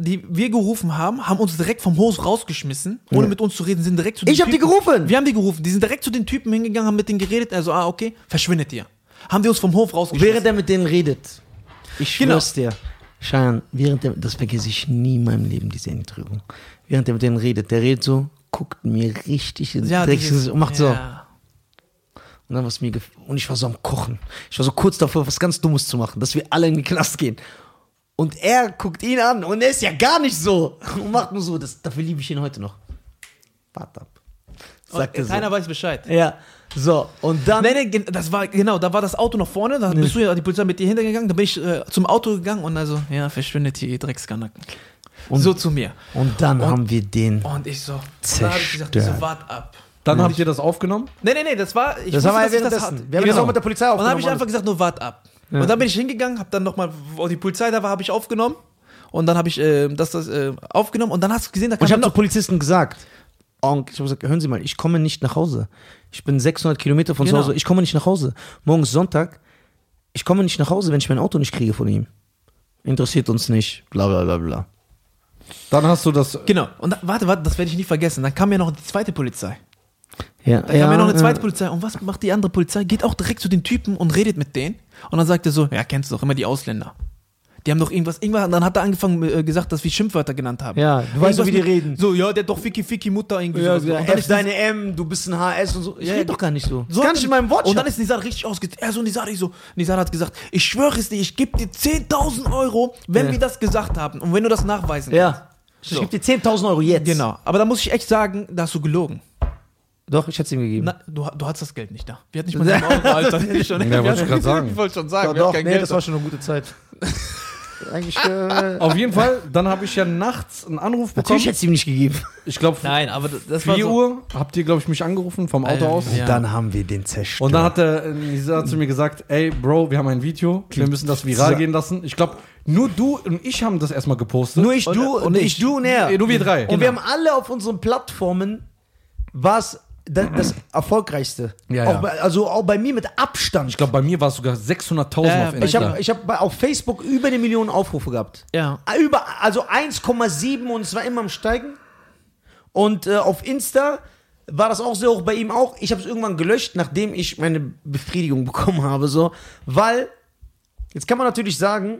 die wir gerufen haben, haben uns direkt vom Haus rausgeschmissen, ohne mit uns zu reden, sind direkt zu den Ich hab die gerufen. Wir haben die gerufen. Die sind direkt zu den Typen hingegangen, haben mit denen geredet. Also, ah, okay, verschwindet ihr. Haben die uns vom Hof rausgeschmissen. Während er mit denen redet. Ich Genau. schwör's dir. Schein, während der, das vergesse ich nie in meinem Leben, diese Erniedrigung. Während er mit denen redet, der redet so, guckt mir richtig ins ja, dieses- und macht so. ja. Und dann was mir und ich war so am Kochen. Ich war so kurz davor, was ganz Dummes zu machen, dass wir alle in den Knast gehen. Und er guckt ihn an und er ist ja gar nicht so und macht nur so. Das, dafür liebe ich ihn heute noch. Warte ab. Sagt Und so. keiner weiß Bescheid. Ja, so und dann. Nee, nee, das war, genau, da war das Auto noch vorne, da bist du ja die Polizei mit dir hintergegangen, da bin ich äh, zum Auto gegangen und also, ja, verschwindet hier, ihr Dreckskanacken. Und- so zu mir. Und dann haben wir den. Und ich so, da habe ich gesagt, ich so, Zerstört. wart ab. Dann habt ihr das aufgenommen. Nee, nee, nee, das war, ich Das wusste, haben wir ich währenddessen. das. Wir haben das Genau. auch mit der Polizei Und dann habe aufgenommen. ich einfach gesagt, nur wart ab. Und dann bin ich hingegangen, habe dann nochmal, wo die Polizei da war, habe ich aufgenommen. Und dann habe ich äh, das, das äh, aufgenommen und dann hast du gesehen, da Und ich kam habe noch. Polizisten gesagt, Onk, ich habe gesagt, hören Sie mal, ich komme nicht nach Hause. Ich bin 600 Kilometer von Genau. zu Hause. Ich komme nicht nach Hause. Morgen ist Sonntag. Ich komme nicht nach Hause, wenn ich mein Auto nicht kriege von ihm. Interessiert uns nicht. Bla bla bla bla. Dann hast du das. Genau. Und da, warte, warte, das werde ich nie vergessen. Dann kam ja noch die zweite Polizei. Ja, Da kam ja noch eine zweite Polizei. Und was macht die andere Polizei? Geht auch direkt zu den Typen und redet mit denen. Und dann sagt er so, ja, kennst du doch immer die Ausländer. Die haben doch irgendwas, irgendwann, dann hat er angefangen äh, gesagt, dass wir Schimpfwörter genannt haben. Ja, du weißt doch, wie die Irgendwas reden. So, ja, der hat doch Ficky Ficky Mutter irgendwie. Ja, sowas. ja, Und F ist deine M, du bist ein HS und so. Ich Ja, rede doch gar nicht so. So gar nicht in meinem Wort. Und dann ist Nizar richtig ausge... Er so, Nizar, ich so... Nizar hat gesagt, ich schwöre es dir, ich gebe dir 10.000 Euro, wenn Ja. wir das gesagt haben und wenn du das nachweisen Ja. Ich So. gebe dir 10.000 Euro jetzt. kannst. Genau. Aber da muss ich echt sagen, da hast du gelogen. Doch, ich hätte es ihm gegeben. Na, du, du hattest das Geld nicht da. Wir hatten nicht <laughs> mal 7 Euro, Alter. Ich schon, Ja, wollte ich <laughs> grad sagen. Ich wollte schon sagen, doch, doch, nee, das da. war schon eine gute Zeit. <laughs> Eigentlich, äh, Auf jeden Fall, dann habe ich ja nachts einen Anruf bekommen. natürlich hätte es ihm nicht gegeben. Ich glaube, Nein, aber das, das war 4 so... Uhr habt ihr, glaube ich, mich angerufen vom Auto Äh, aus. Ja. Dann haben wir den zerstört. Und dann hat der äh, zu mir gesagt, ey Bro, wir haben ein Video, wir müssen das viral gehen lassen. Ich glaube, nur du und ich haben das erstmal gepostet. Nur ich, Und- du und und ich, ich. du und er. Äh, nur wir drei. Und wir haben alle auf unseren Plattformen was das, das erfolgreichste. Ja, auch ja. Bei, also auch bei mir mit Abstand. ich glaube, bei mir war es sogar 600.000 Ja, auf ich ich habe ich hab auf Facebook über eine Million Aufrufe gehabt. Ja. Über, also 1,7 und es war immer am Steigen. Und äh, auf Insta war das auch sehr hoch, bei ihm auch. Ich habe es irgendwann gelöscht, nachdem ich meine Befriedigung <laughs> bekommen habe. So, weil, jetzt kann man natürlich sagen,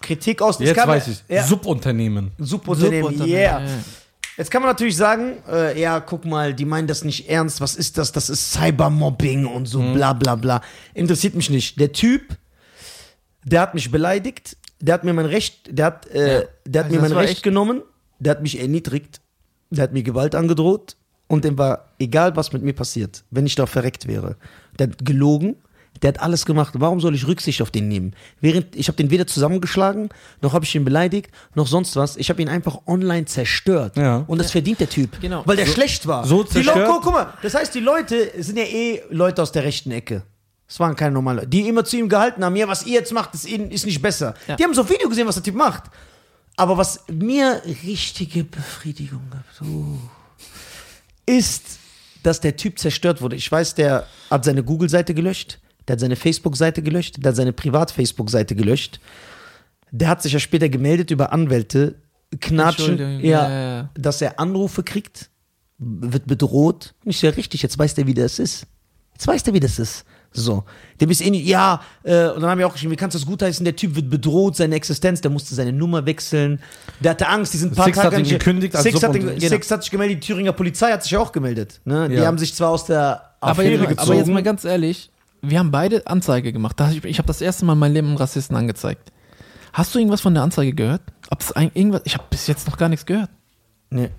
Kritik aus Jetzt kann, weiß ich Ja, Subunternehmen. Subunternehmen, Subunternehmen, yeah. ja. Jetzt kann man natürlich sagen, äh, ja, guck mal, die meinen das nicht ernst, was ist das? Das ist Cybermobbing und so, bla bla bla. Interessiert mich nicht. Der Typ, der hat mich beleidigt, der hat mir mein Recht, der hat, äh, Ja. der hat Also mir mein Recht echt- genommen, der hat mich erniedrigt, der hat mir Gewalt angedroht und dem war egal, was mit mir passiert, wenn ich da verreckt wäre. Der hat gelogen, der hat alles gemacht. Warum soll ich Rücksicht auf den nehmen? Während ich habe den weder zusammengeschlagen, noch habe ich ihn beleidigt, noch sonst was. Ich habe ihn einfach online zerstört. Ja. Und das verdient der Typ, Genau. weil der schlecht war. so die zerstört- Leute, guck mal, das heißt, die Leute sind ja eh Leute aus der rechten Ecke. Das waren keine normalen Leute, die immer zu ihm gehalten haben, ja, was ihr jetzt macht, ist, ihnen- ist nicht besser. Ja. Die haben so ein Video gesehen, was der Typ macht. Aber was mir richtige Befriedigung gab, so, ist, dass der Typ zerstört wurde. Ich weiß, der hat seine Google-Seite gelöscht, der hat seine Facebook-Seite gelöscht, der hat seine Privat-Facebook-Seite gelöcht. Der hat sich ja später gemeldet über Anwälte, knatschen, ja, ja, ja. dass er Anrufe kriegt, wird bedroht. Nicht sehr richtig, jetzt weiß der, wie das ist. Jetzt weiß der, wie das ist. So. Der bist eh nicht, ja, äh, und dann haben wir auch geschrieben, wie kannst du das gutheißen? Der Typ wird bedroht, seine Existenz, der musste seine Nummer wechseln. Der hatte Angst, die sind ein paar Six hat Tage ihn nicht- gekündigt Six hat, ihn, Subunter- Six hat sich gemeldet, die Thüringer Polizei hat sich ja auch gemeldet. Ne? Die Ja. haben sich zwar aus der Aber Affäre jetzt, gezogen. aber jetzt mal ganz ehrlich, wir haben beide Anzeige gemacht. Ich, ich habe das erste Mal mein Leben einem Rassisten angezeigt. Hast du irgendwas von der Anzeige gehört? Ob es irgendwas? Ich habe bis jetzt noch gar nichts gehört. nee.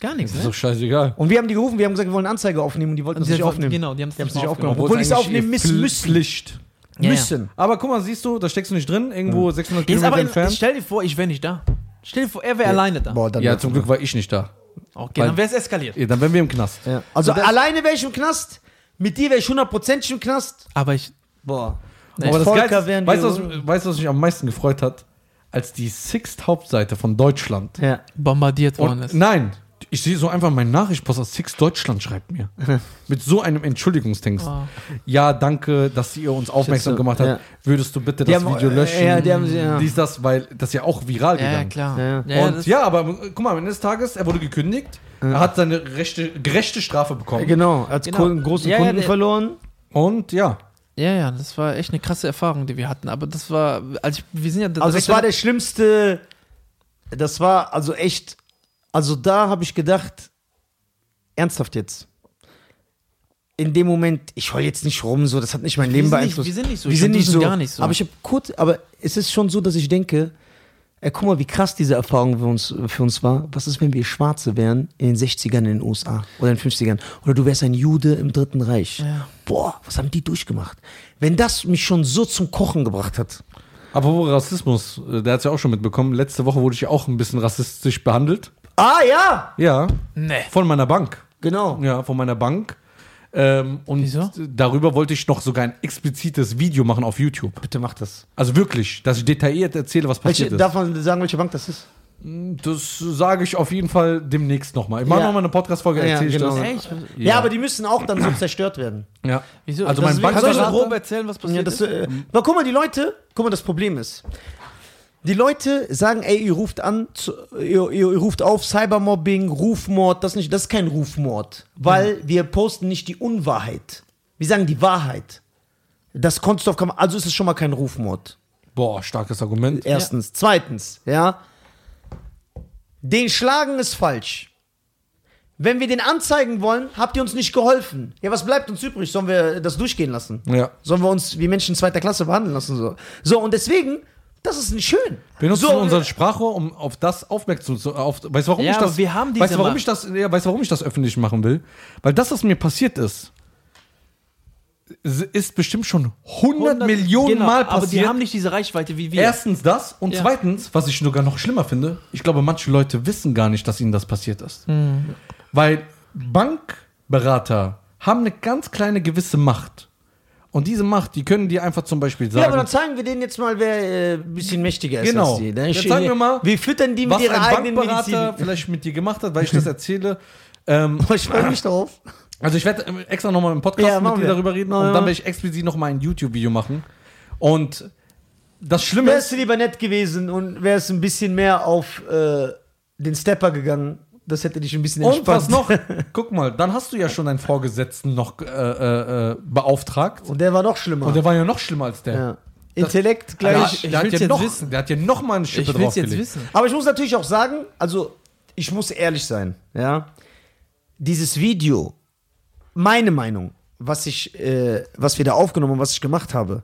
Gar nichts, Das ist ne? doch scheißegal. Und wir haben die gerufen, wir haben gesagt, wir wollen Anzeige aufnehmen und die wollten Und es nicht aufnehmen. Genau, die haben es nicht nicht aufgenommen. aufgenommen. Obwohl es die es aufnehmen ihr müssen, Pfl- müssen. Pflicht. Ja, ja. Müssen. Aber guck mal, siehst du, da steckst du nicht drin, irgendwo 600 Jetzt Kilometer aber in, entfernt. stell dir vor, ich wäre nicht da. Stell dir vor, er wäre alleine da. Boah, dann Ja, zum Glück war ich nicht da. Okay, Weil- dann wäre es eskaliert. Ja, Dann wären wir im Knast. Ja. Also alleine wäre ich im Knast, mit dir wäre ich hundertprozentig im Knast. Aber ich. Boah. Nee. Aber das Volker Geilste, wären weißt was, weißt du, was mich am meisten gefreut hat? Als die Sixt Hauptseite von Deutschland. Ja. bombardiert worden Und, ist. nein, ich sehe so einfach meinen Nachrichtpost aus Six Deutschland schreibt mir. <laughs> Mit so einem Entschuldigungstext. Oh. Ja, danke, dass ihr uns aufmerksam so, gemacht habt. ja. Würdest du bitte Die das haben- Video äh, löschen? ja, die haben sie- ja. Dies, das, weil das ist ja auch viral Ja, ja, gegangen. klar. Ja. Ja, Und das- ja, aber äh, guck mal, am Ende des Tages, er wurde gekündigt, er hat seine rechte, gerechte Strafe bekommen. Genau, er hat Genau. Kunden- großen Kunden verloren. Und ja, ja, ja, das war echt eine krasse Erfahrung, die wir hatten. Aber das war, also ich, wir sind ja. Also es war der schlimmste, das war also echt, also da habe ich gedacht, ernsthaft jetzt. In dem Moment, ich heul jetzt nicht rum, so, das hat nicht mein Wir Leben sind nicht- beeinflusst. wir sind nicht so. Wir sind nicht die so. gar nicht so. Aber ich habe kurz, aber es ist schon so, dass ich denke, ey, guck mal, wie krass diese Erfahrung für uns, für uns war. Was ist, wenn wir Schwarze wären in den 60ern in den USA oder in den 50ern? Oder du wärst ein Jude im Dritten Reich. Ja. Boah, was haben die durchgemacht? Wenn das mich schon so zum Kochen gebracht hat. apropos Rassismus, äh, der hat es ja auch schon mitbekommen. Letzte Woche wurde ich auch ein bisschen rassistisch behandelt. Ah ja, Ja, Nee. von meiner Bank. genau. Ja, von meiner Bank. Ähm, und Wieso? darüber wollte ich noch sogar ein explizites Video machen auf YouTube. Bitte mach das. Also wirklich, dass ich detailliert erzähle, was passiert Welche, ist. darf man sagen, welche Bank das ist? Das sage ich auf jeden Fall demnächst nochmal. Ich mache Ja. nochmal eine Podcast-Folge, Ja, erzähle ich genau. das. Echt? Ja. aber die müssen auch dann so zerstört werden. Ja. Wieso? Also Das mein ist- Kannst du grob erzählen, was Ja, passiert das, ist? äh, aber guck mal, die Leute, guck mal, das Problem ist. Die Leute sagen, ey, ihr ruft an, ihr, ihr, ihr ruft auf, Cybermobbing, Rufmord, das nicht, das ist kein Rufmord, weil wir posten nicht die Unwahrheit. Wir sagen die Wahrheit. Das konntest du auf Kamera, also ist es schon mal kein Rufmord. Boah, starkes Argument. Erstens. Zweitens, ja. Den schlagen ist falsch. Wenn wir den anzeigen wollen, habt ihr uns nicht geholfen. Ja, was bleibt uns übrig? Sollen wir das durchgehen lassen? Ja. Sollen wir uns wie Menschen zweiter Klasse behandeln lassen? So, so und deswegen, das ist nicht schön. Wir nutzen so, unser Sprachrohr, um auf das aufmerksam zu auf, Weißt du, warum Ja, ich das. wir haben diese weißt warum Macht. ich das, ja, weißt du, warum ich das öffentlich machen will? Weil das, was mir passiert ist, ist bestimmt schon 100, Millionen genau, Mal Aber die passiert. haben nicht diese Reichweite wie wir. Erstens das und Ja. zweitens, was ich sogar noch schlimmer finde, ich glaube, manche Leute wissen gar nicht, dass ihnen das passiert ist. Hm. Weil Bankberater haben eine ganz kleine gewisse Macht. Und diese Macht, die können dir einfach zum Beispiel ja, aber sagen, dann zeigen wir denen jetzt mal, wer äh, ein bisschen mächtiger ist Genau. als die. Dann Jetzt stehen sagen die- wir mal, wir füttern die mit was ihrer ein eigenen Bankberater Medizin. vielleicht mit dir gemacht hat, weil ich das <laughs> erzähle. Ähm, <laughs> ich freue mich drauf. also ich werde extra nochmal im Podcast Ja, mit dir wir. darüber reden Ja, und ja. dann werde ich explizit nochmal ein YouTube-Video machen. Und das Schlimme Wärst ist, du lieber nett gewesen und wärst ein bisschen mehr auf äh, den Stepper gegangen, das hätte dich ein bisschen Und was entspannt. noch? <laughs> Guck mal, dann hast du ja schon deinen Vorgesetzten noch äh, äh, äh, beauftragt. Und der war noch schlimmer. Und der war ja noch schlimmer als der. ja. Intellekt gleich. der, hat will's ja jetzt noch, wissen. der hat ja noch mal eine Schippe ich will es jetzt draufgelegt. wissen. Aber ich muss natürlich auch sagen, also ich muss ehrlich sein, ja. Dieses Video, meine Meinung, was ich, äh, was wir da aufgenommen was ich gemacht habe,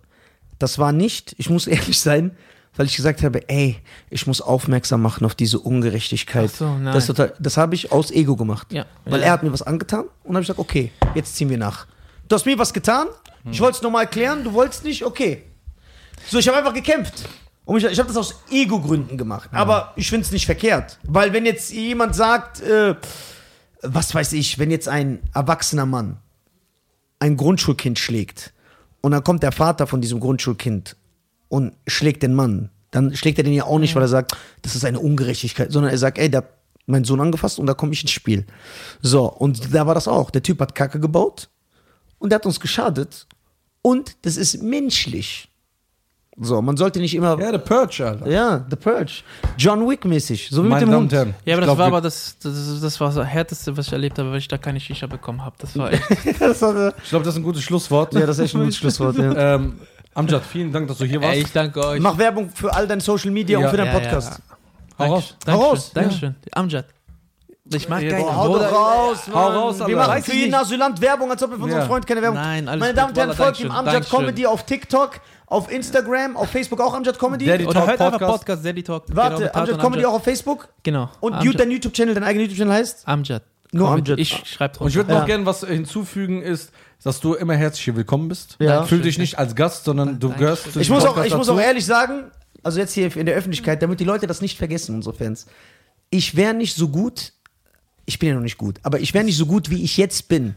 das war nicht, ich muss <laughs> ehrlich sein, weil ich gesagt habe, ey, ich muss aufmerksam machen auf diese Ungerechtigkeit. Ach so, nein. Das, das habe ich aus Ego gemacht. Ja. Weil Ja. er hat mir was angetan und habe ich gesagt, okay, jetzt ziehen wir nach. Du hast mir was getan, Hm. ich wollte es nochmal erklären, du wolltest nicht, okay. So, ich habe einfach gekämpft. Und ich, ich habe das aus Ego-Gründen gemacht. Aber ich finde es nicht verkehrt. Weil wenn jetzt jemand sagt, äh, was weiß ich, wenn jetzt ein erwachsener Mann ein Grundschulkind schlägt und dann kommt der Vater von diesem Grundschulkind und schlägt den Mann, dann schlägt er den ja auch nicht, weil er sagt, das ist eine Ungerechtigkeit, sondern er sagt, ey, der hat meinen Sohn angefasst und da komme ich ins Spiel. So, und da war das auch. Der Typ hat Kacke gebaut und der hat uns geschadet und das ist menschlich. So, man sollte nicht immer. Ja, der Purge, Alter. Ja, The Purge. John Wick-mäßig. So wie Meine mit dem Damen Hund. Ja, aber das glaub, war aber das, das, das war das härteste, was ich erlebt habe, weil ich da keine Shisha bekommen habe. Das war <laughs> echt. das war, Ich glaube, das ist ein gutes Schlusswort. ja, das ist echt ein gutes <laughs> Schlusswort. Ja. ähm, Amjad, vielen Dank, dass du hier warst. Ey, ich danke euch. Mach Werbung für all dein Social Media Ja. und für deinen Ja, ja. Podcast. Hau raus. Dankeschön. Hau raus. Dankeschön. Amjad. Ich mag geil. Boah, hau doch raus, Mann. Hau raus, Wir machen für jeden. Asylant Werbung, als ob wir von unserem Ja. Freund keine Werbung Nein, alles Meine Damen und Herren, folgt ihm Amjad Dankeschön. Comedy auf TikTok, auf Instagram, auf Facebook auch Amjad Comedy. Daddy Oder Talk hört einfach Podcast. Podcast, Daddy Talk. Warte, mit Tat Amjad Comedy auch auf Facebook. Genau. Und Amjad. dein YouTube-Channel, dein eigener YouTube-Channel heißt? Amjad. Nur. Amjad. Ich schreibe drunter. Und ich würde noch Ja. gerne was hinzufügen, ist, dass du immer herzlich hier willkommen bist. Ja. Fühl dich nicht als Gast, sondern du Dankeschön. gehörst zu Ich diesem muss, auch, Podcast ich muss auch dazu. ehrlich sagen, also jetzt hier in der Öffentlichkeit, damit die Leute das nicht vergessen, unsere Fans. Ich wäre nicht so gut, ich bin ja noch nicht gut, aber ich wäre nicht so gut, wie ich jetzt bin.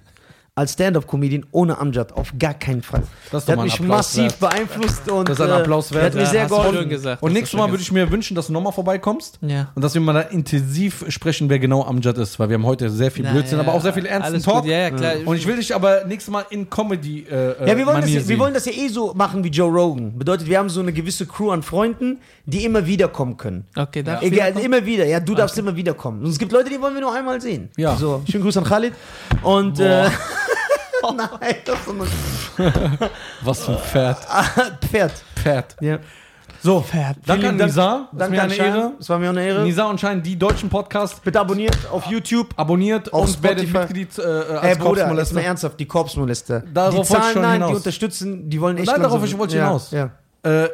Als Stand-Up-Comedian ohne Amjad, auf gar keinen Fall. Das der hat mich massiv beeinflusst und Das ist ein Applaus hat wert. mir Ja, sehr hast du geholfen. gesagt. Und nächstes Mal würde ich mir wünschen, dass du nochmal vorbeikommst. Ja. Und dass wir mal da intensiv sprechen, wer genau Amjad ist. Weil wir haben heute sehr viel Na, Blödsinn, ja, aber auch sehr viel ernsten alles Talk. Gut. Ja, ja, klar. Und ich will dich aber nächstes Mal in Comedy äh, Ja, wir wollen, das, wir wollen das ja eh so machen wie Joe Rogan. Bedeutet, wir haben so eine gewisse Crew an Freunden, die immer wieder kommen können. Okay, darf Egal, wiederkommen? immer wieder. Ja, du darfst immer wieder kommen. Und es gibt Leute, die wollen wir nur einmal sehen. Ja. So, schönen Gruß an Khalid. Und äh, <laughs> <laughs> nein, das ist so <laughs> ein Was für ein Pferd. <laughs> Pferd. Pferd. Ja. So, Pferd. danke an Nisa. Danke mir an eine Schein. Ehre. Es war mir eine Ehre. Nisa und Schein, die deutschen Podcasts, Bitte abonniert auf YouTube. abonniert Auf und werdet Spotify. Mitglied äh, als Ey, Bruder, jetzt mal ernsthaft, die Korpsmolester. Darauf die ich zahlen nein, hinaus. die unterstützen, die wollen echt Nein, darauf ich wollte ja, hinaus. Ja. Äh,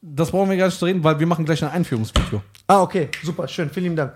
das brauchen wir gar nicht zu reden, weil wir machen gleich ein Einführungsvideo. Ah, okay, super, schön, vielen lieben Dank.